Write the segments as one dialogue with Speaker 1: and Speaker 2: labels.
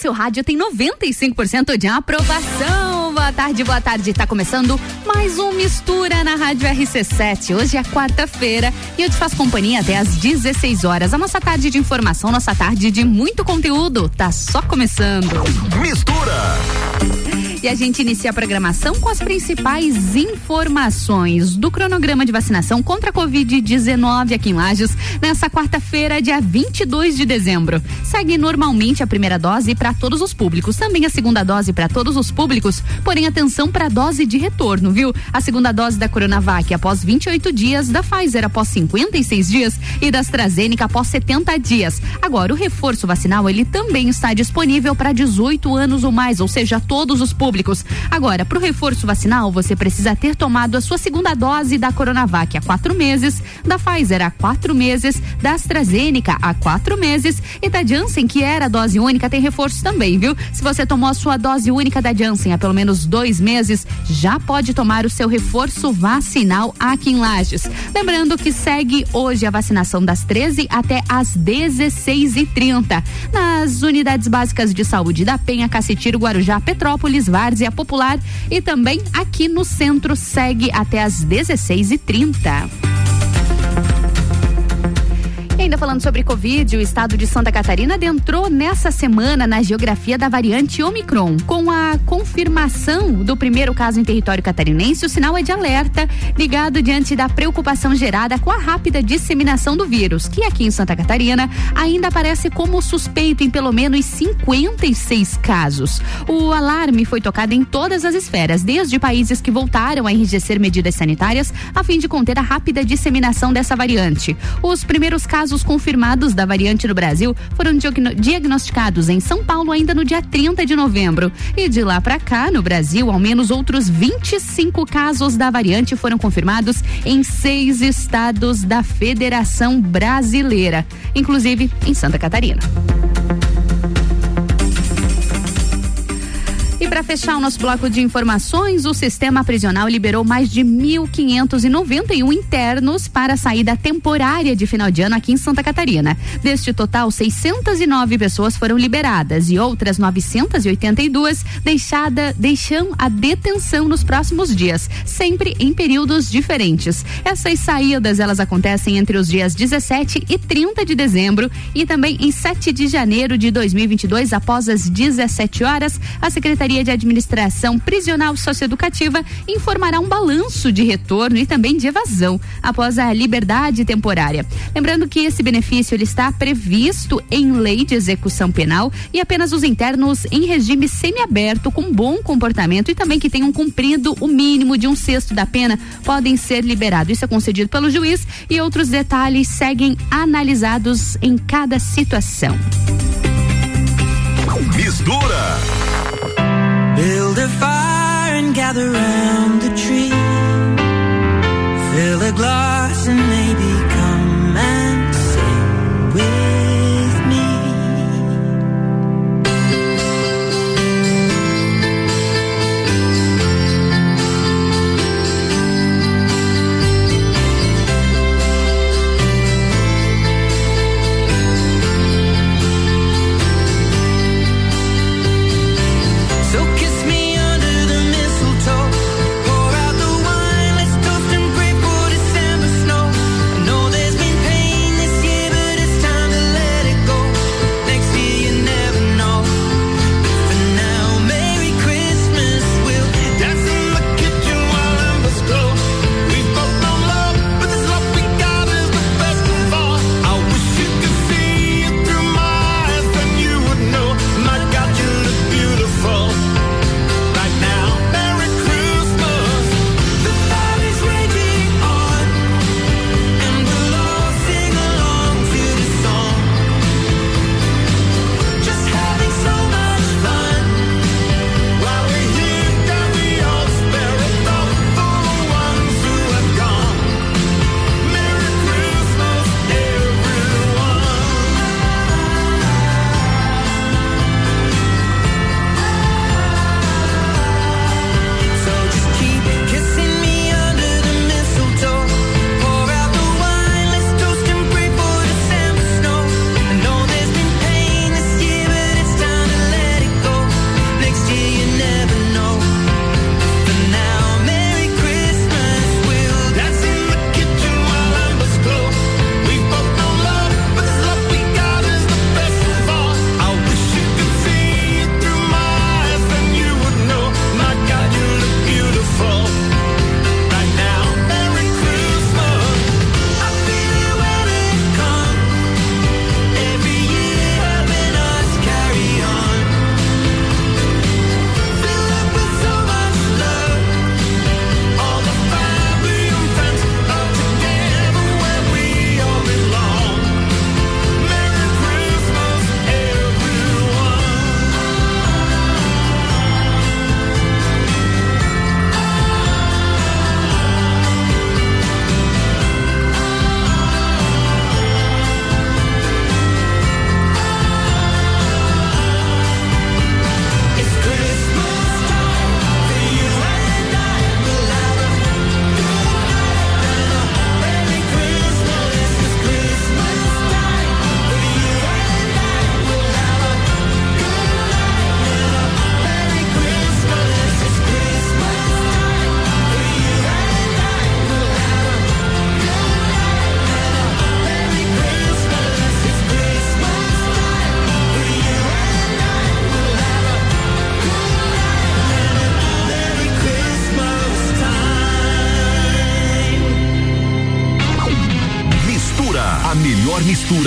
Speaker 1: seu rádio tem 95% de aprovação. Boa tarde, boa tarde. Tá começando mais um Mistura na Rádio RC7. Hoje é quarta-feira e eu te faço companhia até às 16 horas. A nossa tarde de informação, nossa tarde de muito conteúdo. Tá só começando.
Speaker 2: Mistura!
Speaker 1: E a gente inicia a programação com as principais informações do cronograma de vacinação contra a Covid-19 aqui em Lages, nessa quarta-feira, dia 22 de dezembro. Segue normalmente a primeira dose para todos os públicos, também a segunda dose para todos os públicos, porém atenção para a dose de retorno, viu? A segunda dose da Coronavac após 28 dias, da Pfizer após 56 dias e da AstraZeneca após 70 dias. Agora, o reforço vacinal ele também está disponível para 18 anos ou mais, ou seja, todos os públicos públicos. Agora, para o reforço vacinal, você precisa ter tomado a sua segunda dose da Coronavac há quatro meses, da Pfizer há quatro meses, da AstraZeneca há quatro meses e da Janssen, que era dose única, tem reforço também, viu? Se você tomou a sua dose única da Janssen há pelo menos dois meses, já pode tomar o seu reforço vacinal aqui em Lages. Lembrando que segue hoje a vacinação das 13 até às 16 e 30 nas unidades básicas de saúde da Penha, Cacetiro, Guarujá, Petrópolis, Várzea Popular e também aqui no centro. Segue até às 16h30 ainda falando sobre Covid, o estado de Santa Catarina adentrou nessa semana na geografia da variante Omicron. Com a confirmação do primeiro caso em território catarinense, o sinal é de alerta, ligado diante da preocupação gerada com a rápida disseminação do vírus, que aqui em Santa Catarina ainda aparece como suspeito em pelo menos 56 casos. O alarme foi tocado em todas as esferas, desde países que voltaram a enrijecer medidas sanitárias a fim de conter a rápida disseminação dessa variante. Os primeiros casos casos confirmados da variante no Brasil foram diagnosticados em São Paulo ainda no dia 30 de novembro. E de lá para cá, no Brasil, ao menos outros 25 casos da variante foram confirmados em seis estados da Federação Brasileira, inclusive em Santa Catarina. E para fechar o nosso bloco de informações, o sistema prisional liberou mais de 1.591 internos para a saída temporária de final de ano aqui em Santa Catarina. Deste total, 609 pessoas foram liberadas e outras 982 deixada, deixam a detenção nos próximos dias, sempre em períodos diferentes. Essas saídas elas acontecem entre os dias 17 e 30 de dezembro e também em 7 de janeiro de 2022, após as 17 horas, a Secretaria Secretaria de Administração Prisional Socioeducativa informará um balanço de retorno e também de evasão após a liberdade temporária. Lembrando que esse benefício ele está previsto em lei de execução penal e apenas os internos em regime semiaberto com bom comportamento e também que tenham cumprido o mínimo de um sexto da pena podem ser liberados. Isso é concedido pelo juiz e outros detalhes seguem analisados em cada situação.
Speaker 2: Mistura
Speaker 3: Build a fire and gather round the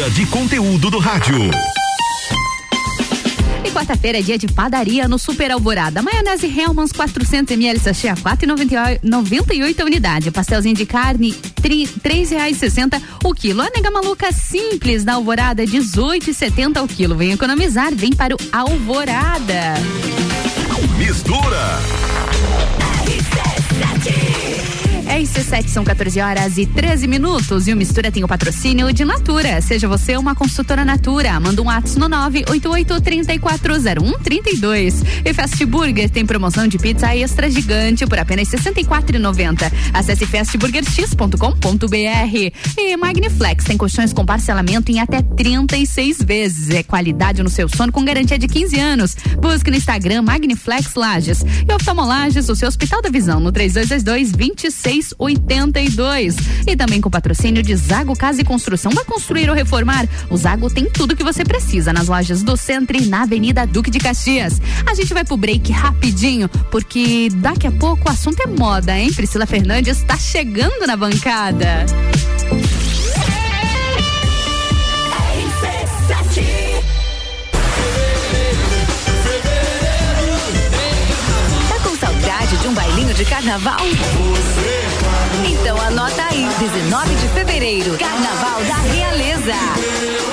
Speaker 4: de conteúdo do rádio.
Speaker 1: E quarta-feira é dia de padaria no Super Alvorada. Maionese Hellmann's 400 ml sachê a 4,98 unidade. Pastelzinho de carne reais sessenta o quilo. A nega maluca simples da Alvorada 18,70 o quilo. Vem economizar, vem para o Alvorada.
Speaker 4: Mistura.
Speaker 1: RC7 são 14 horas e 13 minutos e o Mistura tem o patrocínio de Natura. Seja você uma consultora Natura. Manda um ato no 988340132. E Fast Burger tem promoção de pizza extra gigante por apenas R$ 64,90. Acesse fastburgerx.com.br. E Magniflex tem colchões com parcelamento em até 36 vezes. É qualidade no seu sono com garantia de 15 anos. Busque no Instagram Magniflex Lages. E Oftalmolages, o seu Hospital da Visão, no 3222 26 3282. E também com patrocínio de Zago Casa e Construção. Vai construir ou reformar? O Zago tem tudo que você precisa nas lojas do Centro e na Avenida Duque de Caxias. A gente vai pro break rapidinho, porque daqui a pouco o assunto é moda, hein? Priscila Fernandes está chegando na bancada.
Speaker 5: Tá com saudade de um bailinho de carnaval? Então anota aí, 19 de fevereiro, Carnaval da Realeza.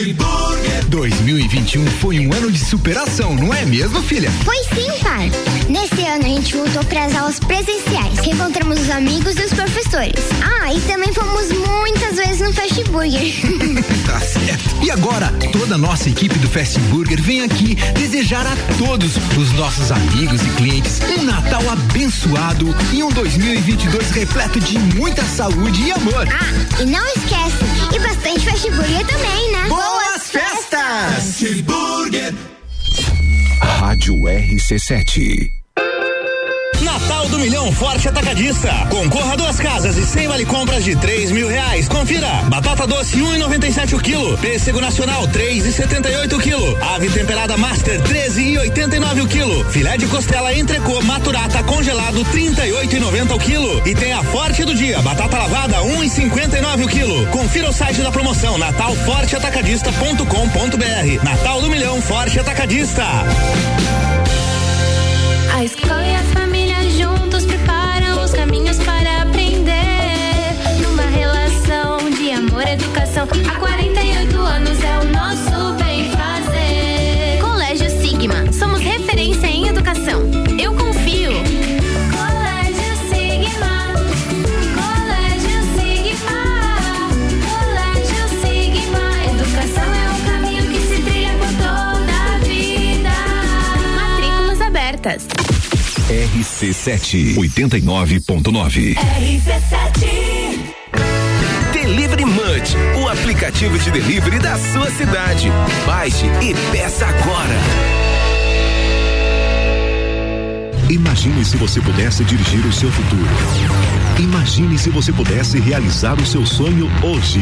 Speaker 6: 2021 foi um ano de superação, não é mesmo, filha?
Speaker 7: Foi sim, pai. Nesse ano a gente voltou para as aulas presenciais, reencontramos os amigos e os professores. Ah, e também fomos muitas vezes no Fast Burger.
Speaker 6: tá certo. E agora, toda a nossa equipe do Fast Burger vem aqui desejar a todos os nossos amigos e clientes um Natal abençoado e um 2022 repleto de muita saúde e amor.
Speaker 7: Ah, e não esquece, e bastante Fast Burger também, né?
Speaker 6: Boas festas!
Speaker 4: Fast Burger.
Speaker 8: Rádio RC7.
Speaker 9: Do Milhão Forte Atacadista. Concorra a duas casas e sem vale compras de três mil reais. Confira. Batata doce um e noventa e sete o quilo. Pêssego nacional três e setenta e oito o quilo. Ave temperada Master treze e oitenta e nove o quilo. Filé de costela entrecô maturata congelado trinta e oito e noventa o quilo. E tem a Forte do dia. Batata lavada um e cinquenta e nove o quilo. Confira o site da promoção natalforteatacadista.com.br. Natal do Milhão Forte Atacadista.
Speaker 10: A escola educação. Há 48 anos é o nosso bem fazer.
Speaker 11: Colégio Sigma. Somos referência em educação. Eu confio.
Speaker 10: Colégio Sigma. Colégio Sigma. Colégio Sigma. Educação é um caminho que se trilha por toda a vida.
Speaker 11: Matrículas abertas.
Speaker 8: RC7 89.9.
Speaker 10: RC7.
Speaker 12: O aplicativo de delivery da sua cidade. Baixe e peça agora.
Speaker 2: Imagine se você pudesse dirigir o seu futuro. Imagine se você pudesse realizar o seu sonho hoje.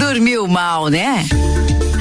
Speaker 13: Dormiu mal, né?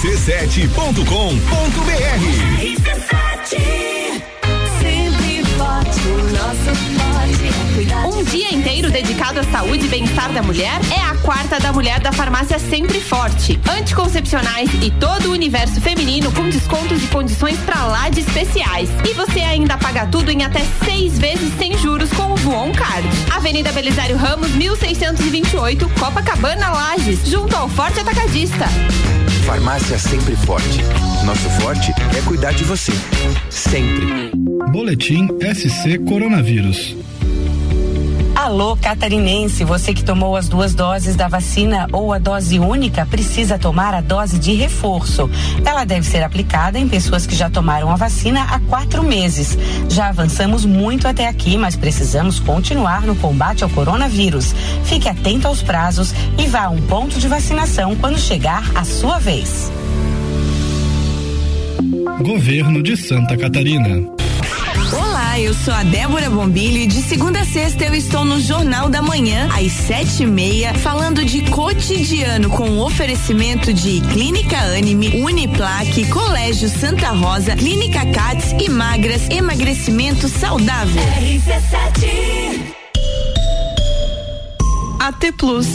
Speaker 2: rc7.com.br
Speaker 14: Sempre forte, o nosso
Speaker 15: Um dia inteiro dedicado à saúde e bem-estar da mulher é a quarta da mulher da farmácia Sempre Forte. Anticoncepcionais e todo o universo feminino com descontos e condições pra lá de especiais. E você ainda paga tudo em até seis vezes sem juros com o Voon Card. Avenida Belisário Ramos, 1628, Copacabana, Lages, junto ao Forte Atacadista.
Speaker 12: Farmácia Sempre Forte. Nosso forte é cuidar de você. Sempre.
Speaker 16: Boletim SC Coronavírus.
Speaker 17: Alô, catarinense, você que tomou as duas doses da vacina ou a dose única precisa tomar a dose de reforço. Ela deve ser aplicada em pessoas que já tomaram a vacina há quatro meses. Já avançamos muito até aqui, mas precisamos continuar no combate ao coronavírus. Fique atento aos prazos e vá a um ponto de vacinação quando chegar a sua vez.
Speaker 16: Governo de Santa Catarina.
Speaker 18: Olá, eu sou a Débora Bombilho e de segunda a sexta eu estou no Jornal da Manhã, às sete e meia, falando de cotidiano com o oferecimento de Clínica Anime, Uniplaque, Colégio Santa Rosa, Clínica Cats e Magras, emagrecimento saudável.
Speaker 15: AT Plus.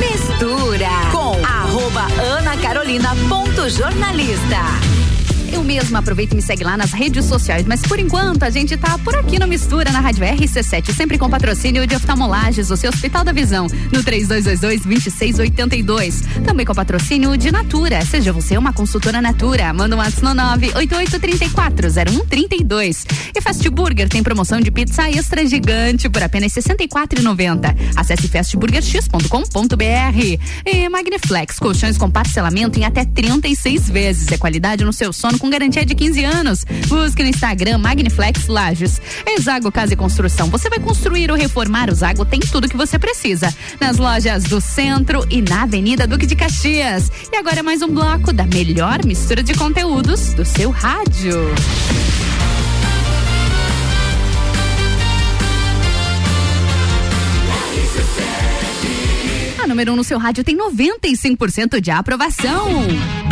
Speaker 13: Mistura com arroba Ana Carolina ponto jornalista.
Speaker 1: Eu mesma aproveito e me segue lá nas redes sociais, mas por enquanto a gente tá por aqui no Mistura, na Rádio RC7, sempre com patrocínio de oftalmolages, o seu Hospital da Visão, no 3222-2682. Também com patrocínio de Natura, seja você uma consultora Natura, manda um WhatsApp no 988340132. E Fast Burger tem promoção de pizza extra gigante por apenas R$ 64,90. Acesse fastburgerx.com.br. E Magniflex, colchões com parcelamento em até 36 vezes. É qualidade no seu sono com garantia de 15 anos. Busque no Instagram Magniflex Lages. Exago Casa e Construção. Você vai construir ou reformar o Zago tem tudo que você precisa. Nas lojas do centro e na Avenida Duque de Caxias. E agora é mais um bloco da melhor mistura de conteúdos do seu rádio. A número 1 um no seu rádio tem 95% de aprovação.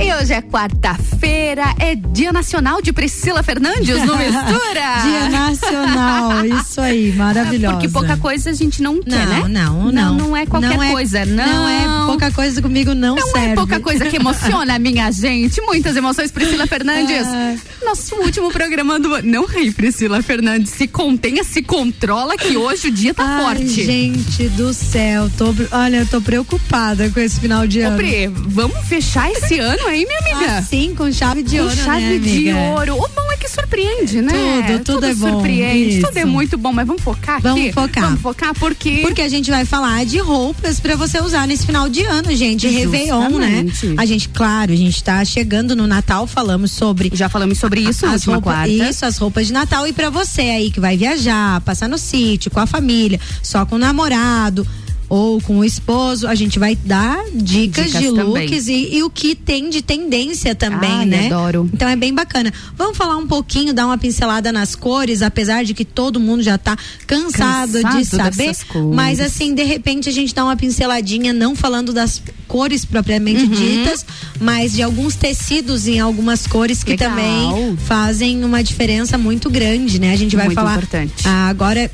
Speaker 1: E hoje é quarta-feira, é Dia Nacional de Priscila Fernandes no Mistura.
Speaker 19: Dia Nacional, isso aí, maravilhosa.
Speaker 1: Porque pouca coisa a gente não, quer, né?
Speaker 19: Não, não,
Speaker 1: não. Não é qualquer
Speaker 19: Não é-
Speaker 1: coisa, não.
Speaker 19: não é pouca coisa comigo, não
Speaker 1: Não
Speaker 19: serve.
Speaker 1: é pouca coisa que emociona a minha gente. Muitas emoções, Priscila Fernandes. Nosso último programa do Não ri, Priscila Fernandes. Se contenha, se controla, que hoje o dia tá
Speaker 19: Ai,
Speaker 1: forte.
Speaker 19: gente do céu, tô, olha, eu tô preocupada com esse final de
Speaker 1: Ô,
Speaker 19: ano.
Speaker 1: Pri, vamos fechar esse ano aí, minha amiga?
Speaker 19: Sim, com chave de
Speaker 1: Com
Speaker 19: ouro,
Speaker 1: chave
Speaker 19: né,
Speaker 1: de ouro. O bom é que surpreende, né?
Speaker 19: Tudo, tudo é bom,
Speaker 1: surpreende,
Speaker 19: isso.
Speaker 1: tudo é muito bom, mas vamos focar aqui?
Speaker 19: Vamos focar.
Speaker 1: Vamos focar porque...
Speaker 19: Porque a gente vai falar de roupas pra você usar nesse final de ano, gente. Réveillon, né?
Speaker 1: Justamente.
Speaker 19: A gente, claro, a gente tá chegando no Natal, falamos sobre.
Speaker 1: Já falamos sobre isso
Speaker 19: as roupas,
Speaker 1: quarta.
Speaker 19: Isso, as roupas de Natal. E pra você aí que vai viajar, passar no sítio, com a família, só com o namorado. Ou com o esposo, a gente vai dar dicas,
Speaker 1: Dicas
Speaker 19: de looks e, e o que tem de tendência também,
Speaker 1: Ai,
Speaker 19: né?
Speaker 1: adoro.
Speaker 19: Então é bem bacana. Vamos falar um pouquinho, dar uma pincelada nas cores, apesar de que todo mundo já tá cansado,
Speaker 1: Cansado
Speaker 19: de saber. Mas assim, de repente a gente dá uma pinceladinha, não falando das cores propriamente
Speaker 1: Uhum.
Speaker 19: ditas, mas de alguns tecidos em algumas cores que
Speaker 1: Legal.
Speaker 19: também fazem uma diferença muito grande, né? A gente vai
Speaker 1: Muito
Speaker 19: falar
Speaker 1: importante.
Speaker 19: ah, agora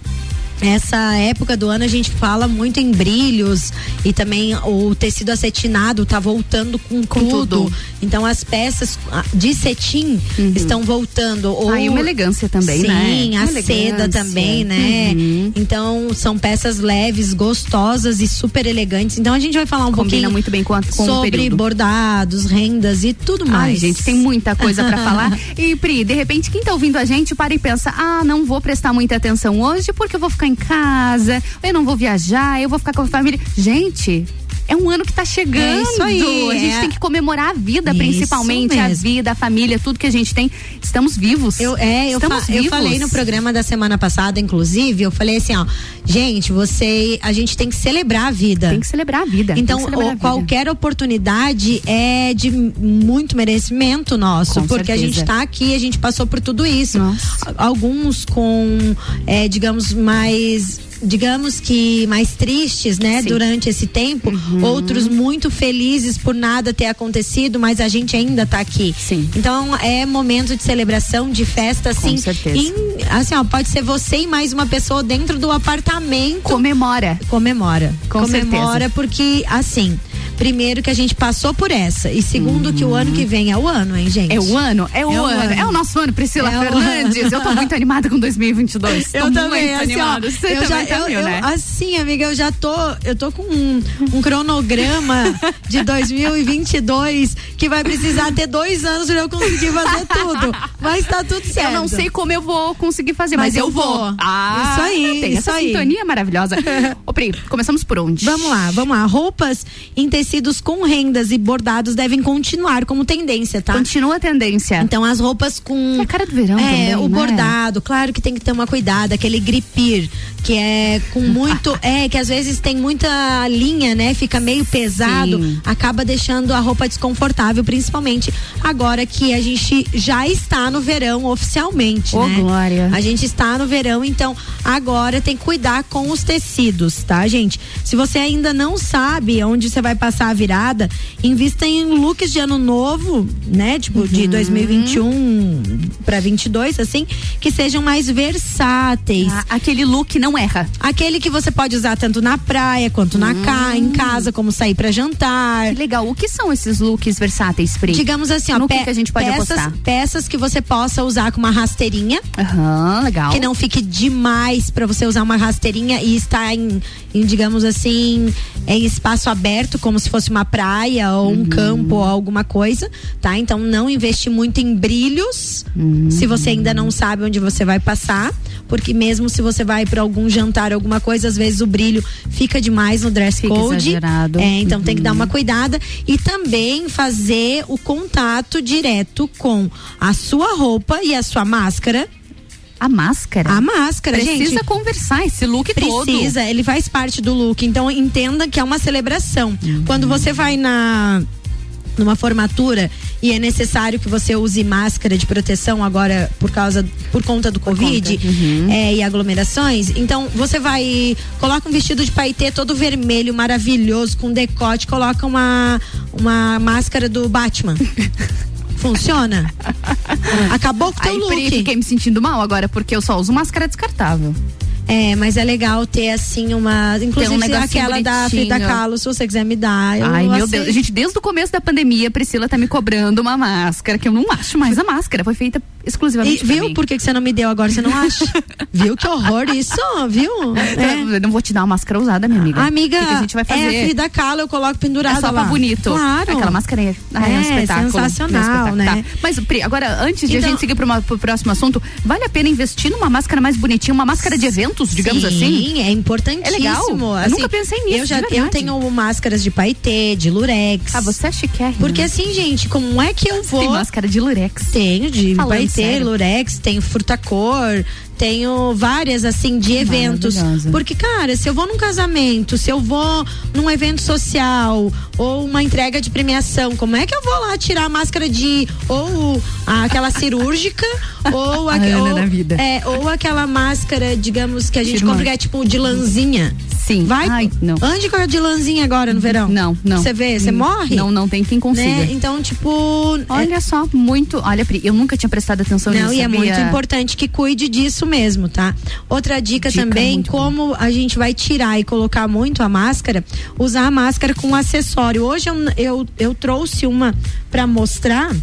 Speaker 19: essa época do ano a gente fala muito em brilhos e também o tecido acetinado tá voltando com, tudo.
Speaker 1: tudo.
Speaker 19: Então as peças ah, de cetim estão voltando. Ou,
Speaker 1: Ah, e uma elegância também,
Speaker 19: Sim,
Speaker 1: né?
Speaker 19: Sim, a seda também, né?
Speaker 1: Uhum.
Speaker 19: Então são peças leves, gostosas e super elegantes. Então a gente vai falar um
Speaker 1: Combina
Speaker 19: pouquinho
Speaker 1: muito bem com, a, com
Speaker 19: sobre bordados, rendas e tudo mais.
Speaker 1: Ai, gente, tem muita coisa pra falar. E, Pri, de repente, quem tá ouvindo a gente para e pensa: ah, não vou prestar muita atenção hoje porque eu vou ficar ficar em casa, eu não vou viajar, eu vou ficar com a família. Gente, é um ano que tá chegando.
Speaker 19: É isso aí,
Speaker 1: a gente
Speaker 19: é.
Speaker 1: tem que comemorar a vida,
Speaker 19: Isso
Speaker 1: principalmente a
Speaker 19: mesmo.
Speaker 1: vida, a família, tudo que a gente tem. Estamos vivos.
Speaker 19: Eu, é, eu,
Speaker 1: Estamos
Speaker 19: fa- eu
Speaker 1: vivos.
Speaker 19: falei no programa da semana passada, inclusive, eu falei assim, ó, gente, você, a gente tem que celebrar a vida.
Speaker 1: Tem que celebrar a vida.
Speaker 19: Então,
Speaker 1: tem que celebrar
Speaker 19: o-
Speaker 1: a vida.
Speaker 19: qualquer oportunidade é de muito merecimento nosso,
Speaker 1: Com
Speaker 19: porque a
Speaker 1: certeza.
Speaker 19: gente tá aqui, a gente passou por tudo isso. A- Alguns com, é, digamos, mais digamos que mais tristes, né,
Speaker 1: Sim.
Speaker 19: durante esse tempo,
Speaker 1: Uhum.
Speaker 19: outros muito felizes por nada ter acontecido, mas a gente ainda tá aqui.
Speaker 1: Sim.
Speaker 19: Então é momento de celebração, de festa, assim.
Speaker 1: certeza.
Speaker 19: em- assim, ó, pode ser você e mais uma pessoa dentro do apartamento.
Speaker 1: Comemora.
Speaker 19: Comemora.
Speaker 1: Com
Speaker 19: Comemora
Speaker 1: certeza.
Speaker 19: porque, assim, primeiro que a gente passou por essa. E segundo que o ano que vem é o ano, hein, gente?
Speaker 1: É o ano? É o,
Speaker 19: É o
Speaker 1: ano.
Speaker 19: ano.
Speaker 1: É o nosso ano, Priscila
Speaker 19: É
Speaker 1: Fernandes.
Speaker 19: ano.
Speaker 1: Eu tô muito animada com 2022.
Speaker 19: Eu
Speaker 1: tô
Speaker 19: também,
Speaker 1: muito
Speaker 19: assim,
Speaker 1: animada. Você
Speaker 19: eu
Speaker 1: também
Speaker 19: já,
Speaker 1: tá
Speaker 19: eu,
Speaker 1: mil,
Speaker 19: eu-
Speaker 1: né?
Speaker 19: assim, amiga, eu já tô, eu tô com um, um cronograma de 2022 que vai precisar ter dois anos pra eu conseguir fazer tudo. Mas tá tudo certo.
Speaker 1: Eu não sei como eu vou conseguir fazer, mas,
Speaker 19: Mas eu vou.
Speaker 1: Ah,
Speaker 19: Isso aí,
Speaker 1: tem
Speaker 19: isso
Speaker 1: essa
Speaker 19: aí.
Speaker 1: sintonia maravilhosa. Ô, Pri, começamos por onde?
Speaker 19: Vamos lá, vamos lá. Roupas em tecidos com rendas e bordados devem continuar como tendência, tá?
Speaker 1: Continua a tendência.
Speaker 19: Então as roupas com.
Speaker 1: É a cara do verão
Speaker 19: É,
Speaker 1: também,
Speaker 19: o
Speaker 1: né?
Speaker 19: bordado, claro que tem que ter uma cuidado, aquele gripir, que é com muito. é, que às vezes tem muita linha, né? Fica meio pesado,
Speaker 1: Sim.
Speaker 19: acaba deixando a roupa desconfortável, principalmente agora que a gente já está no verão oficialmente,
Speaker 1: Ô,
Speaker 19: né?
Speaker 1: glória.
Speaker 19: A gente está no verão, então agora tem que cuidar com os tecidos, tá, gente? Se você ainda não sabe onde você vai passar a virada, invista em looks de ano novo, né? Tipo,
Speaker 1: Uhum.
Speaker 19: de 2021 para 22, assim, que sejam mais versáteis.
Speaker 1: Ah, aquele look não erra.
Speaker 19: Aquele que você pode usar tanto na praia quanto na ca, em casa, como sair para jantar.
Speaker 1: Hum. Que legal. O que são esses looks versáteis, Pri?
Speaker 19: Digamos assim, ó,
Speaker 1: No que que a gente pode
Speaker 19: peças,
Speaker 1: apostar?
Speaker 19: peças que você possa usar com uma rasteirinha.
Speaker 1: Aham, legal.
Speaker 19: Que não fique demais pra você usar uma rasteirinha e estar em, em, digamos assim, em espaço aberto, como se fosse uma praia ou
Speaker 1: Uhum.
Speaker 19: um campo ou alguma coisa, tá? Então não investe muito em brilhos,
Speaker 1: Uhum.
Speaker 19: se você ainda não sabe onde você vai passar, porque mesmo se você vai pra algum jantar, alguma coisa, às vezes o brilho fica demais no dress
Speaker 1: Fica
Speaker 19: code.
Speaker 1: exagerado.
Speaker 19: É, então tem que dar
Speaker 1: Uhum.
Speaker 19: uma cuidada e também fazer o contato direto com a sua roupa e a sua máscara.
Speaker 1: A máscara?
Speaker 19: A máscara,
Speaker 1: Precisa
Speaker 19: gente.
Speaker 1: conversar esse look todo.
Speaker 19: Precisa, ele faz parte do look. Então entenda que é uma celebração.
Speaker 1: Uhum.
Speaker 19: Quando você vai na numa formatura e é necessário que você use máscara de proteção agora por causa por conta do covid
Speaker 1: conta, uhum.
Speaker 19: é, e aglomerações então você vai coloca um vestido de paetê todo vermelho maravilhoso com decote coloca uma uma máscara do Batman funciona acabou com o teu
Speaker 1: Aí,
Speaker 19: look
Speaker 1: Pri, fiquei me sentindo mal agora, porque eu só uso máscara descartável.
Speaker 19: É, mas é legal ter assim uma. Inclusive
Speaker 1: um
Speaker 19: aquela da
Speaker 1: bonitinho.
Speaker 19: Frida Kahlo, se você quiser me dar. eu
Speaker 1: Ai, meu
Speaker 19: aceito.
Speaker 1: Deus. Gente, desde o começo da pandemia, a Priscila tá me cobrando uma máscara, que eu não acho mais a máscara. Foi feita exclusivamente
Speaker 19: E,
Speaker 1: pra
Speaker 19: viu por que, que você não me deu agora? Você não acha? viu que horror isso? Viu? É.
Speaker 1: Eu não vou te dar uma máscara usada, minha amiga.
Speaker 19: Amiga,
Speaker 1: o que, que a gente vai fazer?
Speaker 19: é a Frida Kahlo, eu coloco pendurada
Speaker 1: É só
Speaker 19: lá.
Speaker 1: pra bonito.
Speaker 19: Claro.
Speaker 1: Aquela máscara é, ah, é, um
Speaker 19: É,
Speaker 1: espetáculo.
Speaker 19: sensacional,
Speaker 1: É um espetáculo.
Speaker 19: né?
Speaker 1: Tá. Mas, Pri, agora, antes de a
Speaker 19: Então-
Speaker 1: gente seguir pro, uma- pro próximo assunto, vale a pena investir numa máscara mais bonitinha, uma máscara de eventos, digamos
Speaker 19: Sim,
Speaker 1: assim?
Speaker 19: é importantíssimo.
Speaker 1: É legal. Eu
Speaker 19: Assim,
Speaker 1: nunca pensei nisso,
Speaker 19: Eu, já,
Speaker 1: de
Speaker 19: eu tenho máscaras de paetê, de lurex.
Speaker 1: Ah, você é chiquérrima.
Speaker 19: Porque assim, gente, como é que eu vou.
Speaker 1: Tem máscara de lurex.
Speaker 19: Tenho de
Speaker 1: Falando
Speaker 19: paetê,
Speaker 1: sério.
Speaker 19: lurex, tenho furtacor, tenho várias assim de eventos. Porque, cara, se eu vou num casamento, se eu vou num evento social ou uma entrega de premiação, como é que eu vou lá tirar a máscara de ou a- aquela cirúrgica ou,
Speaker 1: A Ana
Speaker 19: ou,
Speaker 1: da vida.
Speaker 19: é, ou aquela máscara, digamos, que a gente
Speaker 1: Tira
Speaker 19: compra que é tipo de lãzinha.
Speaker 1: Sim.
Speaker 19: Vai,
Speaker 1: Ai, não.
Speaker 19: ande com a de lãzinha agora no verão.
Speaker 1: Não, não.
Speaker 19: Você vê, você
Speaker 1: Hum,
Speaker 19: morre?
Speaker 1: Não, não tem quem consiga.
Speaker 19: Né? Então, tipo. é-
Speaker 1: Olha só, muito. Olha, Pri, eu nunca tinha prestado atenção
Speaker 19: Não,
Speaker 1: nisso.
Speaker 19: e é
Speaker 1: sabia?
Speaker 19: muito importante que cuide disso mesmo, tá? Outra dica,
Speaker 1: Dica
Speaker 19: também, como a gente vai tirar e colocar muito a máscara, usar a máscara com acessório. Hoje eu, eu, eu trouxe uma pra mostrar.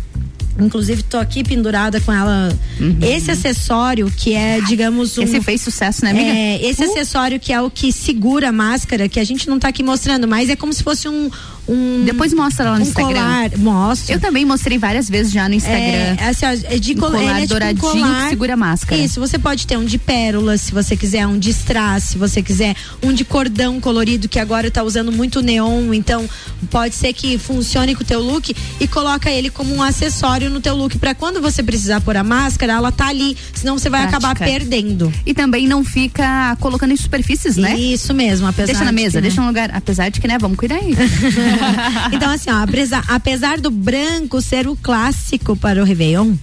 Speaker 19: Inclusive, tô aqui pendurada com ela. Esse acessório que é, digamos, um.
Speaker 1: Uhum. Esse fez sucesso, né, amiga?
Speaker 19: É, esse
Speaker 1: Uh.
Speaker 19: acessório que é o que segura a máscara, que a gente não tá aqui mostrando, mas é como se fosse um, um.
Speaker 1: Depois mostra lá no
Speaker 19: um
Speaker 1: Instagram.
Speaker 19: Colar, mostra.
Speaker 1: Eu também mostrei várias vezes já no Instagram.
Speaker 19: É, assim, ó, é de
Speaker 1: Um
Speaker 19: col-
Speaker 1: colar
Speaker 19: ele é tipo um
Speaker 1: douradinho
Speaker 19: colar-
Speaker 1: que segura a máscara.
Speaker 19: Isso, você pode ter um de pérolas, se você quiser, um de strass, se você quiser, um de cordão colorido, que agora tá usando muito neon, então pode ser que funcione com o teu look e coloca ele como um acessório no teu look para quando você precisar pôr a máscara, ela tá ali, senão você vai acabar
Speaker 1: Prática.
Speaker 19: perdendo.
Speaker 1: E também não fica colocando em superfícies, né?
Speaker 19: Isso mesmo, apesar
Speaker 1: Deixa na mesa,
Speaker 19: que, né?
Speaker 1: deixa no lugar. Apesar de que, né? Vamos cuidar aí.
Speaker 19: então, assim, ó, apesar, apesar do branco ser o clássico para o Réveillon,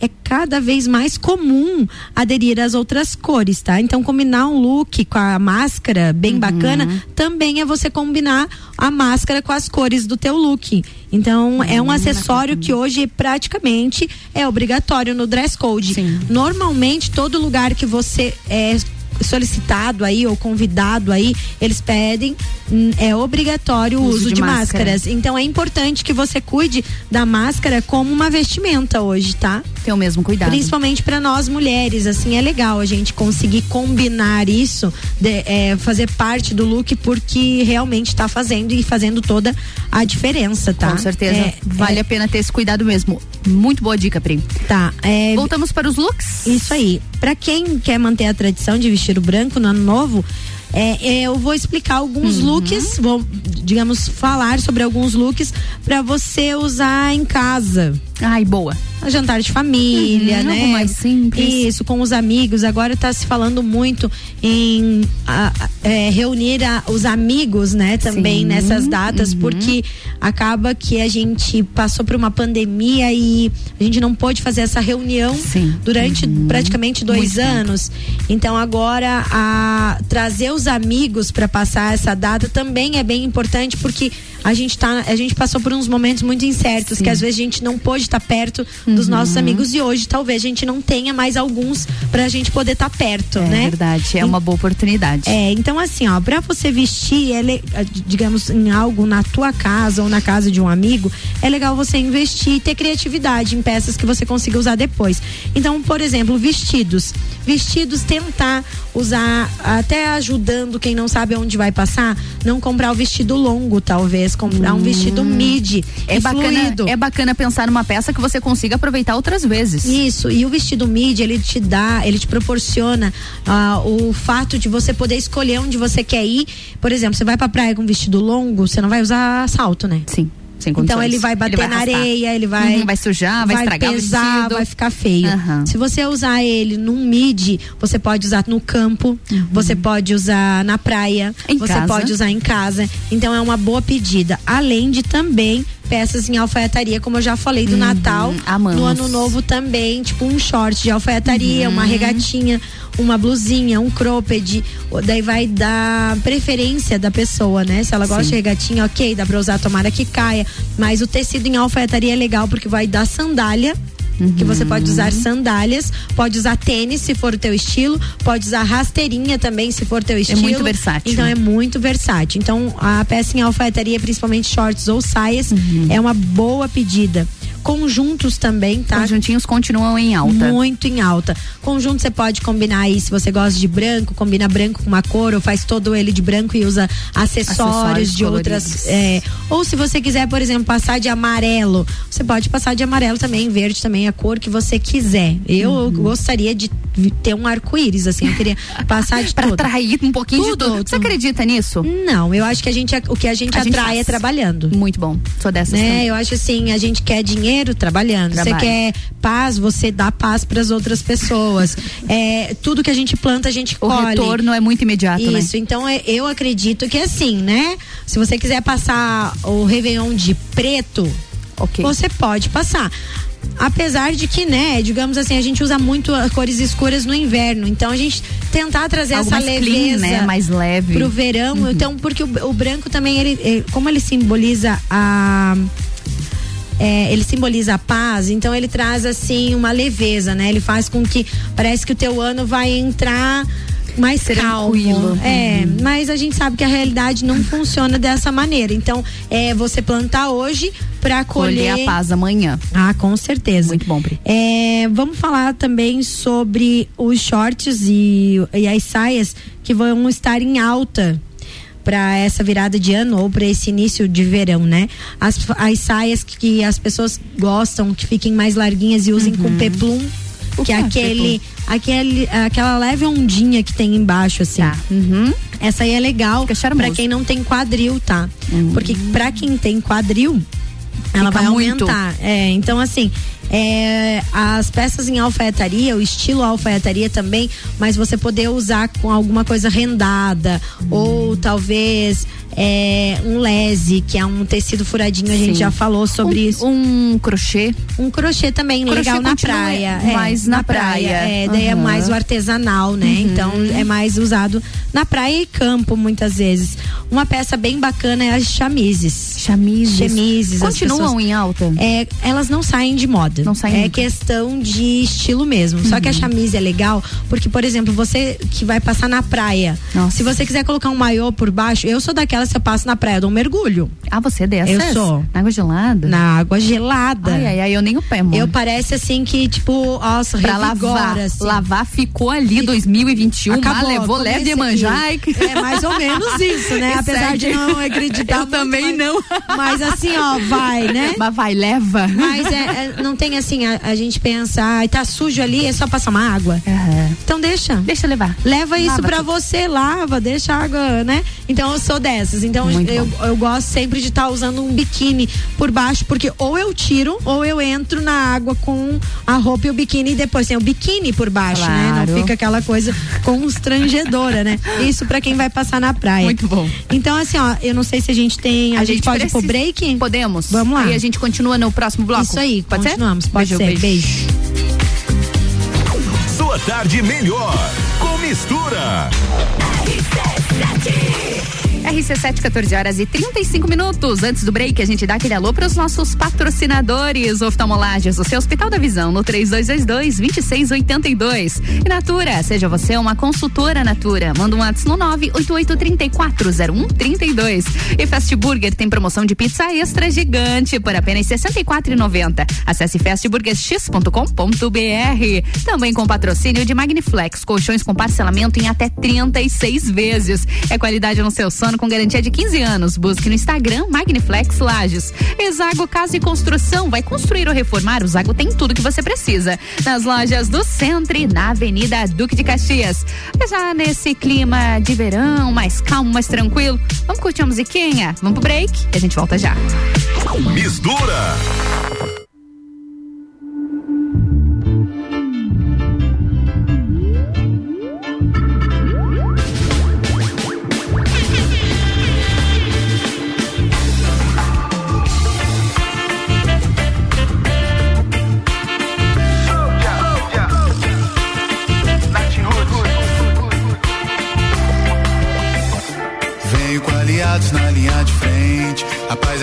Speaker 19: é cada vez mais comum aderir às outras cores, tá? Então, combinar um look com a máscara bem
Speaker 1: Uhum.
Speaker 19: bacana também é você combinar a máscara com as cores do teu look. Então, é um acessório que hoje praticamente é obrigatório no dress code. Normalmente, todo lugar que você é solicitado aí ou convidado aí, eles pedem, hum, é obrigatório o
Speaker 1: Uso
Speaker 19: uso,
Speaker 1: de
Speaker 19: de,
Speaker 1: máscara.
Speaker 19: máscaras. Então é importante que você cuide da máscara como uma vestimenta hoje, tá?
Speaker 1: Tem o mesmo cuidado.
Speaker 19: Principalmente para nós mulheres, assim, é legal a gente conseguir combinar isso, de- é, fazer parte do look, porque realmente tá fazendo e fazendo toda a diferença, tá?
Speaker 1: Com certeza.
Speaker 19: É,
Speaker 1: vale a pena ter esse cuidado mesmo. Muito boa dica, Pri.
Speaker 19: Tá. é,
Speaker 1: Voltamos para os looks?
Speaker 19: Isso aí. Pra quem quer manter a tradição de vestir o branco no ano novo, é, é, eu vou explicar alguns
Speaker 1: Uhum.
Speaker 19: looks, vou, digamos, falar sobre alguns looks pra você usar em casa.
Speaker 1: Ai, boa.
Speaker 19: Jantar de família,
Speaker 1: Uhum,
Speaker 19: né?
Speaker 1: algo mais simples.
Speaker 19: Isso, com os amigos. Agora tá se falando muito em a- é, reunir a- os amigos, né? Também
Speaker 1: Sim,
Speaker 19: nessas datas,
Speaker 1: uhum.
Speaker 19: porque acaba que a gente passou por uma pandemia e a gente não pôde fazer essa reunião durante praticamente dois anos. Então agora a trazer os amigos para passar essa data também é bem importante porque a gente tá, a gente passou por uns momentos muito incertos que às vezes a gente não pôde estar perto dos
Speaker 1: Uhum.
Speaker 19: nossos amigos e hoje talvez a gente não tenha mais alguns pra gente poder estar perto,
Speaker 1: É
Speaker 19: né?
Speaker 1: verdade, é uma boa oportunidade.
Speaker 19: É, então assim, ó, pra você vestir, é digamos, em algo na tua casa ou na casa de um amigo, é legal você investir e ter criatividade em peças que você consiga usar depois. Então, por exemplo, vestidos. Vestidos, tentar usar, até ajudando quem não sabe onde vai passar, não comprar o vestido longo, talvez, comprar um vestido midi.
Speaker 1: É bacana,
Speaker 19: fluido.
Speaker 1: é bacana pensar numa peça que você consiga aproveitar outras vezes.
Speaker 19: Isso, e o vestido midi, ele te dá, ele te proporciona ah, o fato de você poder escolher onde você quer ir. Por exemplo, você vai pra praia com um vestido longo, você não vai usar salto, né?
Speaker 1: Sim. Sem
Speaker 19: Então ele vai bater
Speaker 1: vai
Speaker 19: na
Speaker 1: arrastar.
Speaker 19: areia, ele vai.
Speaker 1: Uhum, vai sujar, vai estragar o
Speaker 19: pesar, vai ficar feio.
Speaker 1: Aham.
Speaker 19: Se você usar ele num midi, você pode usar no campo, você pode usar na praia,
Speaker 1: Em
Speaker 19: você
Speaker 1: casa.
Speaker 19: pode usar em casa. Então é uma boa pedida. Além de também peças em alfaiataria, como eu já falei do Natal.
Speaker 1: amamos.
Speaker 19: No ano novo também, tipo um short de alfaiataria,
Speaker 1: Uhum.
Speaker 19: uma regatinha, uma blusinha, um cropped. Daí vai dar preferência da pessoa, né? Se ela gosta
Speaker 1: Sim.
Speaker 19: de regatinha, ok, dá pra usar, tomara que caia. Mas o tecido em alfaiataria é legal porque vai dar sandália. Que você pode usar sandálias, pode usar tênis se for o teu estilo, pode usar rasteirinha também se for teu estilo.
Speaker 1: muito versátil.
Speaker 19: Então é muito versátil. Então a peça em alfaiataria, principalmente shorts ou saias,
Speaker 1: Uhum.
Speaker 19: é uma boa pedida. Conjuntos também, tá?
Speaker 1: Conjuntinhos continuam em alta.
Speaker 19: Muito em alta. Conjunto você pode combinar aí, se você gosta de branco, combina branco com uma cor, ou faz todo ele de branco e usa acessórios,
Speaker 1: Acessórios
Speaker 19: de outras.
Speaker 1: coloridos.
Speaker 19: é, ou se você quiser, por exemplo, passar de amarelo, você pode passar de amarelo também, verde também, a cor que você quiser. Eu
Speaker 1: Uhum.
Speaker 19: gostaria de ter um arco-íris, assim, eu queria passar de
Speaker 1: Pra
Speaker 19: tudo.
Speaker 1: atrair um pouquinho de tudo. Você acredita nisso?
Speaker 19: Não, eu acho que a gente, o que a gente
Speaker 1: A gente
Speaker 19: atrai é
Speaker 1: faz.
Speaker 19: trabalhando.
Speaker 1: Muito bom. Sou dessas
Speaker 19: Né? Eu acho assim, a gente quer dinheiro trabalhando.
Speaker 1: Trabalho.
Speaker 19: Você quer paz, você dá paz para as outras pessoas. é, tudo que a gente planta, a gente
Speaker 1: O
Speaker 19: colhe.
Speaker 1: retorno é muito imediato, né?
Speaker 19: Isso, então é, eu acredito que assim, né? Se você quiser passar o Réveillon de preto, você pode passar. Apesar de que, né, digamos assim, a gente usa muito as cores escuras no inverno. Então a gente tentar trazer
Speaker 1: Algo
Speaker 19: essa
Speaker 1: mais clean,
Speaker 19: leveza
Speaker 1: né? Mais leve.
Speaker 19: pro verão.
Speaker 1: Uhum.
Speaker 19: Então, porque o, o branco também, ele, ele- como ele simboliza a. é, ele simboliza a paz, então ele traz assim uma leveza, né? Ele faz com que parece que o teu ano vai entrar mais calmo.
Speaker 1: Tranquilo.
Speaker 19: É, mas a gente sabe que a realidade não funciona dessa maneira. Então, é você plantar hoje para colher,
Speaker 1: Colher a paz amanhã.
Speaker 19: Ah, com certeza.
Speaker 1: Muito bom, Pri.
Speaker 19: É, vamos falar também sobre os shorts e, e as saias que vão estar em alta. Para essa virada de ano ou para esse início de verão, né? As, as saias que as pessoas gostam, que fiquem mais larguinhas e usem com peplum,
Speaker 1: O
Speaker 19: que
Speaker 1: que
Speaker 19: é aquele, aquele, aquela leve ondinha que tem embaixo, assim. Essa aí é legal para quem não tem quadril, tá? Porque para quem tem quadril, ela vai
Speaker 1: muito.
Speaker 19: aumentar. É, então assim, é, as peças em alfaiataria, o estilo alfaiataria também, mas você poder usar com alguma coisa rendada ou talvez é, um lese, que é um tecido furadinho, a gente
Speaker 1: Sim.
Speaker 19: já falou sobre
Speaker 1: Um-
Speaker 19: isso.
Speaker 1: Um crochê.
Speaker 19: Um crochê também
Speaker 1: Crochê
Speaker 19: legal na
Speaker 1: continua
Speaker 19: praia.
Speaker 1: mais na praia.
Speaker 19: É, daí é mais o artesanal, né?
Speaker 1: Uhum.
Speaker 19: Então é mais usado na praia e campo muitas vezes. Uma peça bem bacana é as chamises.
Speaker 1: Chamises.
Speaker 19: Chamises. as
Speaker 1: Continuam em alta?
Speaker 19: É, elas não saem de moda.
Speaker 1: Não saem
Speaker 19: É
Speaker 1: nunca.
Speaker 19: questão de estilo mesmo. Só
Speaker 1: Uhum.
Speaker 19: que a chamise é legal porque, por exemplo, você que vai passar na praia, se você quiser colocar um maiô por baixo, eu sou daquela se eu passo na praia, eu dou um mergulho.
Speaker 1: Ah, você é dessas?
Speaker 19: Eu sou.
Speaker 1: Na água gelada?
Speaker 19: Na água gelada.
Speaker 1: Ai, ai, ai, eu nem o pé, mano.
Speaker 19: Eu parece assim que, tipo, nossa,
Speaker 1: Pra
Speaker 19: revigora,
Speaker 1: lavar.
Speaker 19: assim.
Speaker 1: Lavar ficou ali 2021,
Speaker 19: Acabou,
Speaker 1: mas levou leve de manjar. e-
Speaker 19: É mais ou menos isso, né?
Speaker 1: E
Speaker 19: Apesar de não acreditar.
Speaker 1: Eu também não.
Speaker 19: Mas assim, ó, vai, né?
Speaker 1: Mas vai, leva.
Speaker 19: Mas é, é, não tem assim, a, a gente pensa, ai, tá sujo ali, é só passar uma água. Então deixa.
Speaker 1: Deixa levar.
Speaker 19: Leva isso
Speaker 1: tudo.
Speaker 19: você, lava, deixa a água, né? Então eu sou dessas. Então
Speaker 1: Muito
Speaker 19: eu,
Speaker 1: bom.
Speaker 19: eu gosto sempre de estar usando um biquíni por baixo, porque ou eu tiro ou eu entro na água com a roupa e o biquíni e depois tem o biquíni por baixo, né?
Speaker 1: Claro.
Speaker 19: Não fica aquela coisa constrangedora, né? Isso pra quem vai passar na praia.
Speaker 1: Muito bom.
Speaker 19: Então assim, ó, eu não sei se a gente tem, a, gente, pode ir pro
Speaker 1: precisa-
Speaker 19: break?
Speaker 1: Podemos.
Speaker 19: Vamos lá.
Speaker 1: Aí a gente continua no próximo bloco.
Speaker 19: Isso aí,
Speaker 1: pode
Speaker 19: continuamos,
Speaker 1: ser?
Speaker 19: pode ser. Beijo.
Speaker 2: Sua tarde melhor com mistura.
Speaker 1: RC7, 14 horas e 35 minutos. Antes do break, a gente dá aquele alô para os nossos patrocinadores oftalmolagens, o seu Hospital da Visão, no 3222-2682. E Natura, seja você uma consultora Natura. Manda um WhatsApp no 988340132. E Fast Burger tem promoção de pizza extra gigante por apenas R$ 64,90. Acesse fastburgerx.com.br. Também com patrocínio de Magniflex, colchões com parcelamento em até 36 vezes. É qualidade no seu sono com garantia de 15 anos. Busque no Instagram Magniflex Lages. Exago Casa e Construção. Vai construir ou reformar? O Zago tem tudo que você precisa. Nas lojas do Centro e na Avenida Duque de Caxias. Já nesse clima de verão, mais calmo, mais tranquilo, vamos curtir uma musiquinha? Vamos pro break e a gente volta já.
Speaker 2: Mistura.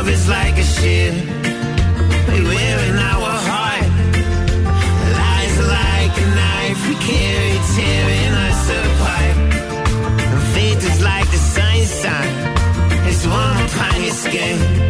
Speaker 3: Love is like a shield we wear in our heart. Lies like a knife we carry, tearing us apart. And faith is like the sunshine, it's warm upon your skin.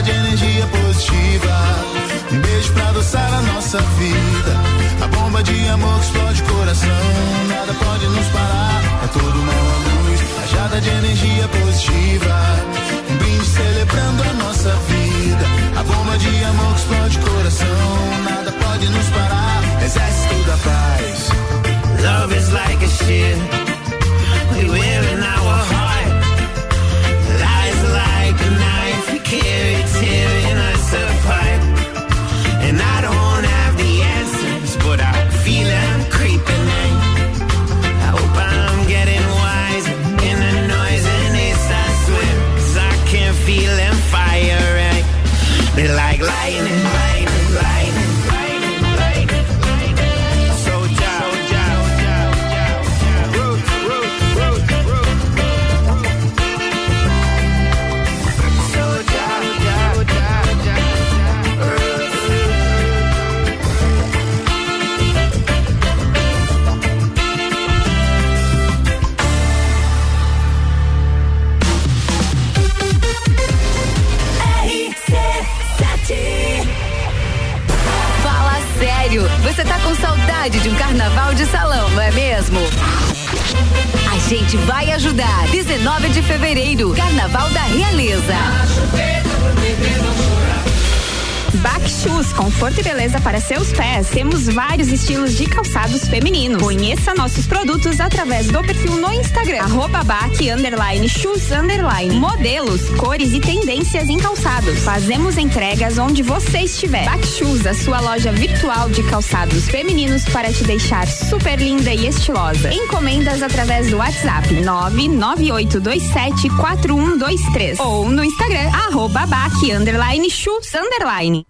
Speaker 20: Rajada de energia positiva. Um beijo pra adoçar a nossa vida. A bomba de amor que explode o coração. Nada pode nos parar. É todo mal a luz. Rajada de energia positiva. Um brinde celebrando a nossa vida. A bomba de amor que explode o coração. Nada pode nos parar. Exército da paz.
Speaker 21: Love is like a shield we wear in our heart. Lies like a knife we carry, tearing us apart. And
Speaker 13: saudade de um carnaval de salão, não é mesmo? A gente vai ajudar. 19 de fevereiro, Carnaval da Realeza.
Speaker 15: Back Shoes, conforto e beleza para seus pés. Temos vários estilos de calçados femininos. Conheça nossos produtos através do perfil no Instagram, arroba Back underline shoes underline. Modelos, cores e tendências em calçados. Fazemos entregas onde você estiver. Back Shoes, a sua loja virtual de calçados femininos para te deixar super linda e estilosa. Encomendas através do WhatsApp 998274123 ou no Instagram, arroba Back underline shoes underline.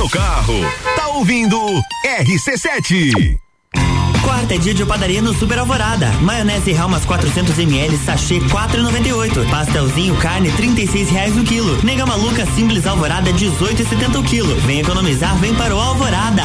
Speaker 2: no carro, tá ouvindo RC7.
Speaker 22: Quarta é dia de padaria no Super Alvorada. Maionese Helmas 400 ml, sachê 4,98. Pastelzinho carne 36 reais o quilo. Nega maluca simples Alvorada 18,70 o quilo. Vem economizar, vem para o Alvorada.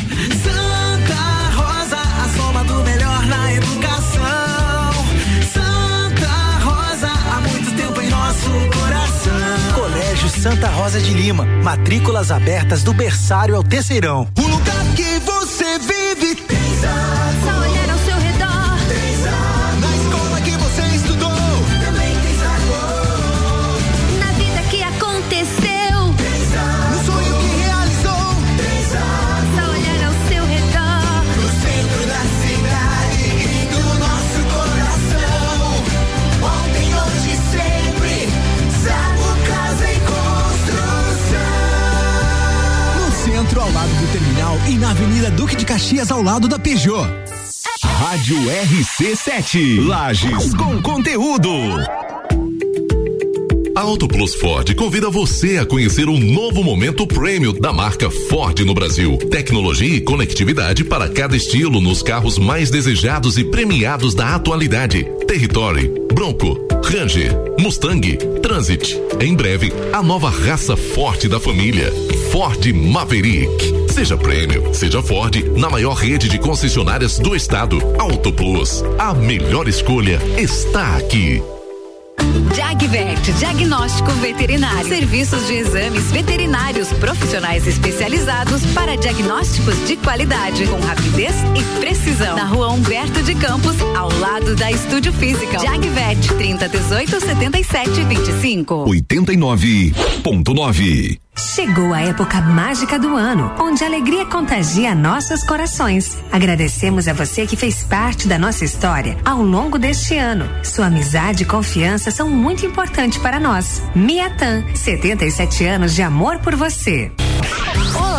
Speaker 6: Santa Rosa
Speaker 23: de Lima. Matrículas abertas do berçário ao terceirão.
Speaker 6: O e na Avenida Duque de Caxias ao lado da Peugeot.
Speaker 2: Rádio RC7. Lages com conteúdo.
Speaker 24: A Auto Plus Ford convida você a conhecer um novo momento prêmio da marca Ford no Brasil. Tecnologia e conectividade para cada estilo nos carros mais desejados e premiados da atualidade. Territory, Bronco, Ranger, Mustang, Transit. Em breve, a nova raça forte da família. Ford Maverick. Seja prêmio, seja Ford, na maior rede de concessionárias do estado. Auto Plus. A melhor escolha está aqui.
Speaker 13: Jagvet, diagnóstico veterinário. Serviços de exames veterinários profissionais especializados para diagnósticos de qualidade, com rapidez e precisão. Na rua Humberto de Campos, ao lado da Estúdio Física. Jagvet, 30 18 77 25.
Speaker 2: 89.9.
Speaker 25: Chegou a época mágica do ano, onde a alegria contagia nossos corações. Agradecemos a você que fez parte da nossa história ao longo deste ano. Sua amizade e confiança são muito importantes para nós. Miatan, 77 anos de amor por você.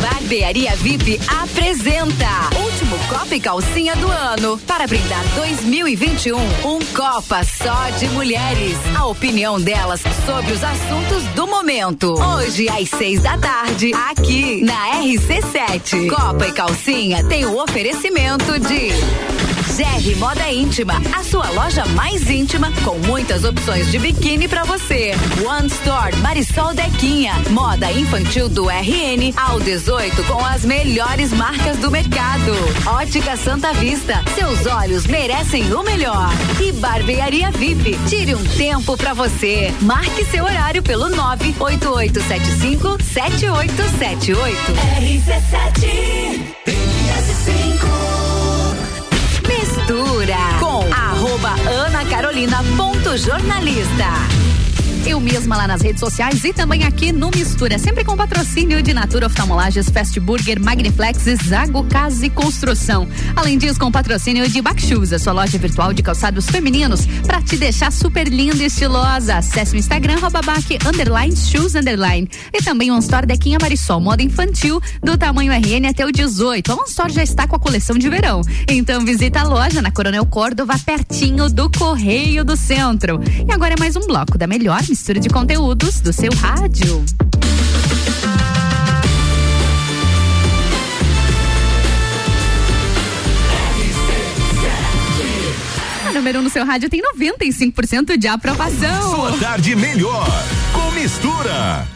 Speaker 13: Barbearia VIP apresenta último Copa e Calcinha do ano para brindar 2021 um Copa só de mulheres. A opinião delas sobre os assuntos do momento. Hoje às seis da tarde aqui na RC7. Copa e Calcinha tem o oferecimento de GR Moda Íntima, a sua loja mais íntima com muitas opções de biquíni pra você. One Store Marisol Dequinha, moda infantil do RN ao 18 com as melhores marcas do mercado. Ótica Santa Vista, seus olhos merecem o melhor. E Barbearia VIP, tire um tempo pra você. Marque seu horário pelo 98875 7878. Mistura com arroba Ana Carolina ponto jornalista. Eu mesma lá nas redes sociais e também aqui no Mistura, sempre com patrocínio de Natura Oftalmolages, Fast Burger, Magniflex Zago Casa e Construção. Além disso, com patrocínio de Backshoes, a sua loja virtual de calçados femininos, para te deixar super linda e estilosa. Acesse o Instagram, bac, underline, shoes, underline. E também o Store Dequinha Marisol, moda infantil, do tamanho RN até o 18. A Store já está com a coleção de verão. Então visita a loja na Coronel Córdova, pertinho do Correio do Centro. E agora é mais um bloco da melhor mistura de conteúdos do seu rádio. A número 1 um no seu rádio tem 95% de aprovação.
Speaker 2: Sua tarde melhor com mistura.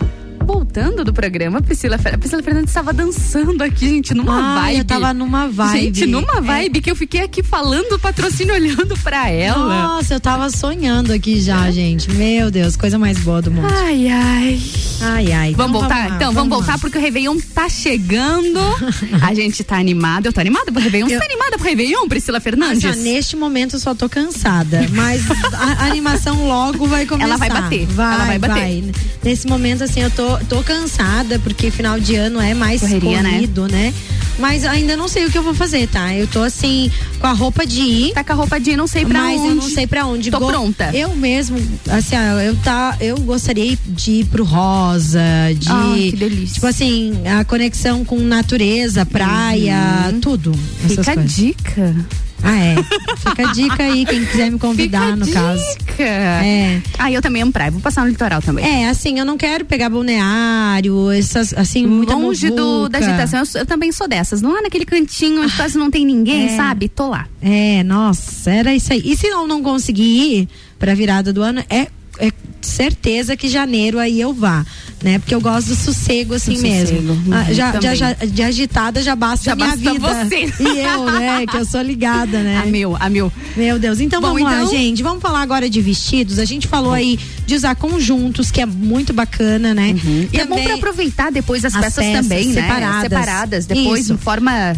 Speaker 1: Voltando do programa, Priscila, Priscila Fernandes estava dançando aqui, gente, numa
Speaker 19: Ah,
Speaker 1: vibe.
Speaker 19: eu tava numa vibe.
Speaker 1: Gente, numa vibe que eu fiquei aqui falando patrocínio olhando pra ela.
Speaker 19: Nossa, eu tava sonhando aqui já, gente. Meu Deus, coisa mais boa do mundo.
Speaker 1: Ai, ai.
Speaker 19: Ai, ai.
Speaker 1: Vamos
Speaker 19: Então,
Speaker 1: voltar?
Speaker 19: lá,
Speaker 1: então, vamos, voltar porque o Réveillon tá chegando. A gente tá animada. Eu tô animada pro Réveillon. Você tá animada pro Réveillon, Priscila Fernandes?
Speaker 19: Ó, neste momento eu só tô cansada, mas a, a animação logo vai começar.
Speaker 1: Ela vai bater,
Speaker 19: Vai,
Speaker 1: ela vai bater.
Speaker 19: Nesse momento, assim, eu tô, tô cansada, porque final de ano é mais
Speaker 1: Correria, né?
Speaker 19: corrido, né? Mas ainda não sei o que eu vou fazer, tá? Eu tô assim, com a roupa de ir.
Speaker 1: Tá com a roupa de ir, não sei pra
Speaker 19: mas
Speaker 1: onde.
Speaker 19: eu não sei pra onde.
Speaker 1: Tô
Speaker 19: Go-
Speaker 1: pronta.
Speaker 19: Eu mesmo, assim, eu tá, eu gostaria de ir pro rosa, de
Speaker 1: Ai, que delícia.
Speaker 19: tipo assim, a conexão com natureza, praia, tudo.
Speaker 1: Uhum. Fica a dica.
Speaker 19: Ah, é. Fica a dica aí, quem quiser me convidar,
Speaker 1: Fica a
Speaker 19: no caso.
Speaker 1: dica.
Speaker 19: É.
Speaker 1: Ah, eu também amo praia. Vou passar no litoral também.
Speaker 19: É, assim, eu não quero pegar balneário, essas, assim, muita
Speaker 1: Longe do, da agitação. Eu, eu também sou dessas. Não é naquele cantinho onde quase não tem ninguém,
Speaker 19: é.
Speaker 1: sabe? Tô lá.
Speaker 19: É, nossa, era isso aí. E se eu não conseguir ir pra virada do ano, é, é certeza que janeiro aí eu vá. Né? Porque eu gosto do sossego assim
Speaker 1: Do
Speaker 19: mesmo.
Speaker 1: sossego, uhum,
Speaker 19: Ah, já,
Speaker 1: também.
Speaker 19: já, já- de agitada já basta
Speaker 1: Já
Speaker 19: a minha
Speaker 1: basta
Speaker 19: vida.
Speaker 1: você.
Speaker 19: E eu, né? Que eu sou ligada, né?
Speaker 1: A meu, a meu.
Speaker 19: Meu Deus. Então
Speaker 1: Bom,
Speaker 19: vamos lá,
Speaker 1: então-
Speaker 19: gente. Vamos falar agora de vestidos. A gente falou aí de usar conjuntos, que é muito bacana, né?
Speaker 1: E é bom pra aproveitar depois as,
Speaker 19: As
Speaker 1: peças,
Speaker 19: peças
Speaker 1: também, né?
Speaker 19: separadas.
Speaker 1: Separadas. Depois
Speaker 19: Isso.
Speaker 1: forma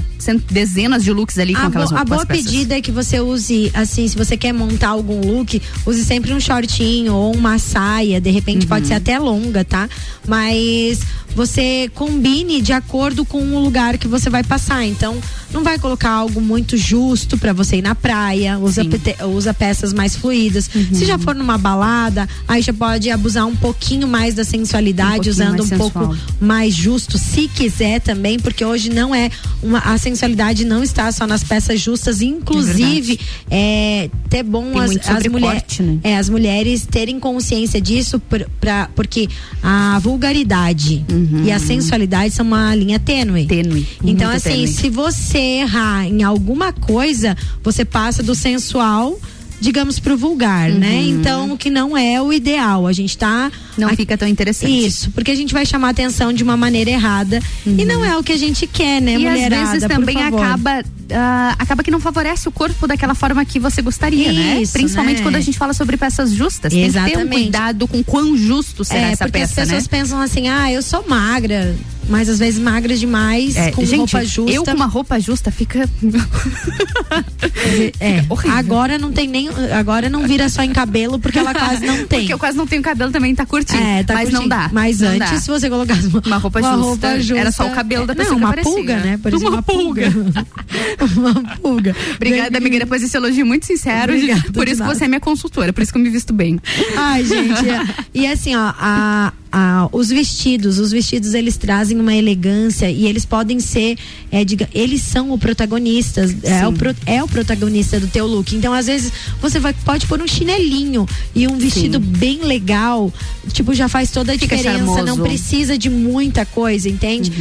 Speaker 1: dezenas de looks ali com
Speaker 19: A,
Speaker 1: aquelas
Speaker 19: bo- a boa pedida é que você use, assim, se você quer montar algum look, use sempre um shortinho ou uma saia, de repente pode
Speaker 1: Uhum.
Speaker 19: ser até longa, tá? Mas você combine de acordo com o lugar que você vai passar. Então, não vai colocar algo muito justo pra você ir na praia, usa, pete- usa peças mais fluídas.
Speaker 1: Uhum.
Speaker 19: Se já for numa balada, aí já pode abusar um pouquinho mais da sensualidade,
Speaker 1: pouquinho
Speaker 19: usando um pouco
Speaker 1: sensual.
Speaker 19: mais justo, se quiser também, porque hoje não é uma a sensualidade não está só nas peças justas, inclusive é até bom as, as mulheres
Speaker 1: né?
Speaker 19: é, as mulheres terem consciência disso por, pra, porque a vulgaridade e a sensualidade são uma linha tênue.
Speaker 1: Tênue.
Speaker 19: Então
Speaker 1: muito
Speaker 19: assim,
Speaker 1: tênue.
Speaker 19: se você errar em alguma coisa, você passa do sensual digamos pro vulgar, né? Então, o que não é o ideal. A gente tá
Speaker 1: Não fica tão interessante.
Speaker 19: Isso, porque a gente vai chamar atenção de uma maneira errada e não é o que a gente quer, né,
Speaker 1: e
Speaker 19: mulherada?
Speaker 1: às vezes também acaba ah, acaba que não favorece o corpo daquela forma que você gostaria, né?
Speaker 19: Isso,
Speaker 1: Principalmente
Speaker 19: né?
Speaker 1: quando a gente fala sobre peças justas. Tem que ter um
Speaker 19: Exatamente.
Speaker 1: cuidado com quão justo será
Speaker 19: é,
Speaker 1: essa
Speaker 19: porque
Speaker 1: peça,
Speaker 19: as pessoas
Speaker 1: né?
Speaker 19: pensam assim, ah, eu sou magra, mas às vezes magra demais,
Speaker 1: É,
Speaker 19: com
Speaker 1: gente,
Speaker 19: roupa justa.
Speaker 1: eu com uma roupa justa fica
Speaker 19: É, agora não tem nem, agora não vira só em cabelo porque ela quase não tem.
Speaker 1: Porque eu quase não tenho cabelo também, tá curtinho.
Speaker 19: É, tá
Speaker 1: mas não
Speaker 19: curtinho.
Speaker 1: dá.
Speaker 19: Mas
Speaker 1: não
Speaker 19: antes,
Speaker 1: dá.
Speaker 19: se você colocasse uma,
Speaker 1: Uma roupa
Speaker 19: uma
Speaker 1: justa,
Speaker 19: roupa justa,
Speaker 1: era só o cabelo da pessoa
Speaker 19: não, uma
Speaker 1: aparecia.
Speaker 19: pulga, né? Parecia
Speaker 1: Uma
Speaker 19: uma pulga. uma pulga.
Speaker 1: Obrigada, amiga. Depois desse elogio muito sincero.
Speaker 19: Obrigada,
Speaker 1: por isso que você é minha consultora, por isso que eu me visto bem.
Speaker 19: Ai, gente. é- E assim, ó, a, os vestidos, os vestidos eles trazem uma elegância e eles podem ser, é, diga, eles são o protagonistas, é o, pro- é o protagonista do teu look. Então, às vezes, você vai, pode pôr um chinelinho e um vestido bem legal, tipo, já faz toda a
Speaker 1: Fica
Speaker 19: diferença.
Speaker 1: charmoso.
Speaker 19: Não precisa de muita coisa, entende?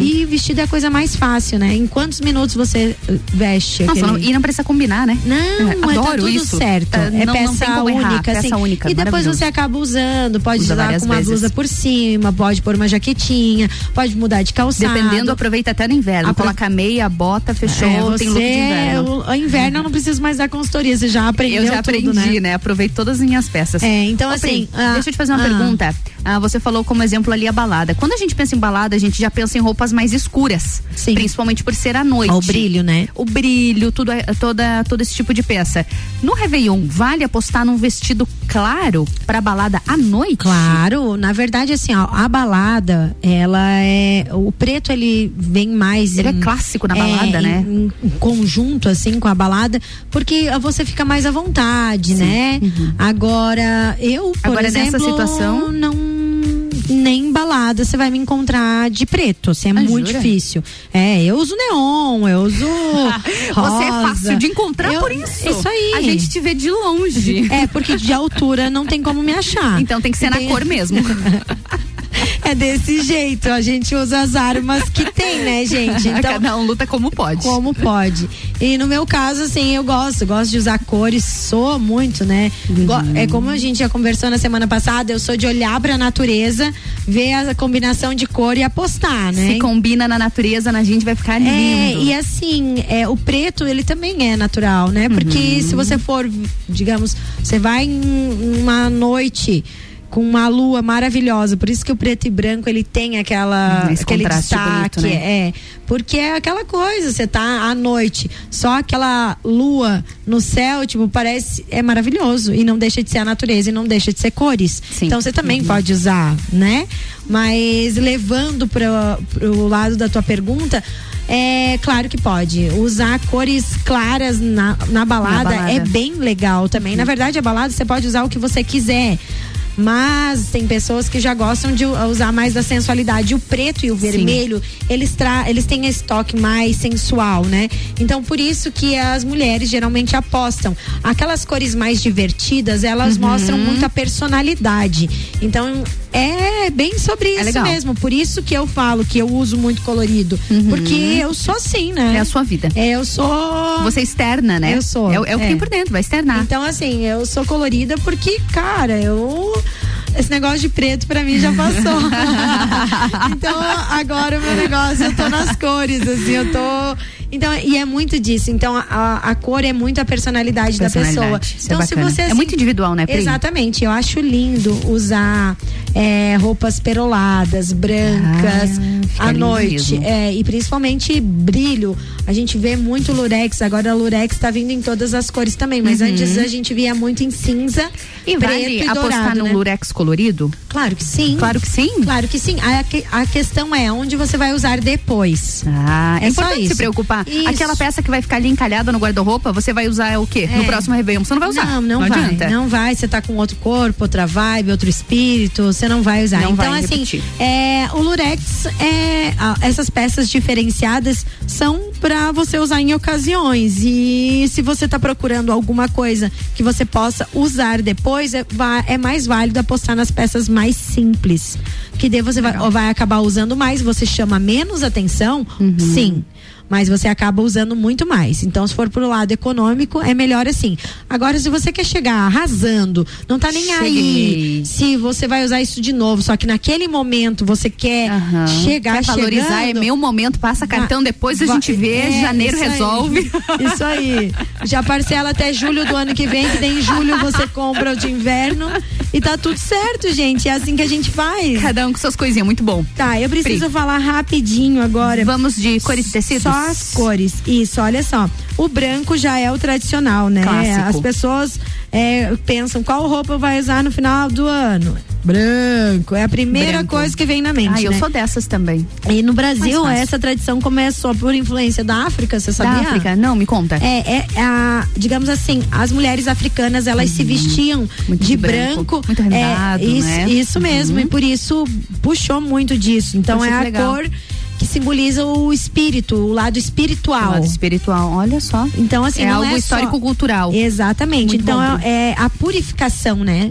Speaker 19: E vestido é a coisa mais fácil, né? Em quantos minutos você uh, veste?
Speaker 1: Nossa,
Speaker 19: aquele...
Speaker 1: não- e não precisa combinar, né?
Speaker 19: Não,
Speaker 1: É,
Speaker 19: é, tá
Speaker 1: adoro
Speaker 19: tudo
Speaker 1: isso.
Speaker 19: certo.
Speaker 1: Tá,
Speaker 19: é
Speaker 1: não- não
Speaker 19: peça
Speaker 1: como
Speaker 19: única,
Speaker 1: errar,
Speaker 19: assim.
Speaker 1: peça única,
Speaker 19: E depois você acaba usando, pode
Speaker 1: Usa
Speaker 19: usar com uma
Speaker 1: vezes.
Speaker 19: blusa por cima, pode pôr uma jaquetinha, pode mudar de calçado.
Speaker 1: Dependendo, aproveita até no inverno.
Speaker 19: Apro-
Speaker 1: Coloca meia, bota, fechou,
Speaker 19: É, você,
Speaker 1: tem look de inverno.
Speaker 19: O, inverno eu não preciso mais dar consultoria, você já aprendeu
Speaker 1: Eu já aprendi,
Speaker 19: tudo, né?
Speaker 1: né? Aproveito todas as minhas peças.
Speaker 19: É, então
Speaker 1: Ô,
Speaker 19: assim,
Speaker 1: Pri,
Speaker 19: ah,
Speaker 1: deixa eu te fazer uma
Speaker 19: ah.
Speaker 1: pergunta. Ah, você falou como exemplo ali a balada. Quando a gente pensa em balada, a gente já pensa em roupas mais escuras.
Speaker 19: Sim.
Speaker 1: Principalmente por ser à noite.
Speaker 19: O brilho, né?
Speaker 1: O brilho, tudo, é- toda, todo esse tipo de peça. No Réveillon, vale apostar num vestido claro pra balada à noite?
Speaker 19: Claro, na verdade, assim, ó, a balada, ela é. O preto, ele vem mais.
Speaker 1: Ele é
Speaker 19: em-
Speaker 1: clássico na
Speaker 19: é,
Speaker 1: balada,
Speaker 19: em-
Speaker 1: né?
Speaker 19: Em, em conjunto, assim, com a balada, porque você fica mais à vontade, né? Agora, eu, por
Speaker 1: Uhum. Agora, nessa
Speaker 19: exemplo,
Speaker 1: situação-
Speaker 19: não. Nem em balada você vai me encontrar de preto, assim, é
Speaker 1: Ah,
Speaker 19: muito
Speaker 1: jura?
Speaker 19: difícil. É, eu uso neon, eu uso.
Speaker 1: Você é fácil de encontrar
Speaker 19: Eu-
Speaker 1: por isso.
Speaker 19: Isso aí.
Speaker 1: A gente te vê de longe.
Speaker 19: É, porque de altura não tem como me achar.
Speaker 1: Então tem que ser na cor mesmo.
Speaker 19: É desse jeito, a gente usa as armas que tem, né, gente? Então,
Speaker 1: Cada um luta como pode.
Speaker 19: como pode. E no meu caso, assim, eu gosto, gosto de usar cores, sou muito, né? Go- É como a gente já conversou na semana passada, eu sou de olhar pra natureza, ver a combinação de cor e apostar, né?
Speaker 1: Se combina na natureza, na gente vai ficar
Speaker 19: É,
Speaker 1: lindo.
Speaker 19: e assim, é, o preto, ele também é natural, né? Porque
Speaker 1: Uhum.
Speaker 19: se você for, digamos, você vai em uma noite com uma lua maravilhosa, por isso que o preto e branco ele tem aquela
Speaker 1: esse
Speaker 19: aquele destaque,
Speaker 1: bonito, né?
Speaker 19: é, porque é aquela coisa, você tá à noite, só aquela lua no céu, tipo, parece é maravilhoso e não deixa de ser a natureza e não deixa de ser cores. Então você também pode usar, né? Mas levando para o lado da tua pergunta, é claro que pode. Usar cores claras na, na, balada,
Speaker 1: balada.
Speaker 19: é bem legal também. Na verdade, a balada você pode usar o que você quiser. Mas tem pessoas que já gostam de usar mais da sensualidade. O preto e o vermelho, eles, tra eles têm esse toque mais sensual, né? Então, por isso que as mulheres geralmente apostam. Aquelas cores mais divertidas, elas
Speaker 1: Uhum.
Speaker 19: mostram muito a personalidade. Então, é bem sobre isso
Speaker 1: legal.
Speaker 19: mesmo. Por isso que eu falo que eu uso muito colorido. Porque eu sou assim, né?
Speaker 1: Uhum. É a sua vida.
Speaker 19: É, eu sou.
Speaker 1: Você externa, né?
Speaker 19: Eu sou.
Speaker 1: É, é o que tem por dentro, vai externar.
Speaker 19: Então, assim, eu sou colorida porque, cara, eu. Esse negócio de preto pra mim já passou. então agora o meu negócio, eu tô nas cores, assim, eu tô. Então, e é muito disso. Então, a, a cor é muito a personalidade, da pessoa.
Speaker 1: Personalidade, é
Speaker 19: Então, se
Speaker 1: bacana.
Speaker 19: você
Speaker 1: É muito individual, né, Pri?
Speaker 19: Exatamente. Eu acho lindo usar é, roupas peroladas, brancas,
Speaker 1: fica
Speaker 19: à noite. É, e principalmente brilho. A gente vê muito lurex. Agora, a lurex tá vindo em todas as cores também. Mas
Speaker 1: Uhum.
Speaker 19: antes a gente via muito em cinza,
Speaker 1: E
Speaker 19: preto
Speaker 1: vale
Speaker 19: e
Speaker 1: apostar
Speaker 19: dourado,
Speaker 1: num
Speaker 19: né?
Speaker 1: lurex colorido?
Speaker 19: Claro que sim.
Speaker 1: Claro que sim.
Speaker 19: Claro que sim. A, a questão é onde você vai usar depois.
Speaker 1: Ah, é,
Speaker 19: É só
Speaker 1: importante se
Speaker 19: isso. Isso.
Speaker 1: Aquela peça que vai ficar ali encalhada no guarda-roupa, você vai usar o quê? No
Speaker 19: É.
Speaker 1: próximo Réveillon. Você não vai usar.
Speaker 19: Não, não, vai.
Speaker 1: adianta.
Speaker 19: Não vai. Você tá com outro corpo, outra vibe, outro espírito. Você não vai usar.
Speaker 1: Não
Speaker 19: então,
Speaker 1: vai
Speaker 19: assim, é, o Lurex, é, essas peças diferenciadas são para você usar em ocasiões. E se você tá procurando alguma coisa que você possa usar depois, é, é mais válido apostar nas peças mais simples. Que daí você vai, vai acabar usando mais, você chama menos atenção,
Speaker 1: Uhum.
Speaker 19: sim mas você acaba usando muito mais. Então, se for pro lado econômico, é melhor assim. Agora, se você quer chegar arrasando, não tá nem aí
Speaker 1: Cheguei.
Speaker 19: se você vai usar isso de novo, só que naquele momento você quer chegar
Speaker 1: Quer valorizar, é
Speaker 19: chegando,
Speaker 1: meu momento, passa cartão, depois a gente vê,
Speaker 19: é,
Speaker 1: janeiro
Speaker 19: isso aí.
Speaker 1: resolve.
Speaker 19: Isso aí. Já parcela até julho do ano que vem, que daí em julho você compra o de inverno e tá tudo certo, gente. É assim que a gente faz.
Speaker 1: Cada um com suas coisinhas, muito bom.
Speaker 19: Tá, eu preciso
Speaker 1: Pri.
Speaker 19: falar rapidinho agora.
Speaker 1: Vamos de cores e tecidos?
Speaker 19: Só as cores. Isso, olha só. O branco já é o tradicional, né?
Speaker 1: Clássico.
Speaker 19: As pessoas é, pensam qual roupa vai usar no final do ano. Branco. É a primeira
Speaker 1: Branco.
Speaker 19: coisa que vem na mente.
Speaker 1: Ah, eu
Speaker 19: né?
Speaker 1: sou dessas também.
Speaker 19: E no Brasil, essa tradição começou por influência da África, você sabia?
Speaker 1: Da África? Não, me conta.
Speaker 19: É, é a, digamos assim, as mulheres africanas, elas se vestiam
Speaker 1: Uhum. Muito
Speaker 19: de
Speaker 1: branco,
Speaker 19: branco.
Speaker 1: muito rendado,
Speaker 19: é, isso,
Speaker 1: né?
Speaker 19: isso mesmo,
Speaker 1: Uhum.
Speaker 19: e por isso puxou muito disso. Então
Speaker 1: Poxa,
Speaker 19: é a
Speaker 1: legal.
Speaker 19: cor que simboliza o espírito, o lado espiritual.
Speaker 1: O lado espiritual, olha só.
Speaker 19: Então, assim,
Speaker 1: é algo
Speaker 19: é
Speaker 1: histórico-cultural.
Speaker 19: Exatamente.
Speaker 1: Muito
Speaker 19: então
Speaker 1: Uhum.
Speaker 19: é, é a purificação, né?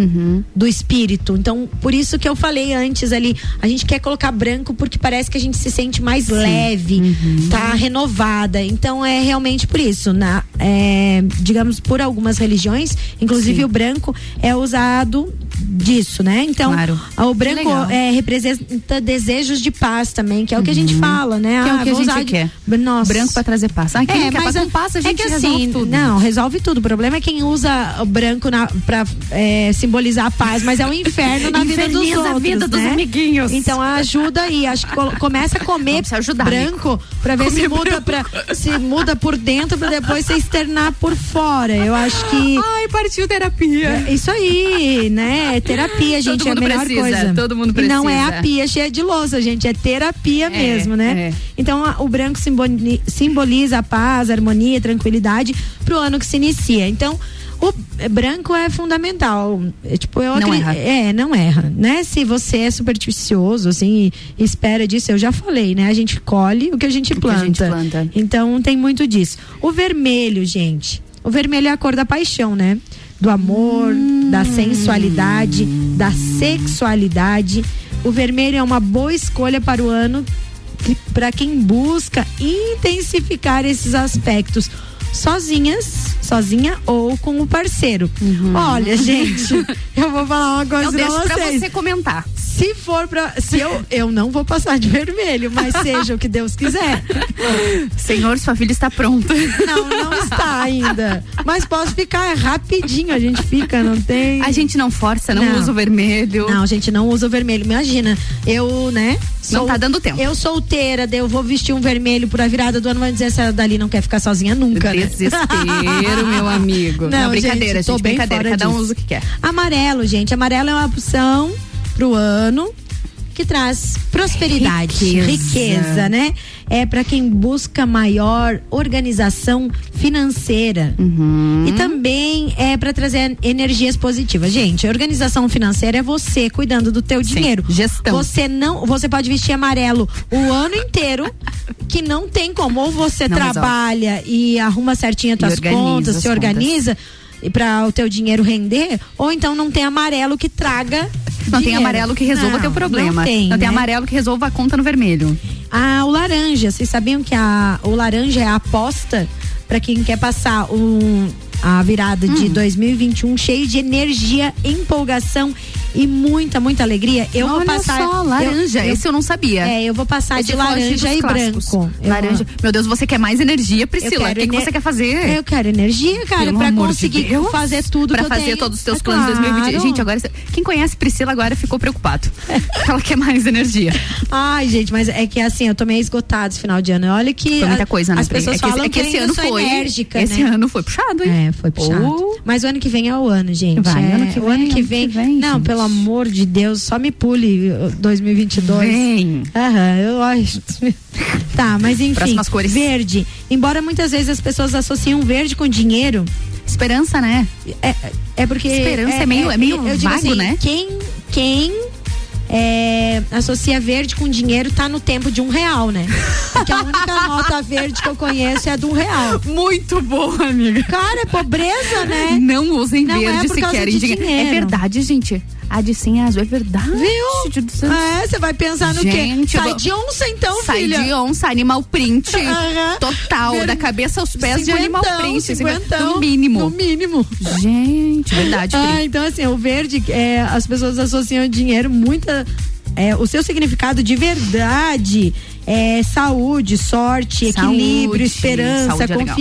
Speaker 19: Do espírito. Então, por isso que eu falei antes ali, a gente quer colocar branco porque parece que a gente se sente mais leve,
Speaker 1: Uhum.
Speaker 19: tá renovada. Então é realmente por isso. Na, é, digamos, por algumas religiões, inclusive
Speaker 1: Sim.
Speaker 19: o branco é usado disso, né? Então,
Speaker 1: Claro.
Speaker 19: o branco é, representa desejos de paz também, que é o que a gente fala, né?
Speaker 1: Que é o
Speaker 19: Ah,
Speaker 1: que a gente
Speaker 19: usar de-
Speaker 1: quer.
Speaker 19: Nossa.
Speaker 1: Branco pra trazer paz. Ah, quem quer paz com paz, a gente
Speaker 19: é que
Speaker 1: resolve
Speaker 19: assim,
Speaker 1: tudo.
Speaker 19: Não, resolve tudo. O problema é quem usa branco na, pra é, simbolizar a paz, mas é o inferno na vida dos outros.
Speaker 1: a vida dos
Speaker 19: né?
Speaker 1: amiguinhos.
Speaker 19: Então ajuda aí. Acho que começa a comer branco pra ver se muda, pra, se muda por dentro pra depois se externar por fora. Eu acho que.
Speaker 1: Ai, partiu terapia.
Speaker 19: É isso aí, né? Terapia, gente,
Speaker 1: Todo
Speaker 19: é a melhor
Speaker 1: precisa,
Speaker 19: coisa.
Speaker 1: todo mundo
Speaker 19: E não é
Speaker 1: precisa.
Speaker 19: a pia cheia de louça, gente, é terapia
Speaker 1: É,
Speaker 19: mesmo, né?
Speaker 1: é.
Speaker 19: Então a- o branco simboli- simboliza a paz, a harmonia, a tranquilidade pro ano que se inicia. Então o branco é fundamental. É, tipo, eu
Speaker 1: Não erra.
Speaker 19: É, não erra, né? Se você é supersticioso, assim, e espera disso, eu já falei, né? A gente colhe o que a gente
Speaker 1: que a
Speaker 19: planta.
Speaker 1: gente planta.
Speaker 19: Então tem muito disso. O vermelho, gente. O vermelho é a cor da paixão, né? Do amor, da sensualidade, da sexualidade. O vermelho é uma boa escolha para o ano para quem busca intensificar esses aspectos sozinhas, sozinha ou com o parceiro. Olha, gente, eu vou falar uma coisa
Speaker 1: Eu
Speaker 19: pra
Speaker 1: deixo pra você comentar.
Speaker 19: Se for pra. Se eu, eu não vou passar de vermelho, mas seja o que Deus quiser.
Speaker 1: Senhor, sua filha está pronta.
Speaker 19: Não, não está ainda. Mas posso ficar é rapidinho, a gente fica, não tem.
Speaker 1: A gente não força, não, usa o vermelho.
Speaker 19: Não, a gente não usa o vermelho. Imagina, eu, né?
Speaker 1: Não tá dando tempo.
Speaker 19: Eu solteira, eu vou vestir um vermelho por a virada do ano, vai dizer essa dali não quer ficar sozinha nunca. né?
Speaker 1: Desespero, meu amigo. Não, brincadeira,
Speaker 19: tô
Speaker 1: gente,
Speaker 19: bem
Speaker 1: brincadeira. Cada um
Speaker 19: disso.
Speaker 1: usa o que quer.
Speaker 19: Amarelo, gente. Amarelo é uma opção pro ano que traz prosperidade,
Speaker 1: Riqueza.
Speaker 19: riqueza, né? É para quem busca maior organização financeira.
Speaker 1: Uhum.
Speaker 19: E também é para trazer energias positivas. Gente, organização financeira é você cuidando do teu dinheiro.
Speaker 1: gestão.
Speaker 19: Você não, você pode vestir amarelo o ano inteiro, que não tem como. Ou você
Speaker 1: Não resolve.
Speaker 19: trabalha e arruma certinho as tuas
Speaker 1: organiza
Speaker 19: contas,
Speaker 1: as
Speaker 19: se organiza e para o teu dinheiro render, ou então não tem amarelo que traga
Speaker 1: Não tem
Speaker 19: dinheiro.
Speaker 1: amarelo que resolva
Speaker 19: Não,
Speaker 1: teu problema.
Speaker 19: Não tem, né?
Speaker 1: amarelo que resolva a conta no vermelho.
Speaker 19: Ah, o laranja. Vocês sabiam que a, o laranja é a aposta para quem quer passar um a virada de
Speaker 1: Hum.
Speaker 19: 2021 cheio de energia, empolgação e muita, muita alegria. Eu vou
Speaker 1: Olha
Speaker 19: passar.
Speaker 1: só, laranja. Esse eu não sabia.
Speaker 19: É, eu vou passar
Speaker 1: Esse
Speaker 19: de laranja e
Speaker 1: clássicos.
Speaker 19: branco. Eu-
Speaker 1: Laranja. Meu Deus, você quer mais energia, Priscila?
Speaker 19: Eu
Speaker 1: O que, que
Speaker 19: ener-
Speaker 1: você quer fazer?
Speaker 19: Eu quero energia, cara,
Speaker 1: Pelo
Speaker 19: pra
Speaker 1: de
Speaker 19: conseguir
Speaker 1: Deus.
Speaker 19: fazer tudo
Speaker 1: Pra
Speaker 19: que eu
Speaker 1: fazer
Speaker 19: tenho.
Speaker 1: todos os teus
Speaker 19: É
Speaker 1: planos
Speaker 19: claro.
Speaker 1: 2020. Gente, agora, quem conhece Priscila agora ficou preocupado. Ela quer mais energia.
Speaker 19: Ai, gente, mas é que assim, eu tô meio esgotada esse final de ano. Olha que
Speaker 1: Foi muita coisa, né?
Speaker 19: as
Speaker 1: Pri?
Speaker 19: pessoas
Speaker 1: é que,
Speaker 19: falam
Speaker 1: é que esse
Speaker 19: eu
Speaker 1: ano foi.
Speaker 19: enérgica,
Speaker 1: esse
Speaker 19: né?
Speaker 1: ano foi puxado, hein?
Speaker 19: É, foi puxado. Mas o ano que vem é o ano, gente.
Speaker 1: Vai,
Speaker 19: É,
Speaker 1: ano que
Speaker 19: o
Speaker 1: vem,
Speaker 19: ano que
Speaker 1: ano
Speaker 19: vem.
Speaker 1: que vem,
Speaker 19: não,
Speaker 1: gente.
Speaker 19: pelo amor de Deus, só me pule uh, 2022.
Speaker 1: Vem.
Speaker 19: Aham, eu acho. Tá, mas enfim.
Speaker 1: Próximas cores.
Speaker 19: Verde. Embora muitas vezes as pessoas associam verde com dinheiro.
Speaker 1: Esperança, né?
Speaker 19: É, é porque.
Speaker 1: Esperança é meio- é meio
Speaker 19: eu digo
Speaker 1: vago,
Speaker 19: assim,
Speaker 1: né?
Speaker 19: Quem. Quem é, associa verde com dinheiro tá no tempo de um real, né? Porque a única nota verde que eu conheço é um real.
Speaker 1: Muito boa, amiga.
Speaker 19: Cara, é pobreza, né?
Speaker 1: Não usem
Speaker 19: Não é
Speaker 1: verde
Speaker 19: por
Speaker 1: se
Speaker 19: causa
Speaker 1: querem
Speaker 19: de
Speaker 1: dinheiro. É verdade, gente. A de 100 é azul, é verdade.
Speaker 19: Viu? É, você vai pensar no
Speaker 1: Gente,
Speaker 19: quê? Sai de onça então,
Speaker 1: Sai
Speaker 19: filha.
Speaker 1: de onça, animal print. Total,
Speaker 19: Ver-
Speaker 1: da cabeça aos pés de animal
Speaker 19: Cinquentão,
Speaker 1: print.
Speaker 19: cinquentão.
Speaker 1: No mínimo.
Speaker 19: No mínimo.
Speaker 1: Gente, verdade.
Speaker 19: Ah, então assim, o verde, é, as pessoas associam dinheiro muita. É, o seu significado de verdade é saúde, sorte,
Speaker 1: Saúde.
Speaker 19: equilíbrio, esperança,
Speaker 1: Saúde é legal.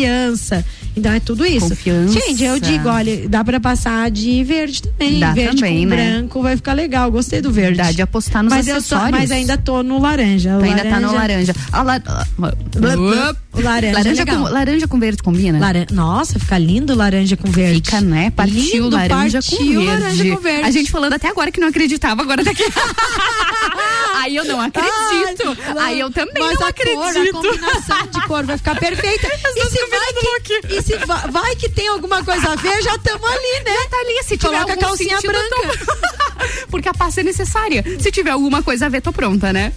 Speaker 19: Então é tudo isso.
Speaker 1: Confiança.
Speaker 19: Gente, eu digo, olha, dá pra passar de verde também.
Speaker 1: Dá
Speaker 19: verde
Speaker 1: também,
Speaker 19: com
Speaker 1: né?
Speaker 19: branco vai ficar legal. Gostei do verde.
Speaker 1: Dá de apostar nos
Speaker 19: mas eu tô-
Speaker 1: acessórios.
Speaker 19: mas ainda tô no laranja.
Speaker 1: Ainda tá no laranja. Ah, la-
Speaker 19: O laranja,
Speaker 1: laranja,
Speaker 19: é legal.
Speaker 1: com, laranja com verde combina?
Speaker 19: Laran- Nossa, fica lindo laranja com verde.
Speaker 1: Fica, né? Partiu
Speaker 19: Lindo,
Speaker 1: laranja
Speaker 19: partiu
Speaker 1: com verde.
Speaker 19: laranja com verde.
Speaker 1: A gente falando até agora que não acreditava, agora tá aqui. Aí eu não acredito.
Speaker 19: Ai,
Speaker 1: Aí eu também
Speaker 19: mas
Speaker 1: não
Speaker 19: a
Speaker 1: acredito.
Speaker 19: Cor, a combinação de cor vai ficar perfeita. E se, vai que, e se va- vai que tem alguma coisa a ver, já estamos ali, né?
Speaker 1: Já tá ali, se tiver
Speaker 19: Coloca a calcinha branca.
Speaker 1: tô- Porque a pasta é necessária. Se tiver alguma coisa a ver, tô pronta, né?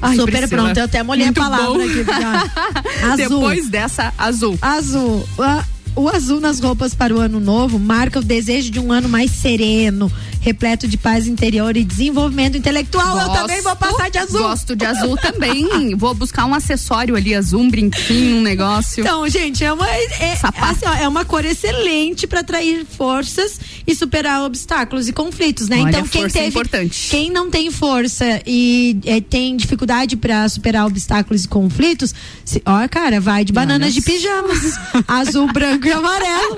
Speaker 1: Ai,
Speaker 19: Super
Speaker 1: Priscila,
Speaker 19: pronta. Eu até molhei a
Speaker 1: muito
Speaker 19: palavra
Speaker 1: bom.
Speaker 19: aqui. Azul.
Speaker 1: Depois dessa, azul.
Speaker 19: Azul. A- O azul nas roupas para o ano novo marca o desejo de um ano mais sereno, repleto de paz interior e desenvolvimento intelectual. Eu também vou passar de azul.
Speaker 1: Gosto de azul também. Vou buscar um acessório ali azul, um brinquinho, um negócio.
Speaker 19: Então, gente, é uma, é,
Speaker 1: Sapato.
Speaker 19: assim, ó, é uma cor excelente para atrair forças e superar obstáculos e conflitos, né?
Speaker 1: Olha,
Speaker 19: então, quem
Speaker 1: é
Speaker 19: teve,
Speaker 1: importante.
Speaker 19: quem não tem força e é, tem dificuldade para superar obstáculos e conflitos, se, ó, cara, vai de bananas de pijamas, azul, branco e amarelo,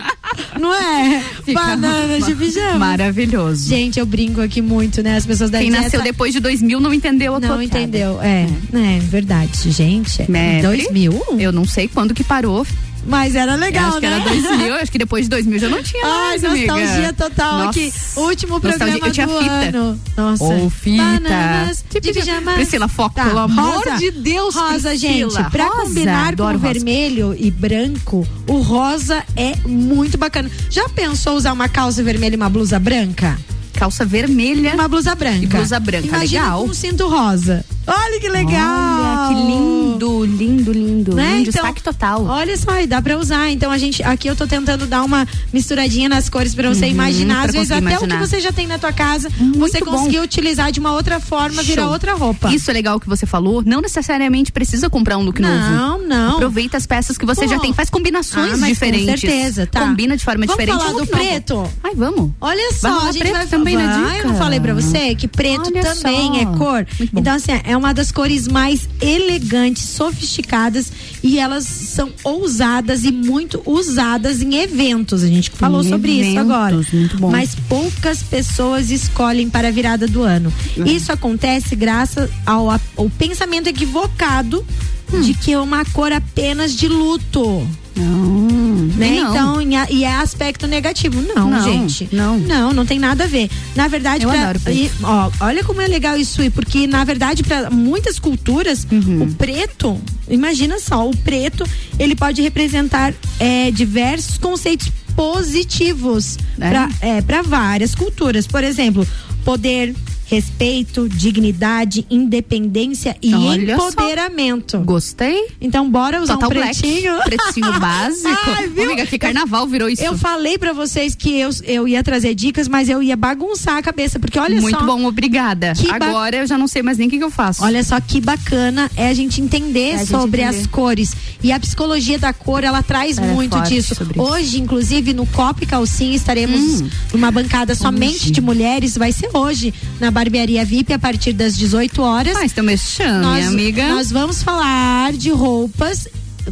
Speaker 19: não é?
Speaker 1: Fica
Speaker 19: bananas de pijamas.
Speaker 1: Maravilhoso.
Speaker 19: Gente, eu brinco aqui muito, né? As pessoas devem
Speaker 1: Quem nasceu
Speaker 19: essa-
Speaker 1: depois de 2000 não entendeu a
Speaker 19: Não entendeu, é, é verdade, gente.
Speaker 1: Né,
Speaker 19: 2000?
Speaker 1: Eu não sei quando que parou.
Speaker 19: Mas era legal,
Speaker 1: acho que
Speaker 19: né?
Speaker 1: era 2000, acho que depois de 2000 já não tinha
Speaker 19: Ai,
Speaker 1: mais, amiga.
Speaker 19: nostalgia total
Speaker 1: Nossa.
Speaker 19: aqui. Último
Speaker 1: Nostalgia.
Speaker 19: programa
Speaker 1: Eu tinha
Speaker 19: do
Speaker 1: fita.
Speaker 19: ano. Nossa.
Speaker 1: Ou fita.
Speaker 19: Bananas de pijamas.
Speaker 1: Priscila, foco,
Speaker 19: Tá,
Speaker 1: pelo amor
Speaker 19: rosa.
Speaker 1: de Deus,
Speaker 19: Rosa,
Speaker 1: Priscila.
Speaker 19: gente, pra
Speaker 1: Rosa,
Speaker 19: combinar com
Speaker 1: adoro
Speaker 19: o
Speaker 1: rosa.
Speaker 19: vermelho e branco, o rosa é muito bacana. Já pensou usar uma calça vermelha e uma blusa branca?
Speaker 1: Calça vermelha.
Speaker 19: Uma blusa branca.
Speaker 1: E blusa branca,
Speaker 19: Imagina
Speaker 1: legal.
Speaker 19: com um cinto rosa. Olha que legal.
Speaker 1: Olha, que lindo, lindo, lindo.
Speaker 19: Né?
Speaker 1: Um
Speaker 19: Então,
Speaker 1: destaque total.
Speaker 19: Olha só, dá pra usar. Então a gente, aqui eu tô tentando dar uma misturadinha nas cores pra você
Speaker 1: Uhum,
Speaker 19: imaginar. Às vezes até o
Speaker 1: imaginar.
Speaker 19: que você já tem na tua casa,
Speaker 1: Muito
Speaker 19: você
Speaker 1: bom.
Speaker 19: conseguir utilizar de uma outra forma, virar
Speaker 1: Show.
Speaker 19: outra roupa.
Speaker 1: Isso é legal que você falou. Não necessariamente precisa comprar um look
Speaker 19: Não,
Speaker 1: novo.
Speaker 19: não.
Speaker 1: Aproveita as peças que você
Speaker 19: Pô.
Speaker 1: já tem. Faz combinações
Speaker 19: Ah,
Speaker 1: diferentes.
Speaker 19: Com certeza, tá.
Speaker 1: Combina de forma
Speaker 19: Vamos
Speaker 1: diferente.
Speaker 19: falar
Speaker 1: um
Speaker 19: do
Speaker 1: novo.
Speaker 19: preto?
Speaker 1: Ai, vamos.
Speaker 19: Olha só, a gente
Speaker 1: preto
Speaker 19: vai
Speaker 1: também na
Speaker 19: vai,
Speaker 1: dica?
Speaker 19: Eu não falei pra você que preto
Speaker 1: Olha
Speaker 19: também
Speaker 1: só.
Speaker 19: é cor.
Speaker 1: Muito bom.
Speaker 19: Então, assim, é uma das cores mais elegantes, sofisticadas e elas são ousadas e muito usadas em eventos. A gente falou
Speaker 1: Em
Speaker 19: sobre isso
Speaker 1: eventos,
Speaker 19: agora.
Speaker 1: muito bom.
Speaker 19: Mas poucas pessoas escolhem para a virada do ano.
Speaker 1: Uhum.
Speaker 19: Isso acontece graças ao, ao pensamento equivocado
Speaker 1: Hum.
Speaker 19: de que é uma cor apenas de luto. Né?
Speaker 1: não.
Speaker 19: Então, e é- aspecto negativo. Não,
Speaker 1: Não,
Speaker 19: gente.
Speaker 1: não.
Speaker 19: Não, não tem nada a ver. Na verdade,
Speaker 1: Eu
Speaker 19: pra-
Speaker 1: adoro
Speaker 19: e, ó, olha como é legal isso aí, porque na verdade para muitas culturas
Speaker 1: Uhum.
Speaker 19: o preto, imagina só, o preto ele pode representar é, diversos conceitos positivos
Speaker 1: É?
Speaker 19: para é, para várias culturas. Por exemplo, poder respeito, dignidade, independência e
Speaker 1: Olha só.
Speaker 19: empoderamento.
Speaker 1: Gostei.
Speaker 19: Então bora usar
Speaker 1: Total
Speaker 19: um
Speaker 1: Black.
Speaker 19: pretinho.
Speaker 1: Pretinho básico.
Speaker 19: Ai, viu?
Speaker 1: Amiga, que carnaval virou isso.
Speaker 19: Eu falei pra vocês que eu, eu ia trazer dicas, mas eu ia bagunçar a cabeça, porque olha
Speaker 1: Muito
Speaker 19: só.
Speaker 1: bom, obrigada.
Speaker 19: Que ba-
Speaker 1: Agora eu já não sei mais nem o que, que eu faço.
Speaker 19: Olha só que bacana é a gente entender
Speaker 1: É a gente
Speaker 19: sobre
Speaker 1: entender.
Speaker 19: as cores. E a psicologia da cor, ela traz
Speaker 1: é
Speaker 19: muito disso.
Speaker 1: sobre isso.
Speaker 19: Hoje, inclusive, no Copa e Calcinha, estaremos
Speaker 1: Hum.
Speaker 19: numa bancada somente
Speaker 1: Hoje.
Speaker 19: de mulheres. Vai ser hoje, na Barbearia VIP, a partir das 18 horas.
Speaker 1: Ah, estão mexendo,
Speaker 19: nós,
Speaker 1: minha amiga.
Speaker 19: Nós vamos falar de roupas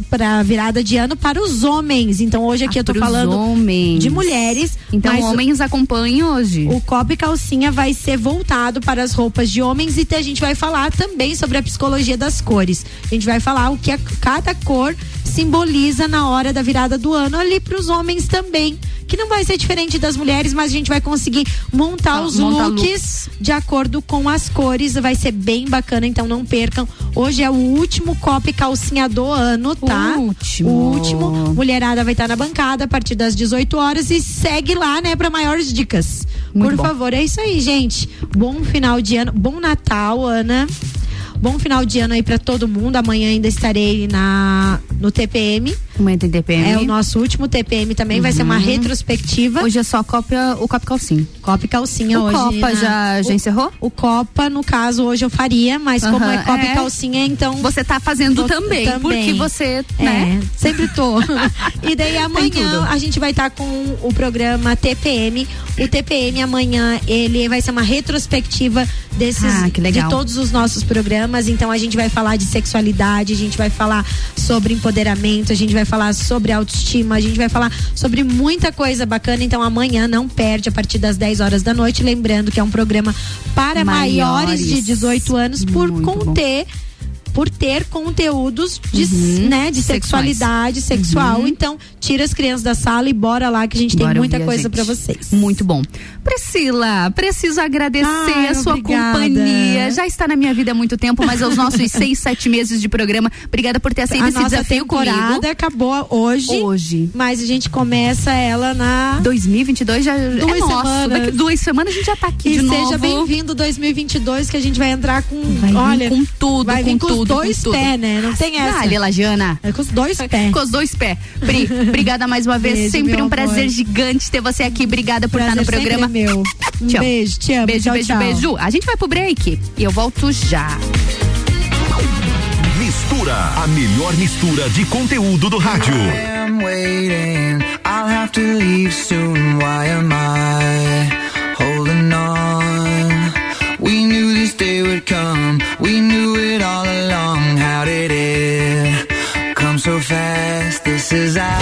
Speaker 19: para virada de ano para os homens. Então hoje aqui
Speaker 1: Ah,
Speaker 19: eu tô falando
Speaker 1: homens.
Speaker 19: de mulheres.
Speaker 1: Então, homens acompanhem hoje.
Speaker 19: o copo e calcinha vai ser voltado para as roupas de homens e a gente vai falar também sobre a psicologia das cores. A gente vai falar o que a- cada cor simboliza na hora da virada do ano ali para os homens também. Que não vai ser diferente das mulheres, mas a gente vai conseguir montar
Speaker 1: Ah,
Speaker 19: os
Speaker 1: montar
Speaker 19: looks de acordo com as cores. Vai ser bem bacana, então não percam. Hoje é o último copo calcinha do ano, tá?
Speaker 1: O último.
Speaker 19: O último. Mulherada vai estar na bancada a partir das 18 horas e segue lá, né, para maiores dicas.
Speaker 1: Muito
Speaker 19: Por
Speaker 1: bom.
Speaker 19: favor, é isso aí, gente. Bom final de ano, bom Natal, Ana. Bom final de ano aí pra todo mundo. Amanhã ainda estarei na no TPM.
Speaker 1: Amanhã tem TPM.
Speaker 19: É o nosso último TPM também, vai ser uma
Speaker 1: Uhum.
Speaker 19: retrospectiva.
Speaker 1: Hoje é só cópia, o Copa Calcinha.
Speaker 19: Copa calcinha
Speaker 1: O
Speaker 19: hoje.
Speaker 1: Copa
Speaker 19: na-
Speaker 1: já- já
Speaker 19: o-
Speaker 1: encerrou?
Speaker 19: O Copa, no caso, hoje eu faria, mas como
Speaker 1: Aham,
Speaker 19: é Copa
Speaker 1: é.
Speaker 19: e calcinha, então.
Speaker 1: Você tá fazendo
Speaker 19: Tô-
Speaker 1: também, porque você, né?
Speaker 19: É, sempre tô. e daí amanhã a gente vai estar com o programa TPM. O TPM amanhã, ele vai ser uma retrospectiva desses
Speaker 1: Ah, que legal.
Speaker 19: de todos os nossos programas. Então a gente vai falar de sexualidade, a gente vai falar sobre empoderamento, a gente vai falar sobre autoestima, a gente vai falar sobre muita coisa bacana. Então amanhã não perde a partir das 10 horas da noite, lembrando que é um programa para maiores, de
Speaker 1: Maiores.
Speaker 19: 18 anos por
Speaker 1: Muito bom.
Speaker 19: Por ter conteúdos de,
Speaker 1: Uhum.
Speaker 19: né, de
Speaker 1: Sexuais.
Speaker 19: sexualidade sexual.
Speaker 1: Uhum.
Speaker 19: Então, tira as crianças da sala e bora lá que a gente tem
Speaker 1: Bora
Speaker 19: muita
Speaker 1: ouvir a
Speaker 19: coisa pra vocês.
Speaker 1: Muito bom. Priscila, preciso agradecer
Speaker 19: Ai,
Speaker 1: a sua
Speaker 19: obrigada.
Speaker 1: companhia. Já está na minha vida há muito tempo, mas aos nossos seis, sete meses de programa. Obrigada por ter aceito
Speaker 19: a
Speaker 1: esse
Speaker 19: nossa
Speaker 1: desafio
Speaker 19: temporada
Speaker 1: comigo.
Speaker 19: acabou hoje.
Speaker 1: Hoje.
Speaker 19: Mas a gente começa ela na
Speaker 1: 2022 já é
Speaker 19: Duas
Speaker 1: nosso.
Speaker 19: semanas.
Speaker 1: Daqui duas semanas a gente já tá aqui
Speaker 19: e
Speaker 1: de
Speaker 19: seja
Speaker 1: novo.
Speaker 19: bem-vindo 2022 que a gente vai entrar com,
Speaker 1: Vai
Speaker 19: olha,
Speaker 1: com tudo,
Speaker 19: vai
Speaker 1: com
Speaker 19: com,
Speaker 1: tudo,
Speaker 19: dois pés, né? Não tem essa.
Speaker 1: Dale, Lajana.
Speaker 19: É com os dois pés.
Speaker 1: Com os dois pés. Pri, obrigada mais uma vez.
Speaker 19: Beijo,
Speaker 1: sempre um prazer
Speaker 19: amor.
Speaker 1: gigante ter você aqui. Obrigada por estar no
Speaker 19: Prazer
Speaker 1: programa.
Speaker 19: é meu. Um
Speaker 1: amo.
Speaker 19: beijo, te amo.
Speaker 1: Beijo,
Speaker 19: Tchau,
Speaker 1: beijo,
Speaker 19: tchau.
Speaker 1: beijo. A gente vai pro break e eu volto já.
Speaker 26: Mistura, a melhor mistura de conteúdo do rádio.
Speaker 27: am waiting. I'll have to leave soon. Why am I fast? This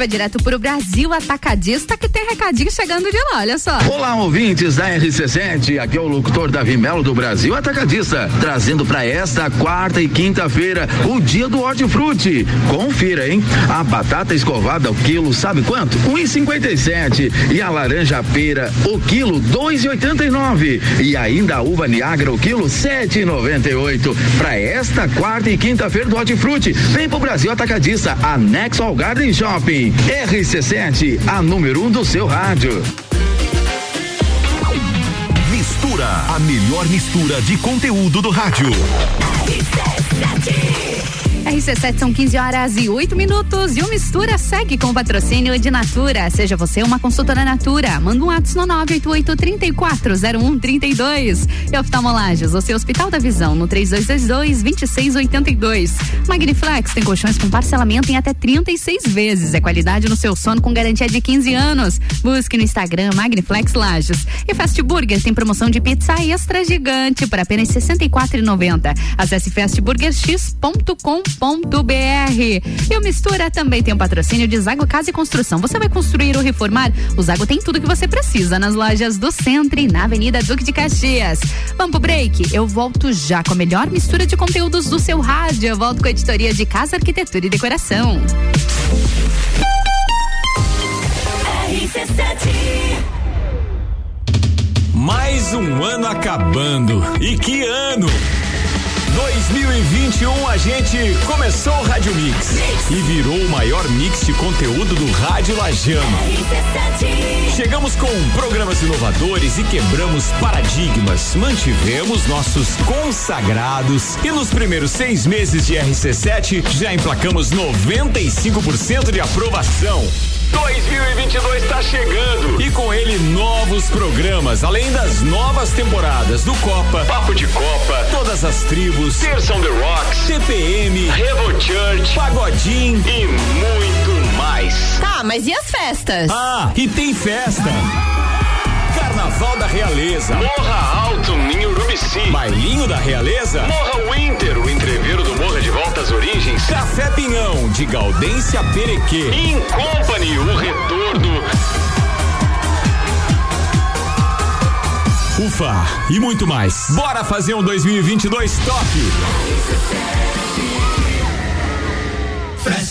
Speaker 1: vai direto pro Brasil Atacadista que tem recadinho chegando de lá, olha só.
Speaker 2: Olá, ouvintes da RC7, aqui é o locutor Davi Melo do Brasil Atacadista, trazendo para esta quarta e quinta-feira o dia do hortifruti. Confira, hein? A batata escovada o quilo, sabe quanto? 1,57 e a laranja pera o quilo 2,89 e ainda a uva Niagara o quilo 7,98. Para esta quarta e quinta-feira do hortifruti, vem pro Brasil Atacadista, anexo ao Garden Shopping. RC7, a número um do seu rádio.
Speaker 26: Mistura, a melhor mistura de conteúdo do rádio.
Speaker 1: RC7 são 15 horas e 8 minutos e o Mistura segue com o patrocínio de Natura. Seja você uma consultora Natura. Manda um WhatsApp no 988-340132. E oftalmolagens, o seu Hospital da Visão no 3222-2682. Magniflex tem colchões com parcelamento em até 36 vezes. É qualidade no seu sono com garantia de 15 anos. Busque no Instagram Magniflex Lages. E Fast Burger tem promoção de pizza extra gigante por apenas R$ 64,90. Acesse fastburgerx.com e o Mistura também tem um patrocínio de Zago Casa e Construção. Você vai construir ou reformar? O Zago tem tudo que você precisa nas lojas do Centro e na Avenida Duque de Caxias. Vamos pro break? Eu volto já com a melhor mistura de conteúdos do seu rádio. Eu volto com a editoria de Casa, Arquitetura e Decoração.
Speaker 26: Mais um ano acabando. E que ano! 2021 a gente começou o Rádio Mix e virou o maior mix de conteúdo do Rádio Lajano. Chegamos com programas inovadores e quebramos paradigmas. Mantivemos nossos consagrados e nos primeiros seis meses de RC7 já emplacamos 95% de aprovação. 2022 está chegando e com ele novos programas, além das novas temporadas do Copa, Papo de Copa, Todas as Tribos, Terça on the Rocks, CPM, Revo Church, Pagodim e muito mais.
Speaker 15: Tá, mas e as festas?
Speaker 26: Ah, e tem festa. Carnaval da Realeza. Morra Alto, Ninho Urubici. Bailinho da Realeza. Morra Winter, o Volta às Origens. Café Pinhão, de Gaudência Perequê. In Company, o retorno. Ufa, e muito mais. Bora fazer um 2022 top.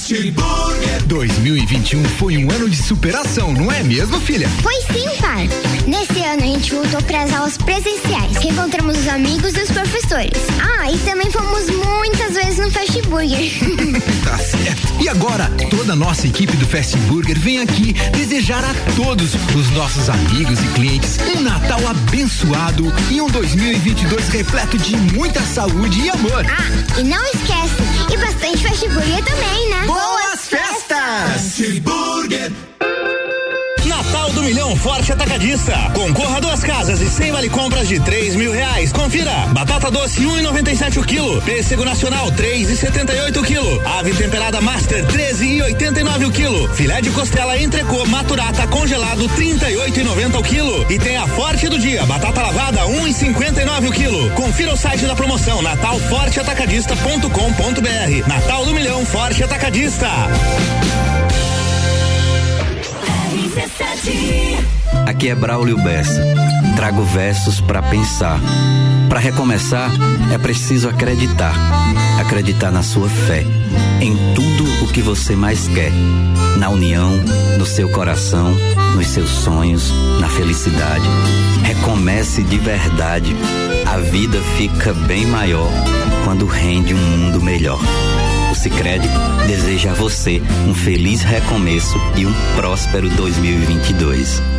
Speaker 6: Fast Burger 2021 foi um ano de superação, não é mesmo, filha?
Speaker 7: Foi sim, pai. Nesse ano a gente voltou para as aulas presenciais, reencontramos os amigos e os professores. Ah, e também fomos muitas vezes no Fast Burger.
Speaker 6: tá certo. E agora, toda a nossa equipe do Fast Burger vem aqui desejar a todos os nossos amigos e clientes um Natal abençoado e um 2022 repleto de muita saúde e amor.
Speaker 7: Ah, e não esquece, e bastante Fast Burger também, né?
Speaker 6: Boas festas! Fast Burger.
Speaker 9: Do Milhão Forte Atacadista. Concorra a duas casas e sem vale compras de três mil reais. Confira. Batata doce um e noventa e sete o quilo. Pêssego nacional três e setenta e oito o quilo. Ave temperada Master treze e oitenta e nove o quilo. Filé de costela entrecô maturata congelado trinta e oito e noventa o quilo. E tem a Forte do dia. Batata lavada um e cinquenta e nove o quilo. Confira o site da promoção natalforteatacadista.com.br. Natal do Milhão Forte Atacadista.
Speaker 28: Aqui é Braulio Bessa. Trago versos para pensar. Para recomeçar, é preciso acreditar. Acreditar na sua fé, em tudo o que você mais quer. Na união, no seu coração, nos seus sonhos, na felicidade. Recomece de verdade. A vida fica bem maior quando rende um mundo melhor. O Sicredi deseja a você um feliz recomeço e um próspero 2022.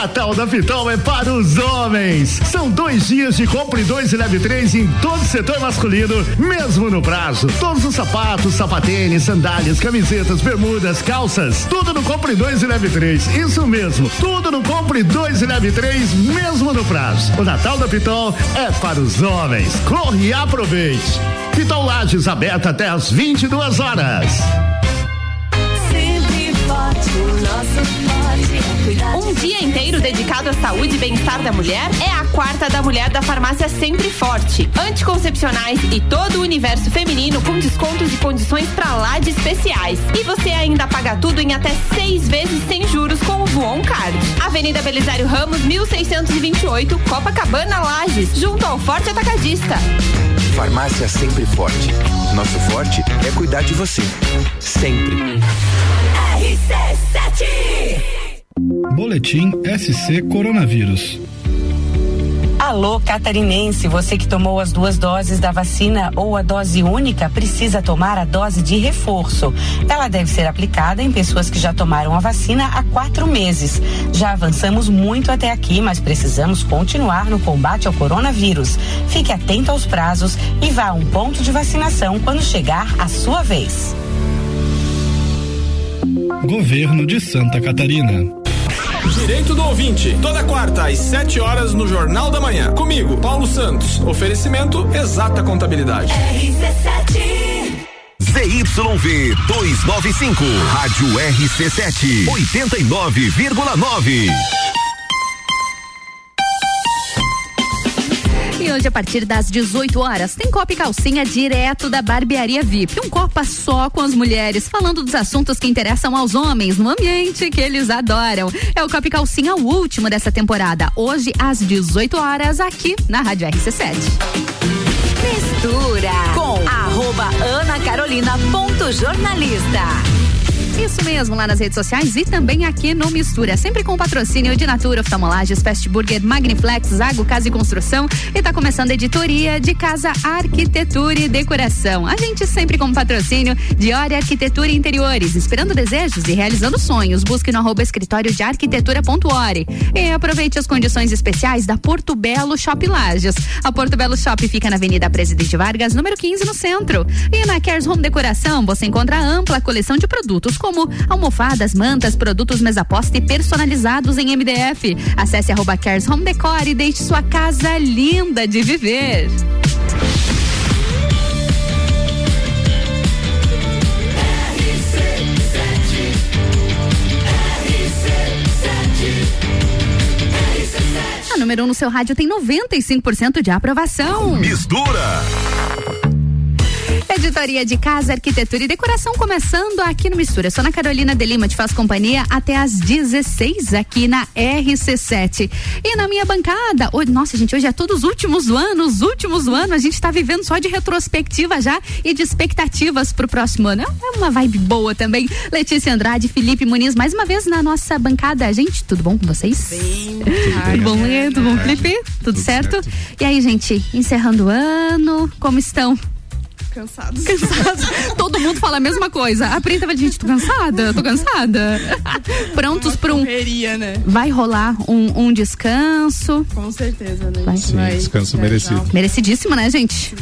Speaker 29: Natal da Pitol é para os homens. São dois dias de compre dois e leve três em todo o setor masculino, mesmo no prazo. Todos os sapatos, sapatênis, sandálias, camisetas, bermudas, calças, tudo no compre dois e leve três. Isso mesmo, tudo no compre dois e leve três, mesmo no prazo. O Natal da Pitol é para os homens. Corre e aproveite. Pitol Lages aberta até às 22 horas.
Speaker 10: Sempre forte, o nosso
Speaker 15: Um dia inteiro dedicado à saúde e bem-estar da mulher é a quarta da mulher da farmácia Sempre Forte. Anticoncepcionais e todo o universo feminino com descontos e condições pra lá de especiais. E você ainda paga tudo em até seis vezes sem juros com o Voon Card. Avenida Belisário Ramos, 1628, Copacabana Lages, junto ao Forte Atacadista.
Speaker 30: Farmácia Sempre Forte. Nosso forte é cuidar de você. Sempre.
Speaker 10: RC7
Speaker 31: Boletim SC Coronavírus.
Speaker 17: Alô, catarinense, você que tomou as duas doses da vacina ou a dose única precisa tomar a dose de reforço. Ela deve ser aplicada em pessoas que já tomaram a vacina há quatro meses. Já avançamos muito até aqui, mas precisamos continuar no combate ao coronavírus. Fique atento aos prazos e vá a um ponto de vacinação quando chegar a sua vez.
Speaker 31: Governo de Santa Catarina.
Speaker 32: Direito do ouvinte, toda quarta às 7 horas no Jornal da Manhã. Comigo, Paulo Santos. Oferecimento Exata Contabilidade.
Speaker 2: ZYV 295, Rádio RC7, 89,9.
Speaker 1: Hoje, a partir das 18 horas, tem Copa e Calcinha direto da Barbearia VIP. Um Copa só com as mulheres, falando dos assuntos que interessam aos homens no ambiente que eles adoram. É o Copa e Calcinha, o último dessa temporada. Hoje, às 18 horas, aqui na Rádio RC7.
Speaker 13: Mistura com arroba Ana Carolina ponto jornalista.
Speaker 1: Isso mesmo, lá nas redes sociais e também aqui no Mistura. Sempre com patrocínio de Natura, Oftalmolages, Fast Burger, Magniflex, Zago Casa e Construção. E tá começando a editoria de Casa Arquitetura e Decoração. A gente sempre com patrocínio de Ori Arquitetura e Interiores. Inspirando desejos e realizando sonhos. Busque no arroba escritório de arquitetura.ori. E aproveite as condições especiais da Porto Belo Shop Lages. A Porto Belo Shop fica na Avenida Presidente Vargas, número 15, no centro. E na Cares Home Decoração você encontra ampla coleção de produtos como almofadas, mantas, produtos mesa posta e personalizados em MDF. Acesse arroba Cares Home Decor e deixe sua casa linda de viver. A número 1 um no seu rádio tem 95% de aprovação.
Speaker 2: Mistura.
Speaker 1: Editoria de Casa, Arquitetura e Decoração começando aqui no Mistura. Sou Ana Carolina de Lima, te faz companhia até às 16 aqui na RC7. E na minha bancada, hoje, nossa gente, hoje é todos os últimos do ano, os últimos do ano, a gente tá vivendo só de retrospectiva já e de expectativas pro próximo ano. É uma vibe boa também. Letícia Andrade, Felipe Muniz, mais uma vez na nossa bancada. Gente, tudo bom com vocês?
Speaker 15: Bem,
Speaker 1: tudo bom, Lê? Tudo bom, Felipe? Tudo, certo? E aí, gente, encerrando o ano, como estão?
Speaker 15: Cansados.
Speaker 1: Cansados. Todo mundo fala a mesma coisa. A Pri tava, gente, tô cansada, tô cansada. Prontos pra um.
Speaker 15: Correria, né?
Speaker 1: Vai rolar um, um descanso.
Speaker 15: Com certeza, né?
Speaker 1: Vai.
Speaker 33: Sim, descanso merecido.
Speaker 1: Merecidíssimo, né, gente?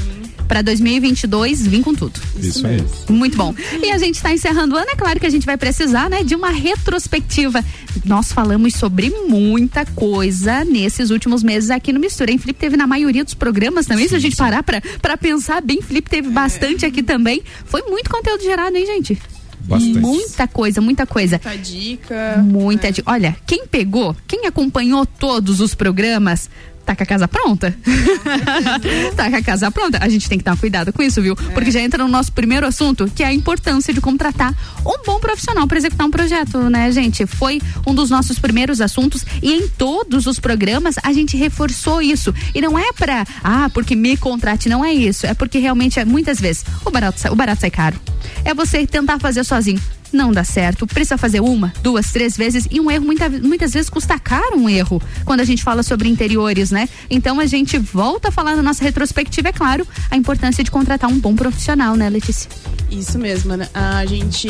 Speaker 1: Pra 2022, vim com tudo.
Speaker 33: Isso aí.
Speaker 1: Muito bom. E a gente está encerrando o ano, é claro que a gente vai precisar, né, de uma retrospectiva. Nós falamos sobre muita coisa nesses últimos meses aqui no Mistura, hein? Felipe teve na maioria dos programas também, se a gente parar pra, pra pensar bem, Felipe teve bastante aqui também. Foi muito conteúdo gerado, hein, gente?
Speaker 33: Bastante.
Speaker 1: Muita coisa, muita coisa.
Speaker 15: Muita dica.
Speaker 1: Muita dica. Olha, quem pegou, quem acompanhou todos os programas, tá com a casa pronta? tá com a casa pronta? A gente tem que tomar cuidado com isso, viu? Porque já entra no nosso primeiro assunto, que é a importância de contratar um bom profissional para executar um projeto, né, gente? Foi um dos nossos primeiros assuntos e em todos os programas a gente reforçou isso. E não é pra, ah, porque me contrate, não é isso. É porque realmente, é, muitas vezes, o barato, o barato sai caro. É você tentar fazer sozinho. Não dá certo, precisa fazer uma, duas, três vezes e um erro muita, muitas vezes custa caro um erro quando a gente fala sobre interiores, né? Então a gente volta a falar na nossa retrospectiva, é claro, a importância de contratar um bom profissional, né, Letícia?
Speaker 34: Isso mesmo, né? a gente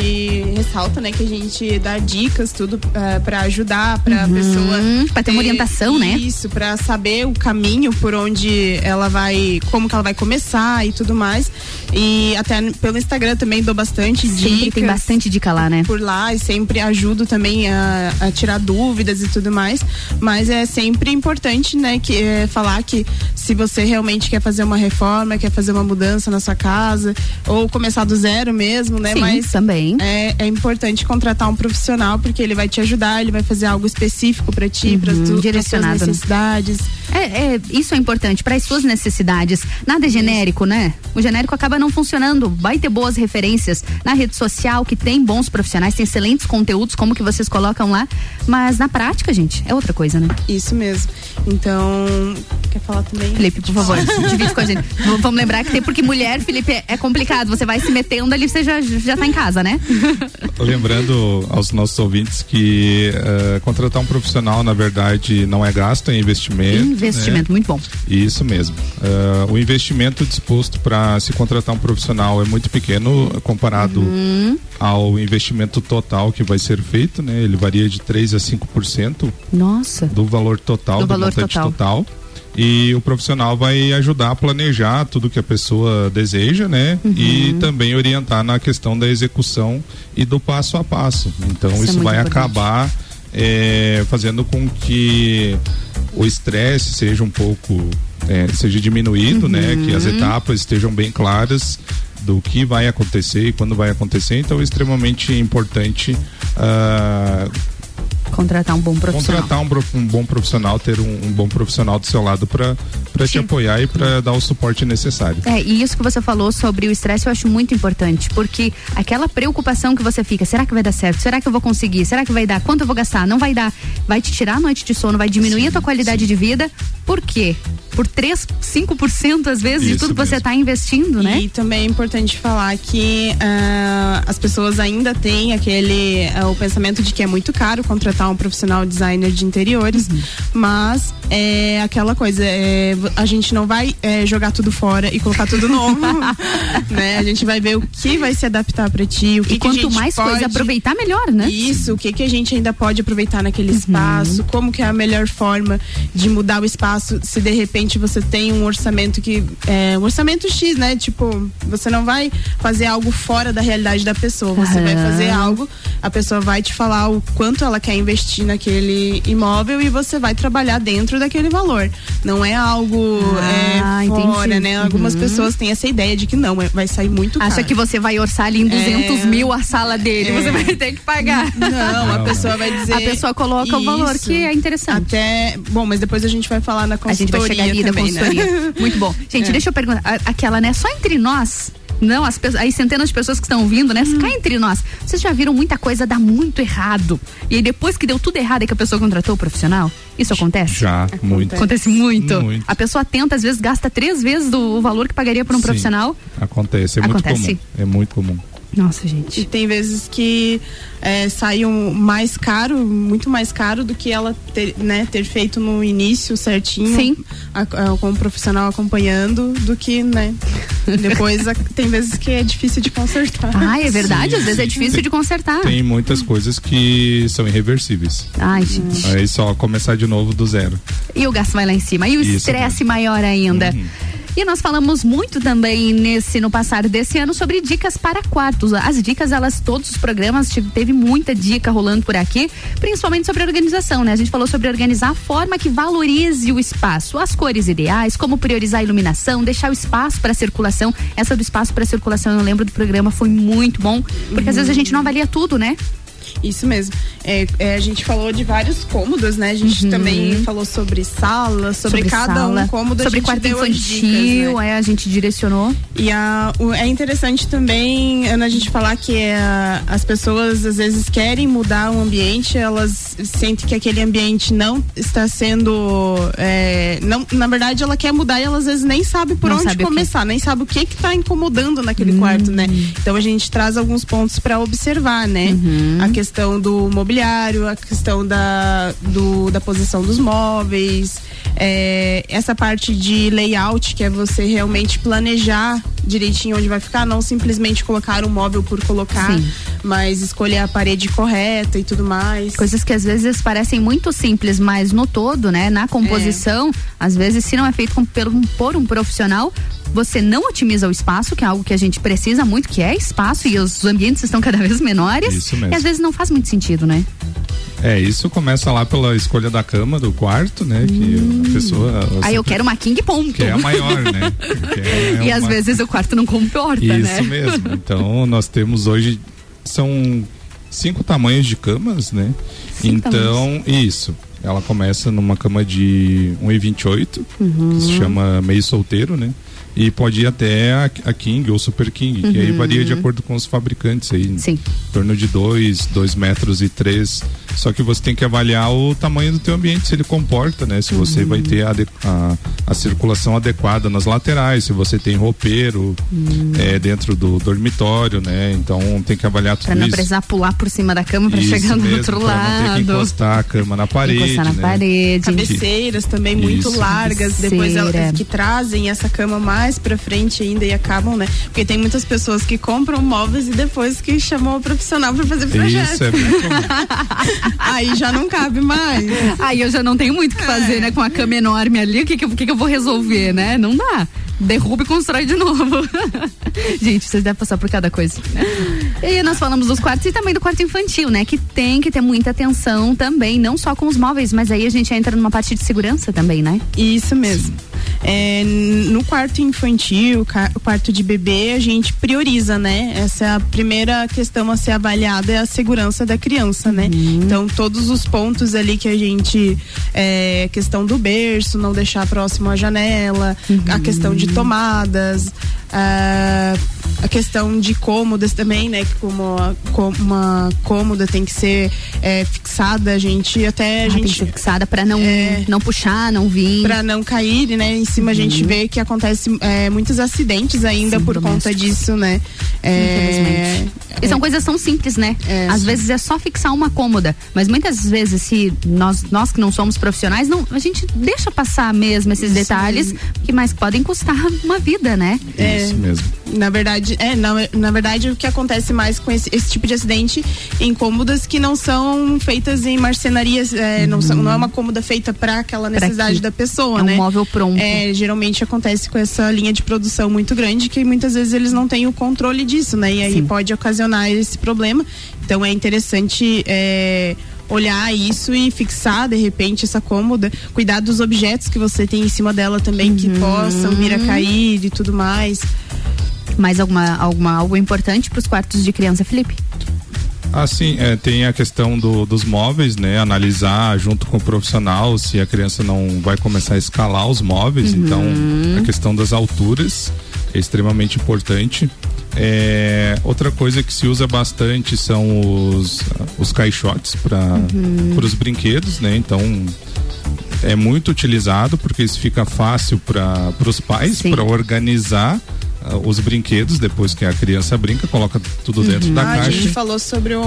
Speaker 34: ressalta, né, que a gente dá dicas tudo uh, para ajudar para
Speaker 1: Uhum,
Speaker 34: pessoa
Speaker 1: pra ter uma orientação, né?
Speaker 34: Isso, para saber o caminho por onde ela vai, como que ela vai começar e tudo mais. E até pelo Instagram também dou bastante
Speaker 1: Sempre
Speaker 34: dicas.
Speaker 1: tem bastante dica lá, né?
Speaker 34: Por lá e sempre ajudo também a, a tirar dúvidas e tudo mais. Mas é sempre importante, né, que é, falar que se você realmente quer fazer uma reforma, quer fazer uma mudança na sua casa ou começar do zero mesmo, né?
Speaker 1: Sim,
Speaker 34: Mas
Speaker 1: também.
Speaker 34: É, é importante contratar um profissional porque ele vai te ajudar, ele vai fazer algo específico para ti, para
Speaker 1: Uhum,
Speaker 34: tu,
Speaker 1: direcionado,
Speaker 34: pras
Speaker 1: né?
Speaker 34: necessidades.
Speaker 1: É, é, isso é importante para as suas necessidades. Nada é genérico, né? O genérico acaba não funcionando. Vai ter boas referências na rede social, que tem bons profissionais, tem excelentes conteúdos, como que vocês colocam lá. Mas na prática, gente, é outra coisa, né?
Speaker 34: Isso mesmo. Então, quer falar também?
Speaker 1: Felipe, por favor, divide com a gente. V- Vamos lembrar que tem, porque mulher, Felipe, é, complicado. Você vai se metendo ali, você já, já tá em casa, né?
Speaker 31: Lembrando aos nossos ouvintes que eh, contratar um profissional, na verdade, não é gasto, é investimento.
Speaker 1: Investimento,
Speaker 31: né?
Speaker 1: muito bom.
Speaker 31: Isso mesmo. Eh, o investimento disposto para se contratar um profissional é muito pequeno comparado
Speaker 1: Uhum.
Speaker 31: ao investimento total que vai ser feito, né? Ele varia de 3 a 5%
Speaker 1: Nossa.
Speaker 31: do valor total,
Speaker 1: Do
Speaker 31: do,
Speaker 1: valor
Speaker 31: montante
Speaker 1: total.
Speaker 31: total. E o profissional vai ajudar a planejar tudo que a pessoa deseja, né?
Speaker 1: Uhum.
Speaker 31: E também orientar na questão da execução e do passo a passo. Então
Speaker 1: Isso é
Speaker 31: isso,
Speaker 1: muito
Speaker 31: vai
Speaker 1: importante.
Speaker 31: acabar eh, fazendo com que o estresse seja um pouco eh, seja diminuído, né? Que as
Speaker 1: Uhum.
Speaker 31: etapas estejam bem claras do que vai acontecer e quando vai acontecer. Então é extremamente importante ah,
Speaker 1: Contratar um bom profissional.
Speaker 31: Contratar um, um bom profissional, ter um, um bom profissional do seu lado para te apoiar e para dar o suporte necessário.
Speaker 1: É, e isso que você falou sobre o estresse eu acho muito importante, porque aquela preocupação que você fica, será que vai dar certo? Será que eu vou conseguir? Será que vai dar? Quanto eu vou gastar? Não vai dar. Vai te tirar a noite de sono, vai diminuir a tua qualidade de vida. Por quê? Por 3, 5% às vezes de
Speaker 34: Isso
Speaker 1: tudo que você está investindo, né?
Speaker 34: E também é importante falar que ah, as pessoas ainda têm aquele ah, o pensamento de que é muito caro contratar um profissional designer de interiores,
Speaker 1: Uhum.
Speaker 34: mas é aquela coisa, é, a gente não vai é, jogar tudo fora e colocar tudo novo, né? A gente vai ver o que vai se adaptar para ti, o que
Speaker 1: E
Speaker 34: que
Speaker 1: quanto mais coisa
Speaker 34: pode-
Speaker 1: aproveitar, melhor, né?
Speaker 34: Isso, o que que a gente ainda pode aproveitar naquele
Speaker 1: Uhum.
Speaker 34: espaço, como que é a melhor forma de mudar o espaço, se de repente você tem um orçamento que é um orçamento X, né? Tipo, você não vai fazer algo fora da realidade da pessoa, você vai fazer algo, a pessoa vai te falar o quanto ela quer investir naquele imóvel e você vai trabalhar dentro daquele valor. Não é algo
Speaker 1: Ah,
Speaker 34: é, fora,
Speaker 1: entendi.
Speaker 34: né? Algumas
Speaker 1: Uhum.
Speaker 34: pessoas têm essa ideia de que não, é- vai sair muito caro.
Speaker 1: Acha que você vai orçar ali em 200
Speaker 34: É.
Speaker 1: mil a sala dele,
Speaker 34: É.
Speaker 1: você vai ter que pagar.
Speaker 34: Não, a pessoa vai dizer.
Speaker 1: A pessoa coloca o valor que é interessante.
Speaker 34: Até. Bom, mas depois a gente vai falar na
Speaker 1: A
Speaker 34: consultoria.
Speaker 1: gente vai chegar ali da
Speaker 34: também, né?
Speaker 1: consultoria. Muito bom. Gente,
Speaker 34: É.
Speaker 1: deixa eu perguntar. a- Aquela, né? Só entre nós. Não, as pessoas, aí centenas de pessoas que estão ouvindo, né?
Speaker 34: Hum.
Speaker 1: Cá entre nós. Vocês já viram muita coisa dar muito errado. E aí depois que deu tudo errado é que a pessoa contratou o profissional? Isso acontece?
Speaker 31: Já, muito.
Speaker 1: Acontece muito.
Speaker 31: Muito.
Speaker 1: A pessoa tenta, às vezes, gasta três vezes do o valor que pagaria por um
Speaker 31: Sim.
Speaker 1: profissional.
Speaker 31: Acontece, é
Speaker 1: Acontece.
Speaker 31: muito comum. É muito comum.
Speaker 1: Nossa, gente.
Speaker 34: E tem vezes que é, sai um mais caro, muito mais caro do que ela ter, né, ter feito no início certinho.
Speaker 1: Sim.
Speaker 34: a- a- com o profissional acompanhando, do que, né? Depois a- tem vezes que é difícil de consertar.
Speaker 1: Ah, é verdade? Às vezes é difícil
Speaker 31: Tem-
Speaker 1: de consertar.
Speaker 31: Tem muitas coisas que são irreversíveis.
Speaker 1: Ai, gente.
Speaker 31: Aí só começar de novo do zero.
Speaker 1: E o gasto vai lá em cima. E o estresse maior ainda. E nós falamos muito também nesse no passar desse ano sobre dicas para quartos. As dicas, elas, todos os programas tive- teve muita dica rolando por aqui, principalmente sobre organização, né? A gente falou sobre organizar a forma que valorize o espaço, as cores ideais, como priorizar a iluminação, deixar o espaço para circulação. Essa do espaço para circulação, eu lembro do programa, foi muito bom, porque às vezes a gente não avalia tudo, né?
Speaker 34: Isso mesmo. É, é, a gente falou de vários cômodos, né? A gente
Speaker 1: Uhum.
Speaker 34: também falou sobre sala, sobre, cada
Speaker 1: sala,
Speaker 34: um cômodo.
Speaker 1: sobre
Speaker 34: a
Speaker 1: quarto infantil,
Speaker 34: dicas, né?
Speaker 1: é, a gente direcionou.
Speaker 34: E a, o- é interessante também, Ana, a gente falar que é, as pessoas às vezes querem mudar o ambiente, elas sentem que aquele ambiente não está sendo. é, não, na verdade, ela quer mudar e ela às vezes nem sabe por
Speaker 1: Não
Speaker 34: onde
Speaker 1: sabe
Speaker 34: começar, nem sabe o que que tá incomodando naquele quarto, né? Então a gente traz alguns pontos para observar, né? A questão do mobiliário, a questão da, do, da posição dos móveis, é, essa parte de layout, que é você realmente planejar direitinho onde vai ficar, não simplesmente colocar um móvel por colocar,
Speaker 1: Sim.
Speaker 34: mas escolher a parede correta e tudo mais.
Speaker 1: Coisas que às vezes parecem muito simples, mas no todo, né, na composição, às vezes se não é feito com, pelo, por um profissional, você não otimiza o espaço, que é algo que a gente precisa muito, que é espaço e os ambientes estão cada vez menores.
Speaker 31: Isso mesmo.
Speaker 1: E às vezes não faz muito sentido, né?
Speaker 31: É, isso começa lá pela escolha da cama, do quarto, né? Que a pessoa. ela
Speaker 1: Aí eu
Speaker 31: sempre
Speaker 1: quero uma king ponto.
Speaker 31: quer a maior, né? Quer
Speaker 1: e às
Speaker 31: uma-
Speaker 1: vezes o quarto não comporta, né?
Speaker 31: Isso mesmo. Então nós temos hoje são cinco tamanhos de camas, né?
Speaker 1: Cinco
Speaker 31: então isso. Ela começa numa cama de 1,28,
Speaker 1: Uhum.
Speaker 31: que se chama meio solteiro, né? E pode ir até a, a King ou Super King, que aí
Speaker 1: Uhum.
Speaker 31: varia de acordo com os fabricantes aí.
Speaker 1: Sim.
Speaker 31: Em torno de 2, 2 metros e 3. Só que você tem que avaliar o tamanho do teu ambiente, se ele comporta, né? Se você vai ter a, a, a circulação adequada nas laterais, se você tem roupeiro é, dentro do dormitório, né? Então tem que avaliar tudo
Speaker 1: Pra não
Speaker 31: isso.
Speaker 1: precisar pular por cima da cama pra
Speaker 31: Isso
Speaker 1: chegar do
Speaker 31: mesmo,
Speaker 1: outro
Speaker 31: pra Não ter que
Speaker 1: lado.
Speaker 31: encostar a cama na parede.
Speaker 1: Encostar na
Speaker 31: né?
Speaker 1: parede.
Speaker 34: Cabeceiras também muito
Speaker 31: Isso.
Speaker 34: largas, depois elas que trazem essa cama mais pra frente ainda e acabam, né? Porque tem muitas pessoas que compram móveis e depois que chamam o profissional pra fazer projeto.
Speaker 31: Isso é muito
Speaker 34: Aí já não cabe mais.
Speaker 1: Aí eu já não tenho muito o que fazer, né? Com a cama enorme ali, o que que, que que eu vou resolver, né? Não dá. Derruba e constrói de novo. Gente, vocês devem passar por cada coisa. E nós falamos dos quartos e também do quarto infantil, né? Que tem que ter muita atenção também, não só com os móveis, mas aí a gente entra numa parte de segurança também, né?
Speaker 34: Isso mesmo. É, no quarto infantil, o quarto de bebê, a gente prioriza, né? Essa é a primeira questão a ser avaliada, é a segurança da criança, né? Então, todos os pontos ali que a gente. É, questão do berço, não deixar próximo à janela, a questão de tomadas, a, a questão de cômodas também, né? Que como uma cômoda tem que ser é, fixada, a gente até. A
Speaker 1: Ah, tem
Speaker 34: gente,
Speaker 1: que ser fixada pra não,
Speaker 34: É.
Speaker 1: não puxar, não vir.
Speaker 34: Pra não cair, né? Em cima a gente vê que acontece é, muitos acidentes ainda
Speaker 1: Sim,
Speaker 34: por conta disso, né? É,
Speaker 1: Infelizmente. E são coisas tão simples, né?
Speaker 34: É,
Speaker 1: Às vezes é só fixar uma cômoda, mas muitas vezes se nós, nós que não somos profissionais, não, a gente deixa passar mesmo esses detalhes que mais podem custar uma vida, né?
Speaker 34: É.
Speaker 31: Isso mesmo.
Speaker 34: Na verdade, é, na, na verdade o que acontece mais com esse, esse tipo de acidente em cômodas que não são feitas em marcenarias, é, não, são, não é uma cômoda feita para aquela necessidade da pessoa,
Speaker 1: é um
Speaker 34: né?
Speaker 1: móvel pronto.
Speaker 34: É, geralmente acontece com essa linha de produção muito grande que muitas vezes eles não têm o controle disso, né? E aí
Speaker 1: Sim.
Speaker 34: pode ocasionar esse problema. Então é interessante é, olhar isso e fixar de repente essa cômoda, cuidar dos objetos que você tem em cima dela também que
Speaker 1: Uhum.
Speaker 34: possam vir a cair e tudo mais.
Speaker 1: Mais alguma, alguma algo importante para os quartos de criança, Felipe?
Speaker 31: Assim, é, tem a questão do- dos móveis, né? Analisar junto com o profissional se a criança não vai começar a escalar os móveis. Então, a questão das alturas é extremamente importante. É, outra coisa que se usa bastante são os, os caixotes para os brinquedos, né? Então, é muito utilizado porque isso fica fácil para os pais para organizar ah, os brinquedos depois que a criança brinca, coloca tudo dentro da
Speaker 34: Ah, a
Speaker 31: caixa.
Speaker 34: gente falou sobre o,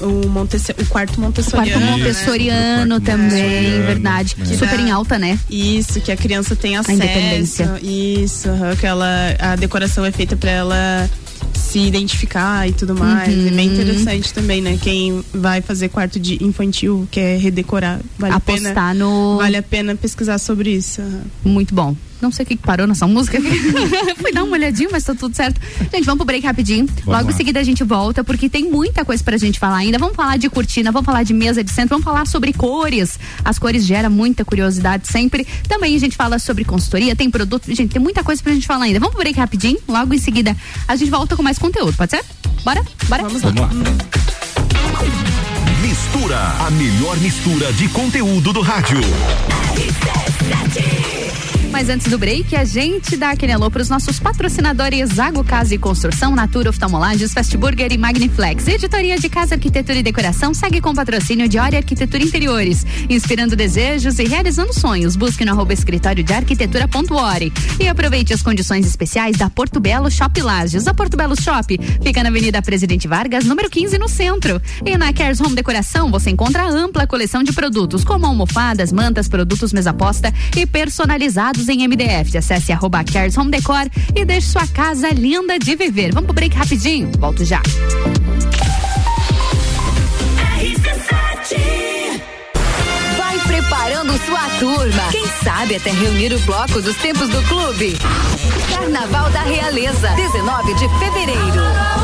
Speaker 34: o, Montesse, o quarto
Speaker 1: O quarto
Speaker 34: montessoriano. né?
Speaker 1: montessoriano também,
Speaker 31: montessoriano,
Speaker 1: verdade.
Speaker 31: né?
Speaker 1: Super em alta, né?
Speaker 34: Isso, que a criança tem acesso.
Speaker 1: independência.
Speaker 34: Isso, que ela, a decoração é feita para ela se identificar e tudo mais. É bem
Speaker 1: Uhum.
Speaker 34: interessante também, né? Quem vai fazer quarto de infantil, quer redecorar, vale a pena.
Speaker 1: Apostar no.
Speaker 34: Vale a pena pesquisar sobre isso.
Speaker 1: Muito bom. Não sei o que parou nessa música. Fui dar uma olhadinha, mas tá tudo certo. Gente, vamos pro break rapidinho. Logo em seguida a gente volta, porque tem muita coisa pra gente falar ainda. Vamos falar de cortina, vamos falar de mesa de centro, vamos falar sobre cores. As cores geram muita curiosidade sempre. Também a gente fala sobre consultoria, tem produto. Gente, tem muita coisa pra gente falar ainda. Vamos pro break rapidinho. Logo em seguida a gente volta com mais conteúdo, pode ser? Bora? Bora?
Speaker 34: Vamos lá.
Speaker 31: Vamos lá.
Speaker 2: Mistura, a melhor mistura de conteúdo do rádio.
Speaker 1: Mas antes do break, a gente dá aquele alô para os nossos patrocinadores Zago Casa e Construção, Natura Oftalmolages, Fast Burger e Magniflex. Editoria de Casa, Arquitetura e Decoração segue com patrocínio de Ori Arquitetura Interiores, inspirando desejos e realizando sonhos. Busque no arroba escritório de arquitetura.ori. E aproveite as condições especiais da Porto Belo Shop Lages. A Porto Belo Shop fica na Avenida Presidente Vargas, número 15, no centro. E na Cares Home Decoração você encontra ampla coleção de produtos, como almofadas, mantas, produtos mesa posta e personalizados em MDF. Acesse arroba Cares Home Decor e deixe sua casa linda de viver. Vamos pro break rapidinho? Volto já.
Speaker 13: Vai preparando sua turma. Quem sabe até reunir o bloco dos tempos do clube. Carnaval da Realeza, 19 de fevereiro.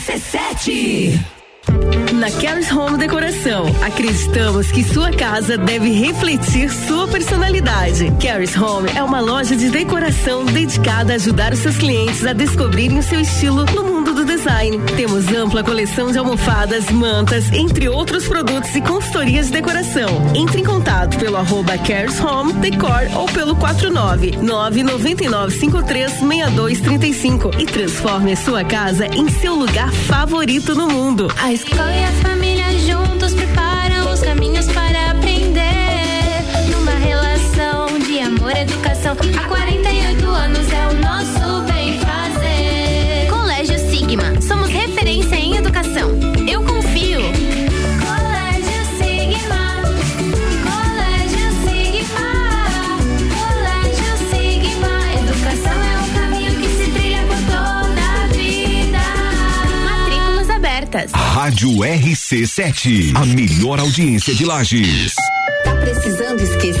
Speaker 35: RC7 na Caris Home Decoração, acreditamos que sua casa deve refletir sua personalidade. Caris Home é uma loja de decoração dedicada a ajudar os seus clientes a descobrirem o seu estilo no mundo do design. Temos ampla coleção de almofadas, mantas, entre outros produtos e consultorias de decoração. Entre em contato pelo arroba Caris Home Decor ou pelo 49 999 53 6235 e transforme a sua casa em seu lugar favorito no mundo.
Speaker 10: A escola e a família juntos preparam os caminhos para aprender. Numa relação de amor e educação. Há 48 anos é o nosso
Speaker 15: educação. Eu confio.
Speaker 10: Colégio Sigma. Colégio Sigma. Colégio Sigma. Educação é um caminho que se trilha por toda a vida.
Speaker 15: Matrículas abertas.
Speaker 2: Rádio RC7, a melhor audiência de Lages.
Speaker 36: Tá precisando esquecer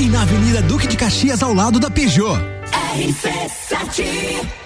Speaker 6: E na Avenida Duque de Caxias, ao lado da Peugeot.
Speaker 37: RC7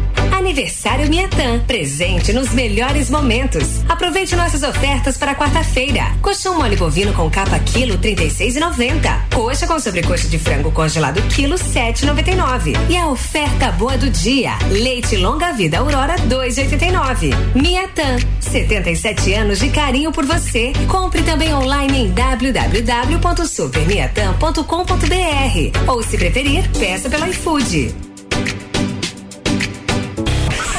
Speaker 25: Aniversário Miatan. Presente nos melhores momentos. Aproveite nossas ofertas para quarta-feira. Colchão mole bovino com capa quilo 36,90. Coxa com sobrecoxa de frango congelado quilo 7,99. E a oferta boa do dia. Leite longa vida Aurora 2,89. Miatan. 77 anos de carinho por você. Compre também online em www.supermiatan.com.br ou se preferir, peça pelo iFood.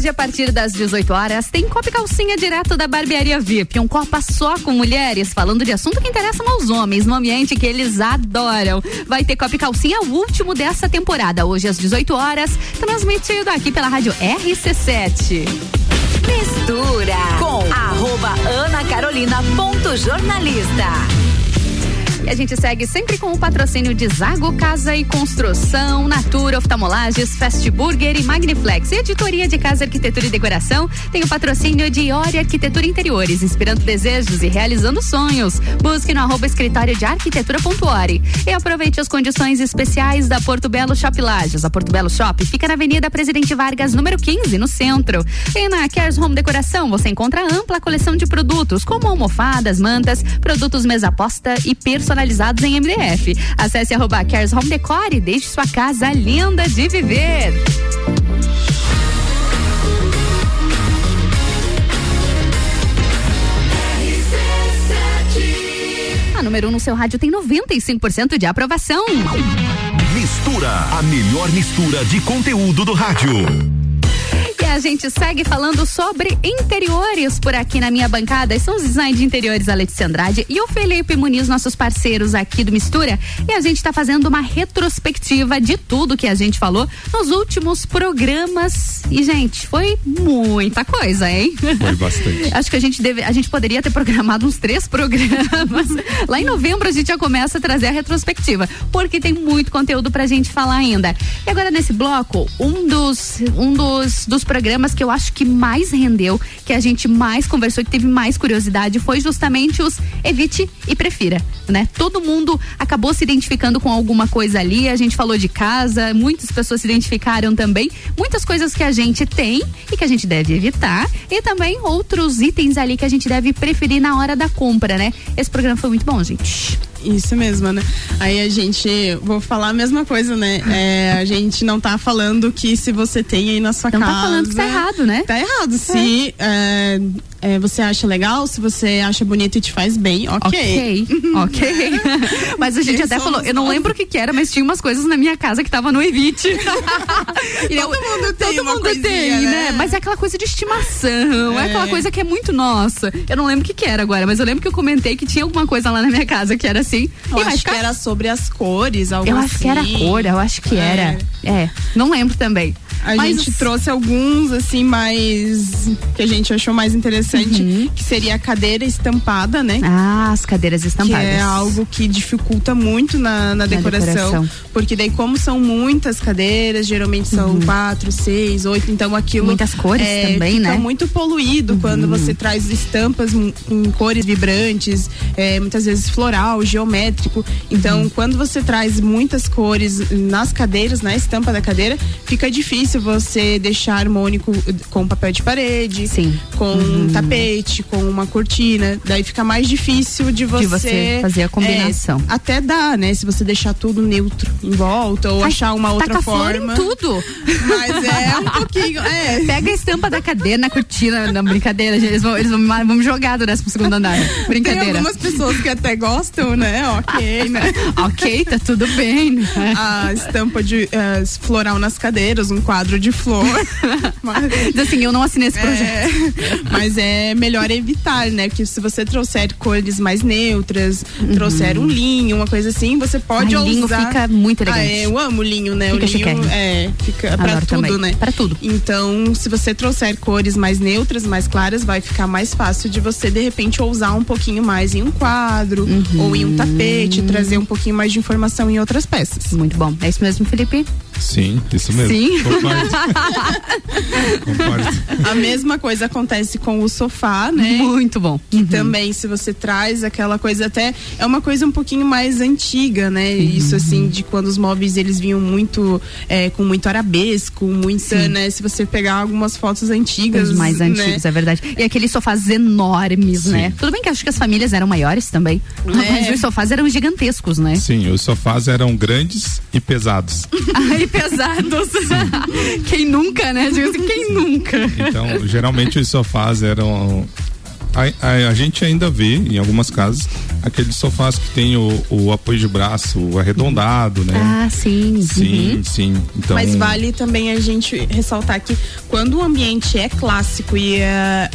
Speaker 1: E hoje, a partir das 18 horas, tem Copa e Calcinha direto da Barbearia VIP. Um Copa só com mulheres, falando de assunto que interessa aos homens, no ambiente que eles adoram. Vai ter Copa e Calcinha, o último dessa temporada, hoje às 18 horas, transmitido aqui pela rádio RC7.
Speaker 38: Mistura com arroba Ana Carolina ponto jornalista.
Speaker 1: E a gente segue sempre com o patrocínio de Zago Casa e Construção, Natura Oftalmolages, Fast Burger e Magniflex. E Editoria de Casa, Arquitetura e Decoração tem o patrocínio de Ori Arquitetura Interiores, inspirando desejos e realizando sonhos. Busque no arroba escritório de arquitetura.ori. E aproveite as condições especiais da Porto Belo Shop Lages. A Porto Belo Shop fica na Avenida Presidente Vargas, número 15, no centro. E na Cares Home Decoração você encontra ampla coleção de produtos, como almofadas, mantas, produtos mesa posta e personalizados em MDF. Acesse arroba Cares Home Decor e deixe sua casa linda de viver. A número 1 um no seu rádio tem 95% de aprovação.
Speaker 2: Mistura, a melhor mistura de conteúdo do rádio.
Speaker 1: E a gente segue falando sobre interiores por aqui na minha bancada. São os design de interiores a Letícia Andrade e o Felipe Muniz, nossos parceiros aqui do Mistura. E a gente está fazendo uma retrospectiva de tudo que a gente falou nos últimos programas. E, gente, foi muita coisa, hein?
Speaker 31: Foi bastante.
Speaker 1: Acho que a gente deve, a gente poderia ter programado uns três programas. Lá em novembro a gente já começa a trazer a retrospectiva, porque tem muito conteúdo pra gente falar ainda. E agora nesse bloco, um dos um dos, dos programas que eu acho que mais rendeu, que a gente mais conversou, que teve mais curiosidade, foi justamente os Evite e Prefira, né? Todo mundo acabou se identificando com alguma coisa ali, a gente falou de casa, muitas pessoas se identificaram também, muitas coisas que a gente tem e que a gente deve evitar, e também outros itens ali que a gente deve preferir na hora da compra, né? Esse programa foi muito bom, gente.
Speaker 34: Isso mesmo, né? Aí a gente, vou falar a mesma coisa, né? É, a gente não tá falando que se você tem aí na sua
Speaker 1: Não tá falando que tá errado, né?
Speaker 34: Tá errado. Se é, é, você acha legal, se você acha bonito e te faz bem, ok.
Speaker 1: Ok, ok. mas a gente
Speaker 34: Quem
Speaker 1: até falou, eu não
Speaker 34: nós?
Speaker 1: lembro o que que era, mas tinha umas coisas na minha casa que tava no Evite. E eu-
Speaker 34: Todo mundo tem
Speaker 1: todo mundo
Speaker 34: coisinha,
Speaker 1: tem,
Speaker 34: né?
Speaker 1: né? Mas é aquela coisa de estimação, é.
Speaker 34: É.
Speaker 1: aquela coisa que é muito nossa. Eu não lembro o que que era agora, mas eu lembro que eu comentei que tinha alguma coisa lá na minha casa que era assim.
Speaker 34: Eu
Speaker 1: e
Speaker 34: acho
Speaker 1: ficar
Speaker 34: que era sobre as cores, algo
Speaker 1: Eu acho que era
Speaker 34: assim.
Speaker 1: cor, eu acho que era. É, não lembro também.
Speaker 34: A
Speaker 1: Mas
Speaker 34: gente trouxe alguns, assim, mais. que a gente achou mais interessante, que seria a cadeira estampada, né?
Speaker 1: Uhum. Ah, as cadeiras estampadas.
Speaker 34: Que é algo que dificulta muito na, na, decoração,
Speaker 1: decoração.
Speaker 34: Porque daí, como são muitas cadeiras, geralmente são quatro, seis, oito, então aquilo.
Speaker 1: Uhum. Muitas cores
Speaker 34: é,
Speaker 1: também,
Speaker 34: fica
Speaker 1: né?
Speaker 34: muito poluído quando você traz estampas em, em cores vibrantes, é, muitas vezes floral, geométrico. Então,
Speaker 1: Uhum.
Speaker 34: quando você traz muitas cores nas cadeiras, na estampa da cadeira, fica difícil você deixar harmônico com papel de parede, com
Speaker 1: Uhum.
Speaker 34: um tapete, com uma cortina. Daí fica mais difícil de você,
Speaker 1: você fazer a combinação.
Speaker 34: é, até dá, né? Se você deixar tudo neutro em volta ou
Speaker 1: Ai,
Speaker 34: achar uma outra
Speaker 1: taca flor
Speaker 34: forma.
Speaker 1: em tudo.
Speaker 34: Mas é um pouquinho. É.
Speaker 1: Pega a estampa da cadeira na cortina. Não, brincadeira. Eles vão, eles vão, vão me jogar do 12 segundo andar.
Speaker 34: Tem
Speaker 1: Brincadeira.
Speaker 34: algumas pessoas que até gostam, né? Ok, né?
Speaker 1: ok, tá tudo bem. né?
Speaker 34: A estampa de eh, floral nas cadeiras, um quadro quadro de flor.
Speaker 1: mas, assim, eu não assinei esse projeto.
Speaker 34: É, mas é melhor evitar, né? Porque se você trouxer cores mais neutras, uhum. trouxer um linho, uma coisa assim, você pode
Speaker 1: Ai,
Speaker 34: usar.
Speaker 1: linho fica muito elegante.
Speaker 34: Ah, é, eu amo linho, né?
Speaker 1: Fica
Speaker 34: o linho é, fica para tudo,
Speaker 1: também.
Speaker 34: né?
Speaker 1: Para tudo.
Speaker 34: Então, se você trouxer cores mais neutras, mais claras, vai ficar mais fácil de você de repente ousar um pouquinho mais em um quadro
Speaker 1: uhum.
Speaker 34: ou em um tapete, trazer um pouquinho mais de informação em outras peças.
Speaker 1: Muito bom. É isso mesmo, Felipe?
Speaker 31: Sim, isso mesmo.
Speaker 1: Sim.
Speaker 34: A mesma coisa acontece com o sofá, né?
Speaker 1: Muito bom.
Speaker 34: Que uhum. também, se você traz aquela coisa até é uma coisa um pouquinho mais antiga, né? Uhum. Isso assim de quando os móveis eles vinham muito é, com muito arabesco, muita, Sim. né? Se você pegar algumas fotos antigas,
Speaker 1: os mais
Speaker 34: né?
Speaker 1: antigos, é verdade. E aqueles sofás enormes, Sim. né? Tudo bem que acho que as famílias eram maiores também, é. mas os sofás eram gigantescos, né?
Speaker 31: Sim, os sofás eram grandes e pesados.
Speaker 1: Ai, pesados. quem nunca, né? Assim, quem nunca?
Speaker 31: Então, geralmente os sofás eram a, a, a, gente ainda vê, em algumas casas, aqueles sofás que tem o, o apoio de braço arredondado, né?
Speaker 1: Ah, sim.
Speaker 31: Sim,
Speaker 1: uhum.
Speaker 31: sim. Então...
Speaker 34: Mas vale também a gente ressaltar que quando o ambiente é clássico e uh,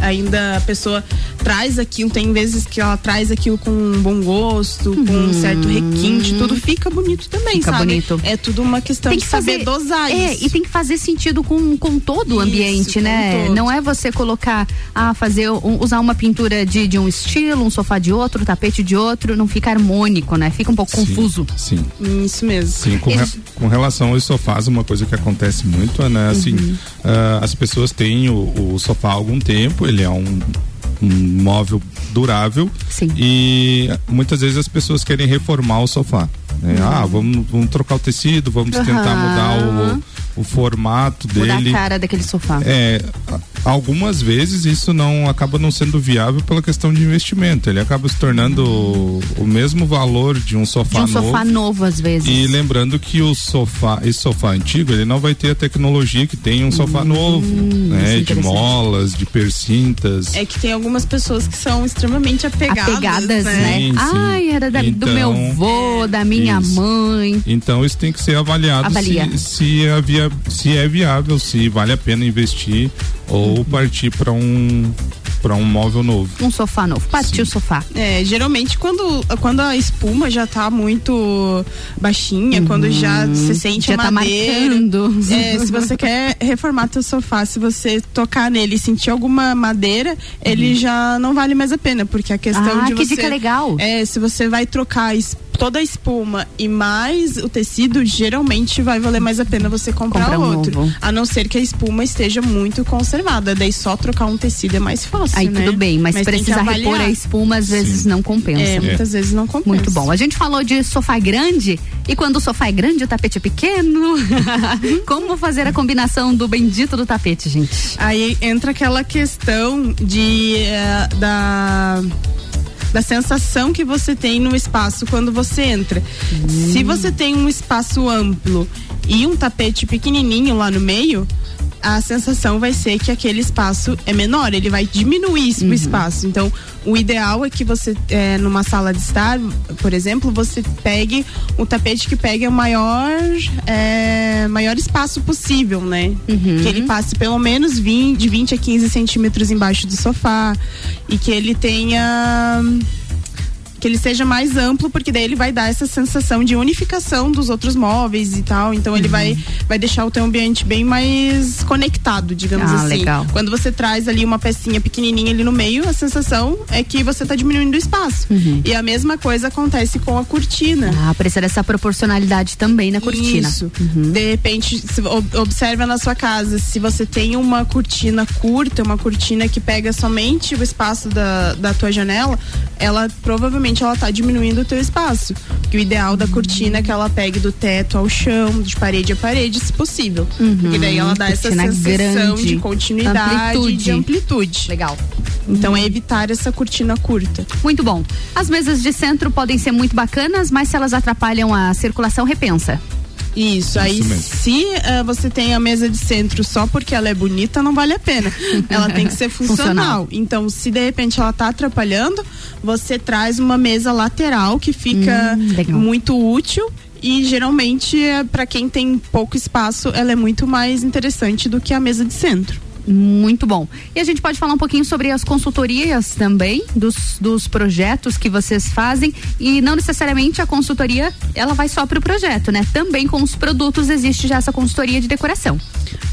Speaker 34: ainda a pessoa traz aquilo, tem vezes que ela traz aquilo com um bom gosto, uhum. com um certo requinte, tudo fica bonito também,
Speaker 1: fica
Speaker 34: sabe?
Speaker 1: bonito.
Speaker 34: É tudo uma questão
Speaker 1: tem que
Speaker 34: de saber
Speaker 1: fazer,
Speaker 34: dosar
Speaker 1: é,
Speaker 34: isso.
Speaker 1: E tem que fazer sentido com, com todo o ambiente,
Speaker 34: isso,
Speaker 1: né? Não é você colocar, ah, fazer, um, usar uma pintura de, de um estilo, um sofá de outro, um tapete de outro, não fica harmônico, né? Fica um pouco
Speaker 31: sim,
Speaker 1: confuso.
Speaker 31: Sim.
Speaker 34: Isso mesmo.
Speaker 31: Sim, com, re, com relação aos sofás, uma coisa que acontece muito é, né, assim, uhum. uh, as pessoas têm o, o, sofá há algum tempo, ele é um, um móvel durável
Speaker 1: Sim.
Speaker 31: e muitas vezes as pessoas querem reformar o sofá. Né? Uhum. Ah, vamos, vamos trocar o tecido, vamos uhum. tentar mudar o, o formato
Speaker 1: Mudar
Speaker 31: dele.
Speaker 1: a cara daquele sofá.
Speaker 31: É, algumas vezes isso não acaba não sendo viável pela questão de investimento. Ele acaba se tornando o, o mesmo valor de um sofá
Speaker 1: de um
Speaker 31: novo.
Speaker 1: sofá novo às vezes.
Speaker 31: E lembrando que o sofá, esse sofá antigo, ele não vai ter a tecnologia que tem um sofá
Speaker 1: hum,
Speaker 31: novo, né? De molas, de percintas.
Speaker 34: É que tem algumas pessoas que são extremamente apegadas,
Speaker 1: apegadas
Speaker 34: né?
Speaker 1: né?
Speaker 31: Sim, sim.
Speaker 1: Ai, era da,
Speaker 31: então,
Speaker 1: do meu avô, da minha
Speaker 31: isso.
Speaker 1: mãe.
Speaker 31: Então isso tem que ser avaliado
Speaker 1: Avalia.
Speaker 31: se, se, é via, se é viável, se vale a pena investir ou partir para um para um móvel novo.
Speaker 1: Um sofá novo. Partiu o sofá.
Speaker 34: É, geralmente quando, quando a espuma já tá muito baixinha,
Speaker 1: Uhum.
Speaker 34: quando já se sente
Speaker 1: Já
Speaker 34: a
Speaker 1: tá
Speaker 34: madeira.
Speaker 1: marcando.
Speaker 34: É, se você quer reformar teu sofá, se você tocar nele e sentir alguma madeira, ele já não vale mais a pena, porque a questão
Speaker 1: Uhum. Ah,
Speaker 34: de
Speaker 1: que
Speaker 34: você
Speaker 1: dica legal.
Speaker 34: É, se você vai trocar a es- toda a espuma e mais o tecido, geralmente vai valer mais a pena você comprar
Speaker 1: Comprar um
Speaker 34: outro.
Speaker 1: novo.
Speaker 34: A não ser que a espuma esteja muito conservada, daí só trocar um tecido é mais fácil,
Speaker 1: Aí
Speaker 34: né?
Speaker 1: tudo bem, mas,
Speaker 34: tem que
Speaker 1: precisa repor a espuma, às vezes não compensa.
Speaker 34: É, muitas vezes não compensa.
Speaker 1: Muito bom. A gente falou de sofá grande e quando o sofá é grande, o tapete é pequeno. Como fazer a combinação do bendito do tapete, gente?
Speaker 34: Aí entra aquela questão de eh, da da sensação que você tem no espaço quando você entra. Se você tem um espaço amplo e um tapete pequenininho lá no meio, a sensação vai ser que aquele espaço é menor, ele vai diminuir o espaço. Então, o ideal é que você, é, numa sala de estar, por exemplo, você pegue o tapete que pegue o maior, é, maior espaço possível, né? Que ele passe pelo menos 20, de 20 a 15 centímetros embaixo do sofá e que ele tenha que ele seja mais amplo, porque daí ele vai dar essa sensação de unificação dos outros móveis e tal. Então ele vai, vai deixar o teu ambiente bem mais conectado, digamos
Speaker 1: Ah,
Speaker 34: assim.
Speaker 1: legal.
Speaker 34: Quando você traz ali uma pecinha pequenininha ali no meio, a sensação é que você está diminuindo o espaço. E a mesma coisa acontece com a cortina.
Speaker 1: Ah, precisa dessa proporcionalidade também na cortina.
Speaker 34: Isso. De repente, se, ob- observa na sua casa, se você tem uma cortina curta, uma cortina que pega somente o espaço da, da tua janela, ela provavelmente ela tá diminuindo o teu espaço. Porque o ideal da cortina é que ela pegue do teto ao chão, de parede a parede, se possível. Porque daí ela dá essa
Speaker 1: Cortina
Speaker 34: sensação
Speaker 1: grande,
Speaker 34: de continuidade
Speaker 1: amplitude.
Speaker 34: de amplitude.
Speaker 1: Legal.
Speaker 34: Então é evitar essa cortina curta.
Speaker 1: Muito bom. As mesas de centro podem ser muito bacanas, mas se elas atrapalham a circulação, repensa.
Speaker 34: Isso, aí
Speaker 31: mesmo.
Speaker 34: se eh, você tem a mesa de centro só porque ela é bonita, não vale a pena. Ela tem que ser funcional.
Speaker 1: Funcional.
Speaker 34: Então, se de repente ela tá atrapalhando, você traz uma mesa lateral que fica
Speaker 1: Hum,
Speaker 34: muito útil E geralmente, para quem tem pouco espaço, ela é muito mais interessante do que a mesa de centro.
Speaker 1: Muito bom. E a gente pode falar um pouquinho sobre as consultorias também, dos, dos projetos que vocês fazem. E não necessariamente a consultoria, ela vai só para o projeto, né? Também com os produtos existe já essa consultoria de decoração.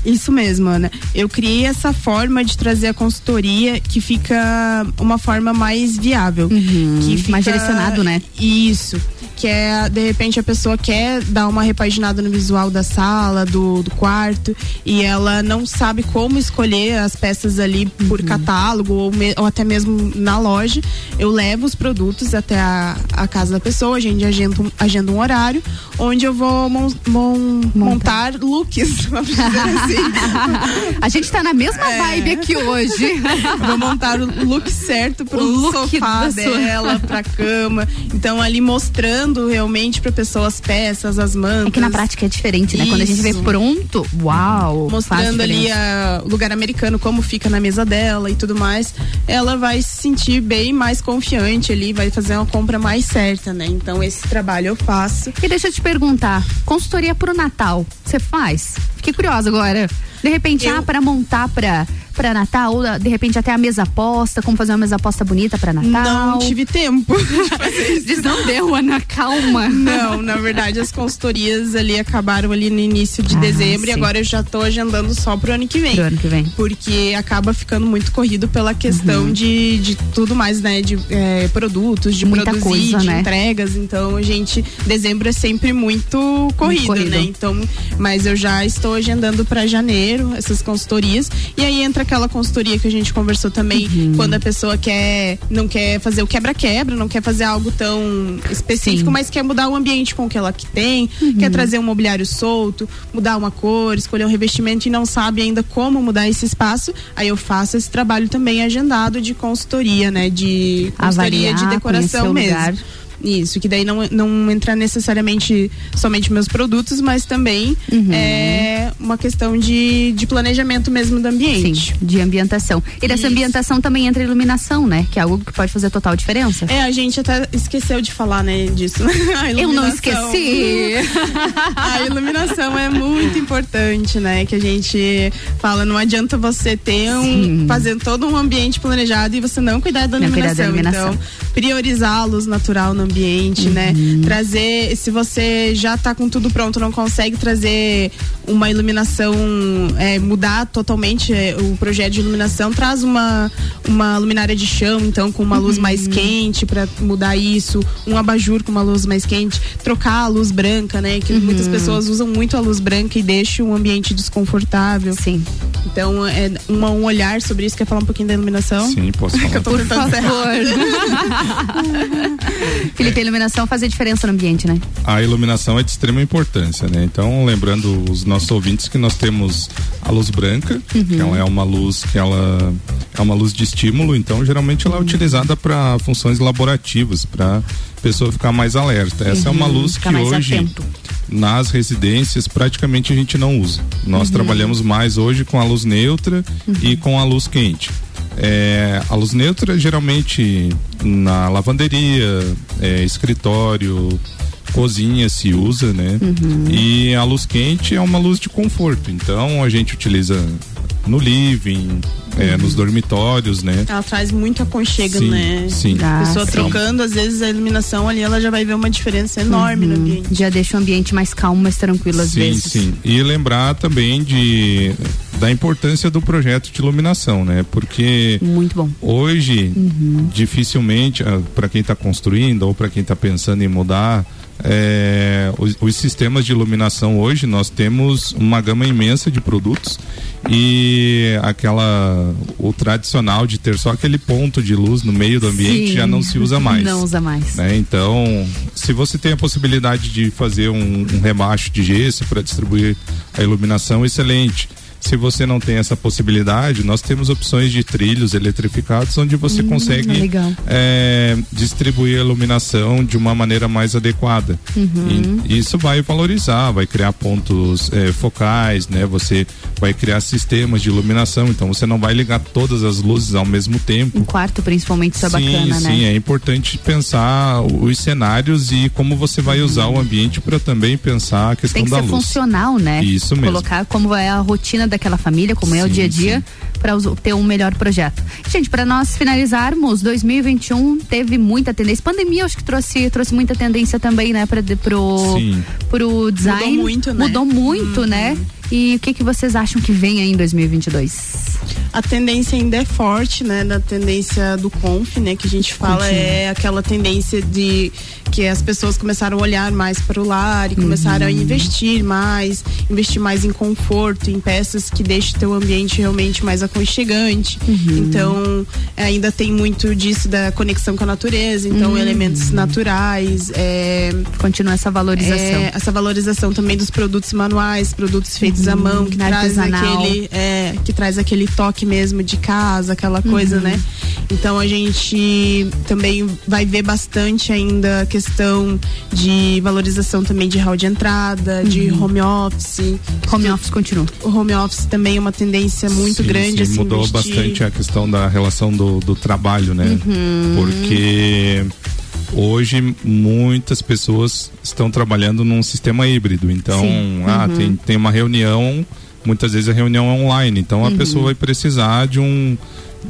Speaker 34: Isso mesmo, Ana. Eu criei essa forma de trazer a consultoria que fica uma forma mais viável.
Speaker 1: Uhum,
Speaker 34: que fica...
Speaker 1: mais direcionado, né?
Speaker 34: Isso que é de repente a pessoa quer dar uma repaginada no visual da sala, do, do quarto, e ela não sabe como escolher as peças ali por
Speaker 1: Uhum.
Speaker 34: catálogo ou, me- ou até mesmo na loja. Eu levo os produtos até a, a casa da pessoa, a gente agenda um, agenda um horário onde eu vou mon- mon- montar looks. assim.
Speaker 1: a gente tá na mesma vibe aqui hoje.
Speaker 34: Vou montar o look certo pro
Speaker 1: O look
Speaker 34: sofá
Speaker 1: da sua-
Speaker 34: dela, pra cama. Então, ali mostrando realmente pra pessoa as peças, as mantas.
Speaker 1: É que na prática é diferente, né? Quando a gente vê
Speaker 34: Isso.
Speaker 1: pronto, uau!
Speaker 34: Mostrando ali o lugar americano, como fica na mesa dela e tudo mais, ela vai se sentir bem mais confiante ali, vai fazer uma compra mais certa, né? Então, esse trabalho eu faço.
Speaker 1: E deixa eu te perguntar, consultoria pro Natal, você faz? Fiquei curiosa agora. De repente, ah, para montar pra, pra Natal, ou de repente até a mesa posta, como fazer uma mesa posta bonita pra Natal.
Speaker 34: Não tive tempo.
Speaker 1: Diz, não deu, Ana, calma.
Speaker 34: Não, na verdade as consultorias ali acabaram ali no início de
Speaker 1: Ah,
Speaker 34: dezembro e
Speaker 1: sim.
Speaker 34: agora eu já tô agendando só pro ano que vem.
Speaker 1: Pro ano que vem.
Speaker 34: Porque acaba ficando muito corrido pela questão
Speaker 1: Uhum.
Speaker 34: de, de tudo mais, né? De é, produtos, de
Speaker 1: Muita
Speaker 34: produzir,
Speaker 1: coisa,
Speaker 34: de
Speaker 1: né?
Speaker 34: entregas. Então, gente, dezembro é sempre muito corrido,
Speaker 1: corrido.
Speaker 34: né? Então, mas eu já estou agendando para janeiro essas consultorias. E aí entra aquela consultoria que a gente conversou também,
Speaker 1: Uhum.
Speaker 34: quando a pessoa quer, não quer fazer o quebra-quebra, não quer fazer algo tão específico, mas quer mudar o ambiente com o que ela que tem,
Speaker 1: Uhum.
Speaker 34: quer trazer um mobiliário solto, mudar uma cor, escolher um revestimento e não sabe ainda como mudar esse espaço. Aí eu faço esse trabalho também agendado de consultoria, né? De consultoria
Speaker 1: Avaliar,
Speaker 34: de decoração mesmo.
Speaker 1: lugar.
Speaker 34: Isso, que daí não, não entra necessariamente somente meus produtos, mas também
Speaker 1: Uhum.
Speaker 34: é uma questão de, de planejamento mesmo do ambiente.
Speaker 1: Sim, de ambientação. E dessa
Speaker 34: Isso.
Speaker 1: ambientação também entra iluminação, né? Que é algo que pode fazer total diferença.
Speaker 34: É, a gente até esqueceu de falar, né, disso.
Speaker 1: Eu não esqueci.
Speaker 34: a iluminação é muito importante, né? Que a gente fala, não adianta você ter um. fazer todo um ambiente planejado e você não cuidar da
Speaker 1: Não
Speaker 34: iluminação.
Speaker 1: cuidar da iluminação.
Speaker 34: Então, priorizar a luz natural no ambiente, né?
Speaker 1: Uhum.
Speaker 34: Trazer, se você já tá com tudo pronto, não consegue trazer uma iluminação, é, mudar totalmente é, o projeto de iluminação, traz uma, uma luminária de chão, então, com uma luz
Speaker 1: Uhum.
Speaker 34: mais quente para mudar isso, um abajur com uma luz mais quente, trocar a luz branca, né? Que muitas
Speaker 1: Uhum.
Speaker 34: pessoas usam muito a luz branca e deixam um ambiente desconfortável.
Speaker 1: Sim.
Speaker 34: Então, é uma, um olhar sobre isso. Quer falar um pouquinho da iluminação?
Speaker 31: Sim, posso
Speaker 34: Que
Speaker 31: falar.
Speaker 34: eu tô
Speaker 1: Por favor. Felipe, a iluminação faz a diferença no ambiente, né?
Speaker 31: A iluminação é de extrema importância, né? Então, lembrando os nossos ouvintes que nós temos a luz branca,
Speaker 1: Uhum.
Speaker 31: que ela é uma luz que ela é uma luz de estímulo, então geralmente ela é utilizada para funções laborativas, para pessoa ficar mais alerta. Essa é uma
Speaker 1: Uhum,
Speaker 31: luz que
Speaker 1: ficar mais
Speaker 31: hoje
Speaker 1: atento.
Speaker 31: nas residências praticamente a gente não usa. Nós
Speaker 1: Uhum.
Speaker 31: trabalhamos mais hoje com a luz neutra e com a luz quente. É, a luz neutra geralmente na lavanderia, é, escritório, cozinha se usa, né?
Speaker 1: Uhum.
Speaker 31: E a luz quente é uma luz de conforto. Então a gente utiliza no living, é, nos dormitórios, né?
Speaker 34: Ela traz muito aconchego,
Speaker 31: Sim,
Speaker 34: né?
Speaker 31: sim.
Speaker 34: A pessoa
Speaker 31: Ah, sim.
Speaker 34: trocando, às vezes, a iluminação ali, ela já vai ver uma diferença enorme no ambiente.
Speaker 1: Já deixa o ambiente mais calmo, mais tranquilo às
Speaker 31: sim,
Speaker 1: vezes.
Speaker 31: sim. E lembrar também de da importância do projeto de iluminação, né? Porque
Speaker 1: muito bom.
Speaker 31: Hoje, dificilmente para quem está construindo ou para quem está pensando em mudar é, os, os sistemas de iluminação hoje nós temos uma gama imensa de produtos e aquela o tradicional de ter só aquele ponto de luz no meio do ambiente
Speaker 1: Sim.
Speaker 31: já não se usa mais.
Speaker 1: Não usa mais.
Speaker 31: né? Então, se você tem a possibilidade de fazer um, um rebaixo de gesso para distribuir a iluminação, excelente. Se você não tem essa possibilidade, nós temos opções de trilhos eletrificados onde você
Speaker 1: Hum,
Speaker 31: consegue é, distribuir a iluminação de uma maneira mais adequada.
Speaker 1: Uhum.
Speaker 31: E isso vai valorizar, vai criar pontos é, focais, né? Você vai criar sistemas de iluminação, então você não vai ligar todas as luzes ao mesmo tempo.
Speaker 1: Um quarto, principalmente, isso é
Speaker 31: sim,
Speaker 1: bacana,
Speaker 31: sim,
Speaker 1: né?
Speaker 31: é importante pensar os cenários e como você vai usar o ambiente para também pensar a questão
Speaker 1: Tem que
Speaker 31: da
Speaker 1: ser
Speaker 31: luz.
Speaker 1: funcional, né?
Speaker 31: Isso mesmo.
Speaker 1: Colocar como é a rotina daquela família, como é o
Speaker 31: Sim,
Speaker 1: dia a dia, para ter um melhor projeto. Gente, para nós finalizarmos, 2021 teve muita tendência. Pandemia, acho que trouxe, trouxe muita tendência também, né, para pro,
Speaker 34: Sim.
Speaker 1: pro design.
Speaker 34: Mudou muito, né?
Speaker 1: Mudou muito, né? E o que que vocês acham que vem aí em 2022?
Speaker 34: A tendência ainda é forte, né? Da tendência do conf, né? Que a gente fala
Speaker 1: Continua.
Speaker 34: é aquela tendência de que as pessoas começaram a olhar mais para o lar e começaram a investir mais, investir mais em conforto, em peças que deixem teu ambiente realmente mais aconchegante. Então, ainda tem muito disso da conexão com a natureza, então
Speaker 1: Uhum.
Speaker 34: elementos naturais, é,
Speaker 1: continua essa valorização.
Speaker 34: é, essa valorização também dos produtos manuais, produtos feitos à mão, que traz aquele é, que traz aquele toque mesmo de casa, aquela coisa,
Speaker 1: Uhum.
Speaker 34: né? Então a gente também vai ver bastante ainda a questão de valorização também de hall de entrada, de
Speaker 1: Uhum.
Speaker 34: home office.
Speaker 1: Home office continua.
Speaker 34: O home office também é uma tendência muito
Speaker 31: Sim,
Speaker 34: grande,
Speaker 31: sim,
Speaker 34: assim,
Speaker 31: mudou
Speaker 34: investir.
Speaker 31: bastante a questão da relação do, do trabalho, né?
Speaker 34: Uhum.
Speaker 31: Porque hoje muitas pessoas estão trabalhando num sistema híbrido. Então,
Speaker 39: Sim.
Speaker 31: ah,
Speaker 39: Uhum.
Speaker 31: tem, tem uma reunião, muitas vezes a reunião é online. Então a
Speaker 39: Uhum.
Speaker 31: pessoa vai precisar de um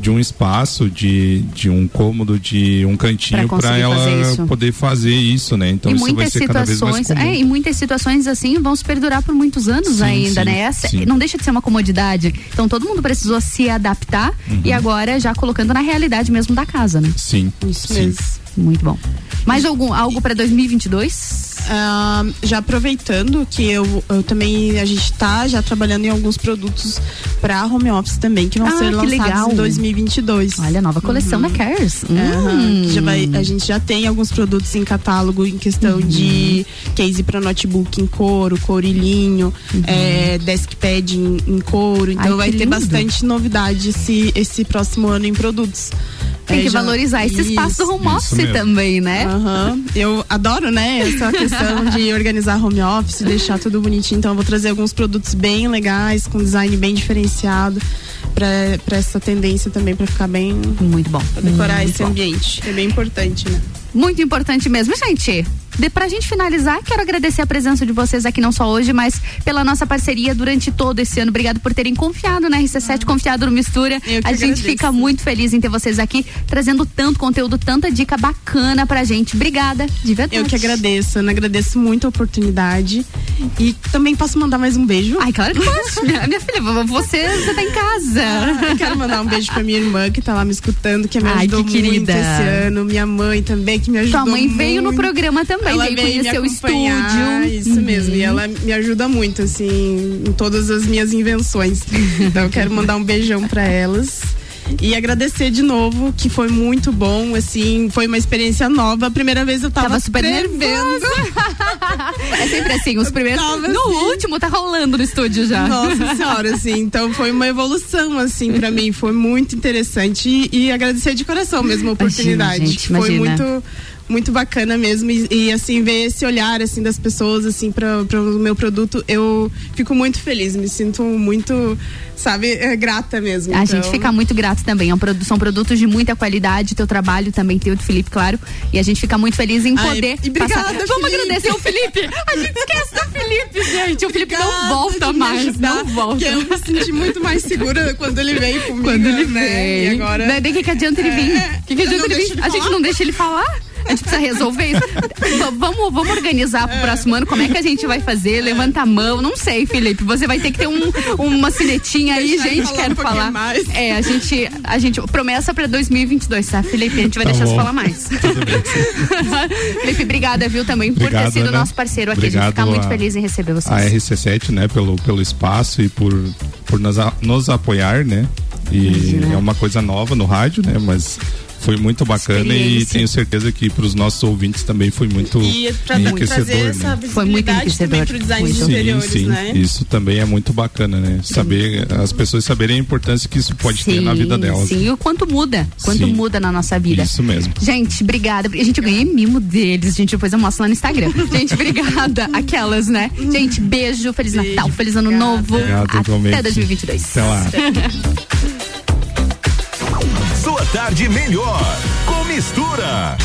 Speaker 31: de um espaço, de, de um cômodo, de um cantinho
Speaker 1: Pra
Speaker 31: para ela
Speaker 1: fazer
Speaker 31: poder fazer isso, né? Então
Speaker 1: e
Speaker 31: isso vai
Speaker 1: muitas
Speaker 31: ser cada vez mais
Speaker 1: situações,
Speaker 31: comum.
Speaker 1: é, e muitas situações assim vão se perdurar por muitos anos
Speaker 31: Sim,
Speaker 1: ainda,
Speaker 31: sim,
Speaker 1: né? Essa,
Speaker 31: sim.
Speaker 1: não deixa de ser uma comodidade. Então todo mundo precisou se adaptar
Speaker 31: Uhum.
Speaker 1: e agora já colocando na realidade mesmo da casa, né?
Speaker 31: Sim.
Speaker 34: Isso
Speaker 31: sim.
Speaker 34: mesmo.
Speaker 1: Muito bom. Mais algum algo para 2022?
Speaker 34: Ah, já aproveitando que eu, eu também a gente tá já trabalhando em alguns produtos para home office também que vão
Speaker 1: Ah,
Speaker 34: ser
Speaker 1: que
Speaker 34: lançados
Speaker 1: legal.
Speaker 34: em 2022.
Speaker 1: Olha, a nova coleção da Cares.
Speaker 34: Aham,
Speaker 1: Hum.
Speaker 34: que já vai- a gente já tem alguns produtos em catálogo em questão
Speaker 1: Uhum.
Speaker 34: de case para notebook em couro, couro e linho, é, deskpad em, em couro. Então
Speaker 1: Uhum. Ai,
Speaker 34: vai ter
Speaker 1: lindo.
Speaker 34: bastante novidade esse, esse próximo ano em produtos.
Speaker 1: Tem
Speaker 34: É,
Speaker 1: que
Speaker 34: já-
Speaker 1: valorizar esse espaço do home
Speaker 34: Isso
Speaker 1: office
Speaker 34: mesmo.
Speaker 1: também, né?
Speaker 34: Aham. Eu adoro, né, essa questão de organizar home office, deixar tudo bonitinho. Então eu vou trazer alguns produtos bem legais, com design bem diferenciado pra pra essa tendência também, pra ficar bem.
Speaker 1: Muito bom.
Speaker 34: Pra decorar
Speaker 1: Muito
Speaker 34: esse
Speaker 1: bom.
Speaker 34: ambiente. É bem importante, né?
Speaker 1: Muito importante mesmo, gente. De, pra gente finalizar, quero agradecer a presença de vocês aqui, não só hoje, mas pela nossa parceria durante todo esse ano. Obrigado por terem confiado na RC7, confiado no Mistura.
Speaker 34: que
Speaker 1: A gente
Speaker 34: agradeço.
Speaker 1: fica muito feliz em ter vocês aqui, trazendo tanto conteúdo, tanta dica bacana pra gente. Obrigada, de verdade.
Speaker 34: Eu que agradeço, Ana. Agradeço muito a oportunidade. E também posso mandar mais um beijo?
Speaker 1: Ai, claro que posso. minha, minha filha, você, você tá em casa.
Speaker 34: Ah, eu quero mandar um beijo pra minha irmã que tá lá me escutando, que me
Speaker 1: Ai,
Speaker 34: ajudou
Speaker 1: que
Speaker 34: muito
Speaker 1: querida.
Speaker 34: esse ano. Minha mãe também, que me ajudou
Speaker 1: Tua mãe veio no
Speaker 34: muito.
Speaker 1: programa também,
Speaker 34: ela
Speaker 1: veio
Speaker 34: veio
Speaker 1: conhecer o estúdio.
Speaker 34: Isso
Speaker 1: Uhum.
Speaker 34: mesmo. E ela me ajuda muito, assim, em todas as minhas invenções. Então eu quero mandar um beijão pra elas. E agradecer de novo, que foi muito bom, assim, foi uma experiência nova. A primeira vez eu tava,
Speaker 1: Tava super
Speaker 34: tremendo.
Speaker 1: É sempre assim, os primeiros.
Speaker 34: tava
Speaker 1: No
Speaker 34: assim.
Speaker 1: último tá rolando no estúdio já.
Speaker 34: Nossa senhora, assim, então foi uma evolução, assim, pra mim, foi muito interessante e, e agradecer de coração mesmo a oportunidade.
Speaker 1: Imagina, gente,
Speaker 34: foi
Speaker 1: imagina.
Speaker 34: muito muito bacana mesmo e, e, assim ver esse olhar assim das pessoas assim para o meu produto eu fico muito feliz me sinto muito sabe é, grata mesmo
Speaker 1: A
Speaker 34: então.
Speaker 1: gente fica muito grato também. É um são produtos de muita qualidade. Teu trabalho também tem o do Felipe, claro. E a gente fica muito feliz em
Speaker 34: Ai,
Speaker 1: poder.
Speaker 34: e obrigada,
Speaker 1: passar. Vamos
Speaker 34: Felipe.
Speaker 1: agradecer o Felipe. A gente esquece do Felipe, gente. O Felipe não
Speaker 34: Obrigada
Speaker 1: volta
Speaker 34: de me
Speaker 1: mais.
Speaker 34: ajudar,
Speaker 1: Não volta.
Speaker 34: eu me senti muito mais segura quando ele veio comigo
Speaker 1: Quando ele
Speaker 34: né?
Speaker 1: vem.
Speaker 34: e agora
Speaker 1: Daí o que, que adianta ele vir?
Speaker 34: É,
Speaker 1: O que, que
Speaker 34: não
Speaker 1: adianta ele vir? A gente não deixa ele falar? A gente precisa resolver isso. Vamos, vamos organizar pro próximo ano como é que a gente vai fazer. Levanta a mão. Não sei, Felipe. Você vai ter que ter um, uma cinetinha aí,
Speaker 34: Deixa
Speaker 1: gente.
Speaker 34: falar
Speaker 1: Quero
Speaker 34: um
Speaker 1: falar.
Speaker 34: mais.
Speaker 1: É, a gente, a gente. Promessa pra 2022, tá, Felipe? A gente vai
Speaker 31: Tá
Speaker 1: deixar você
Speaker 31: bom.
Speaker 1: falar mais. Felipe, obrigada, viu, também, por ter
Speaker 31: Obrigado,
Speaker 1: sido
Speaker 31: Ana.
Speaker 1: nosso parceiro aqui. a gente
Speaker 31: Obrigado
Speaker 1: fica muito
Speaker 31: a-
Speaker 1: feliz em receber vocês.
Speaker 31: a RC7, né, pelo, pelo espaço e por, por nos, nos apoiar, né? E é uma coisa nova no rádio, né? Mas foi muito bacana e tenho certeza que para os nossos ouvintes também foi muito
Speaker 34: e pra
Speaker 31: enriquecedor. né?
Speaker 1: Foi muito enriquecedor.
Speaker 34: Pro design de
Speaker 31: Sim,
Speaker 34: interiores,
Speaker 31: sim.
Speaker 34: né?
Speaker 31: Isso também é muito bacana, né? Saber, as pessoas saberem a importância que isso pode ter na vida delas.
Speaker 1: Sim, e o quanto muda, quanto
Speaker 31: Sim.
Speaker 1: muda na nossa vida.
Speaker 31: Isso mesmo.
Speaker 1: Gente, obrigada. A gente eu ganhei mimo deles, gente. Depois eu mostro lá no Instagram. Gente, obrigada. Aquelas, né? Gente, beijo, Feliz Natal, Feliz Ano Novo.
Speaker 31: Obrigado,
Speaker 1: Até
Speaker 31: igualmente.
Speaker 1: 2022.
Speaker 31: Até lá.
Speaker 2: Sua tarde melhor com mistura.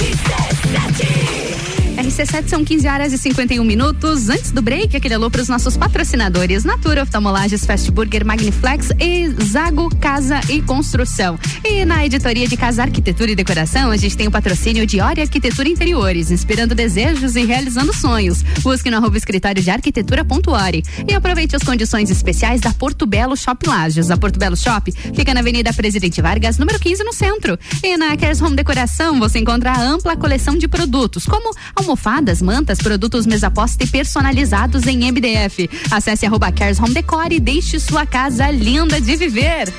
Speaker 1: RC7 são 15 horas e 51 minutos. Antes do break, aquele alô para os nossos patrocinadores: Natura Oftalmolages, Fast Burger, Magniflex e Zago Casa e Construção. E na editoria de Casa Arquitetura e Decoração, a gente tem o patrocínio de Ori Arquitetura Interiores, inspirando desejos e realizando sonhos. Busque no arroba escritório de arquitetura.ori e aproveite as condições especiais da Porto Belo Shop Lages. A Porto Belo Shop fica na Avenida Presidente Vargas, número 15, no centro. E na Cares Home Decoração, você encontra a ampla coleção de produtos, como almofadas, mantas, produtos mesa posta e personalizados em MDF. Acesse arroba Cares Home Decor e deixe sua casa linda de viver.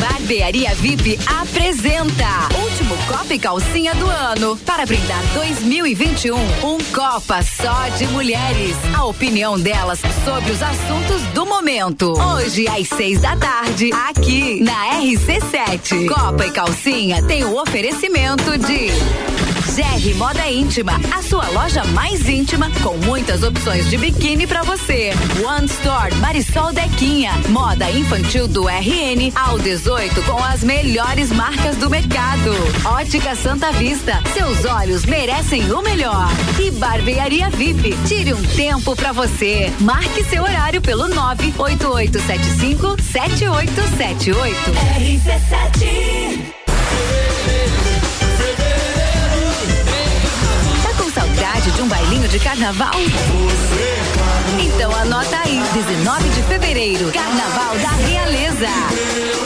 Speaker 13: Barbearia VIP apresenta Copa e Calcinha do ano. Para brindar 2021, um Copa só de mulheres. A opinião delas sobre os assuntos do momento. Hoje, às seis da tarde, aqui na RC7. Copa e Calcinha tem o oferecimento de. GR Moda Íntima, a sua loja mais íntima com muitas opções de biquíni pra você. One Store Marisol Dequinha, moda infantil do RN ao 18 com as melhores marcas do mercado. Ótica Santa Vista, seus olhos merecem o melhor. E Barbearia VIP, tire um tempo pra você. Marque seu horário pelo 98875 7878. RC7 saudade de um bailinho de carnaval? Então anota aí, 19 de fevereiro, Carnaval da Realeza.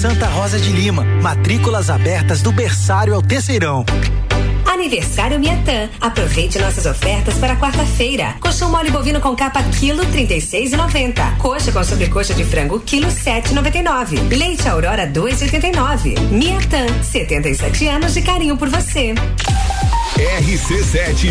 Speaker 6: Santa Rosa
Speaker 40: de Lima. Matrículas abertas do berçário ao terceirão.
Speaker 25: Aniversário Miatã. Aproveite nossas ofertas para quarta-feira. Colchão mole bovino com capa quilo 36,90. Coxa com sobrecoxa de frango quilo 7,99. Leite Aurora 2,89. Miatã, 77 anos de carinho por você.
Speaker 2: rc7.com.br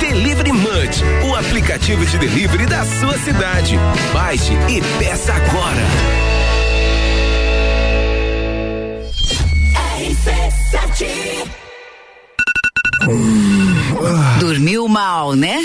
Speaker 41: Delivery Munch, o aplicativo de delivery da sua cidade. Baixe e peça agora.
Speaker 13: Dormiu mal, né?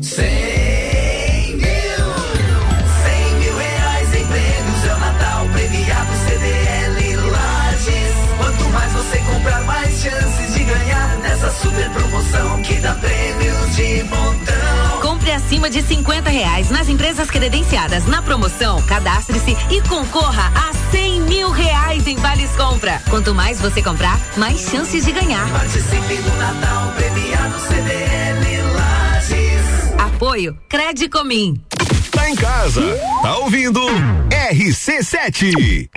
Speaker 27: Cem mil, cem mil reais em prêmios é o Natal premiado CDL Lages. Quanto mais você comprar, mais chances de ganhar nessa super promoção que dá prêmios de montão.
Speaker 13: Compre acima de 50 reais nas empresas credenciadas na promoção. Cadastre-se e concorra a 100 mil reais em vales compra. Quanto mais você comprar, mais chances de ganhar.
Speaker 27: Participe do Natal premiado CDL.
Speaker 13: Apoio Credicomim.
Speaker 2: Tá em casa, tá ouvindo RC7.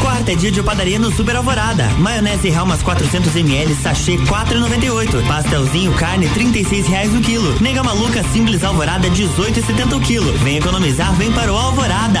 Speaker 22: Quarta é dia de padaria no Super Alvorada. Maionese Helmas 400 ml, sachê 4,98. Pastelzinho carne 36 reais o quilo. Nega maluca simples Alvorada 18,70 o quilo. Vem economizar, vem para o Alvorada.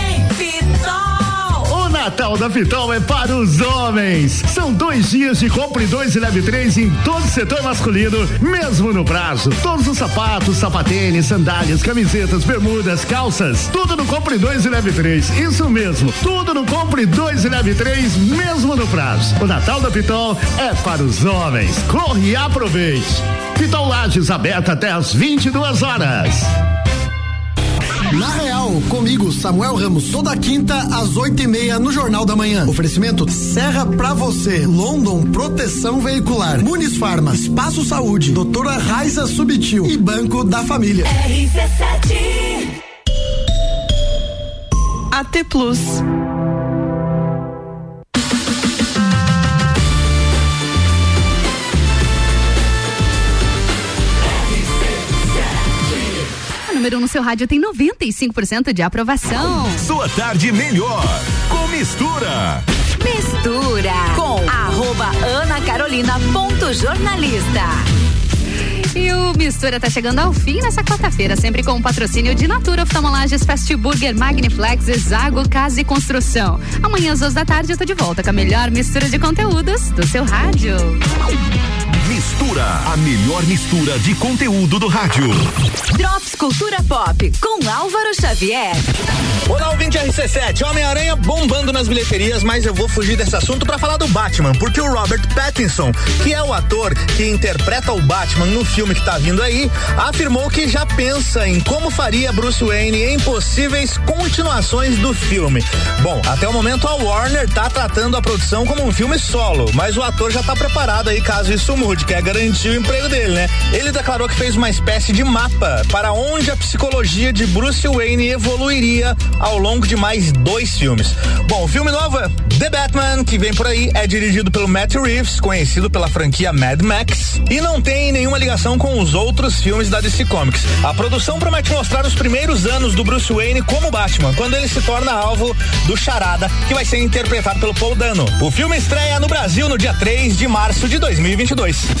Speaker 29: Natal da Pitol é para os homens. São dois dias de compre dois e leve três em todo o setor masculino, mesmo no prazo. Todos os sapatos, sapatênis, sandálias, camisetas, bermudas, calças, tudo no compre dois e leve três. Isso mesmo, tudo no compre dois e leve três, mesmo no prazo. O Natal da Pitol é para os homens. Corre e aproveite. Pitol Lages aberta até às 22 horas.
Speaker 42: Na Real, comigo, Samuel Ramos, toda quinta às oito e meia no Jornal da Manhã. Oferecimento Serra pra você, London Proteção Veicular, Muniz Farma, Espaço Saúde, Doutora Raiza Subtil e Banco da Família.
Speaker 27: RC7.
Speaker 18: AT Plus.
Speaker 1: Número 1 no seu rádio tem 95% de aprovação.
Speaker 2: Sua tarde melhor com mistura.
Speaker 13: Mistura com arroba Ana Carolina ponto jornalista.
Speaker 1: E o Mistura tá chegando ao fim nessa quarta-feira, sempre com o patrocínio de Natura Oftalmolages, Fast Burger, Magniflex, Exago, Casa e Construção. Amanhã às duas da tarde eu tô de volta com a melhor mistura de conteúdos do seu rádio.
Speaker 2: Mistura, a melhor mistura de conteúdo do rádio.
Speaker 13: Drops Cultura Pop com Álvaro Xavier.
Speaker 9: Olá, ouvinte RC7. Homem-Aranha bombando nas bilheterias, mas eu vou fugir desse assunto para falar do Batman, porque o Robert Pattinson, que é o ator que interpreta o Batman no filme que tá vindo aí, afirmou que já pensa em como faria Bruce Wayne em possíveis continuações do filme. Bom, até o momento a Warner tá tratando a produção como um filme solo, mas o ator já tá preparado aí caso isso mude, quer garantir o emprego dele, né? Ele declarou que fez uma espécie de mapa para onde a psicologia de Bruce Wayne evoluiria ao longo de mais dois filmes. Bom, o filme novo é The Batman, que vem por aí, é dirigido pelo Matt Reeves, conhecido pela franquia Mad Max, e não tem nenhuma ligação com os outros filmes da DC Comics. A produção promete mostrar os primeiros anos do Bruce Wayne como Batman, quando ele se torna alvo do Charada, que vai ser interpretado pelo Paul Dano. O filme estreia no Brasil no dia 3 de março de 2022.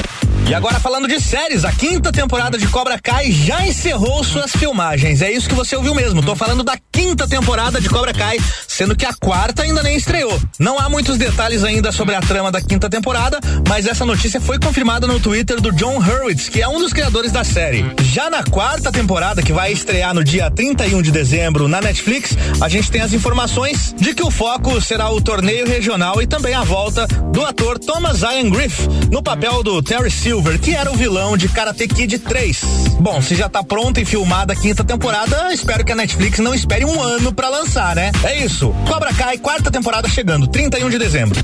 Speaker 9: E agora falando de séries, a quinta temporada de Cobra Kai já encerrou suas filmagens. É isso que você ouviu mesmo. Tô falando da quinta temporada de Cobra Kai, sendo que a quarta ainda nem estreou. Não há muitos detalhes ainda sobre a trama da quinta temporada, mas essa notícia foi confirmada no Twitter do John Hurwitz, que é um dos criadores da série. Já na quarta temporada, que vai estrear no dia 31 de dezembro na Netflix, a gente tem as informações de que o foco será o torneio regional e também a volta do ator Thomas Ian Griff no papel do Terry Silver, que era o vilão de Karate Kid 3. Bom, se já tá pronta e filmada a quinta temporada, espero que a Netflix não espere um ano pra lançar, né? É isso. Cobra Kai, quarta temporada chegando, 31 de dezembro.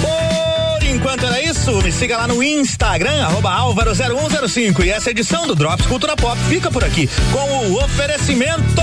Speaker 9: Por enquanto era isso, me siga lá no Instagram, arroba Álvaro0105. E essa edição do Drops Cultura Pop fica por aqui com o oferecimento.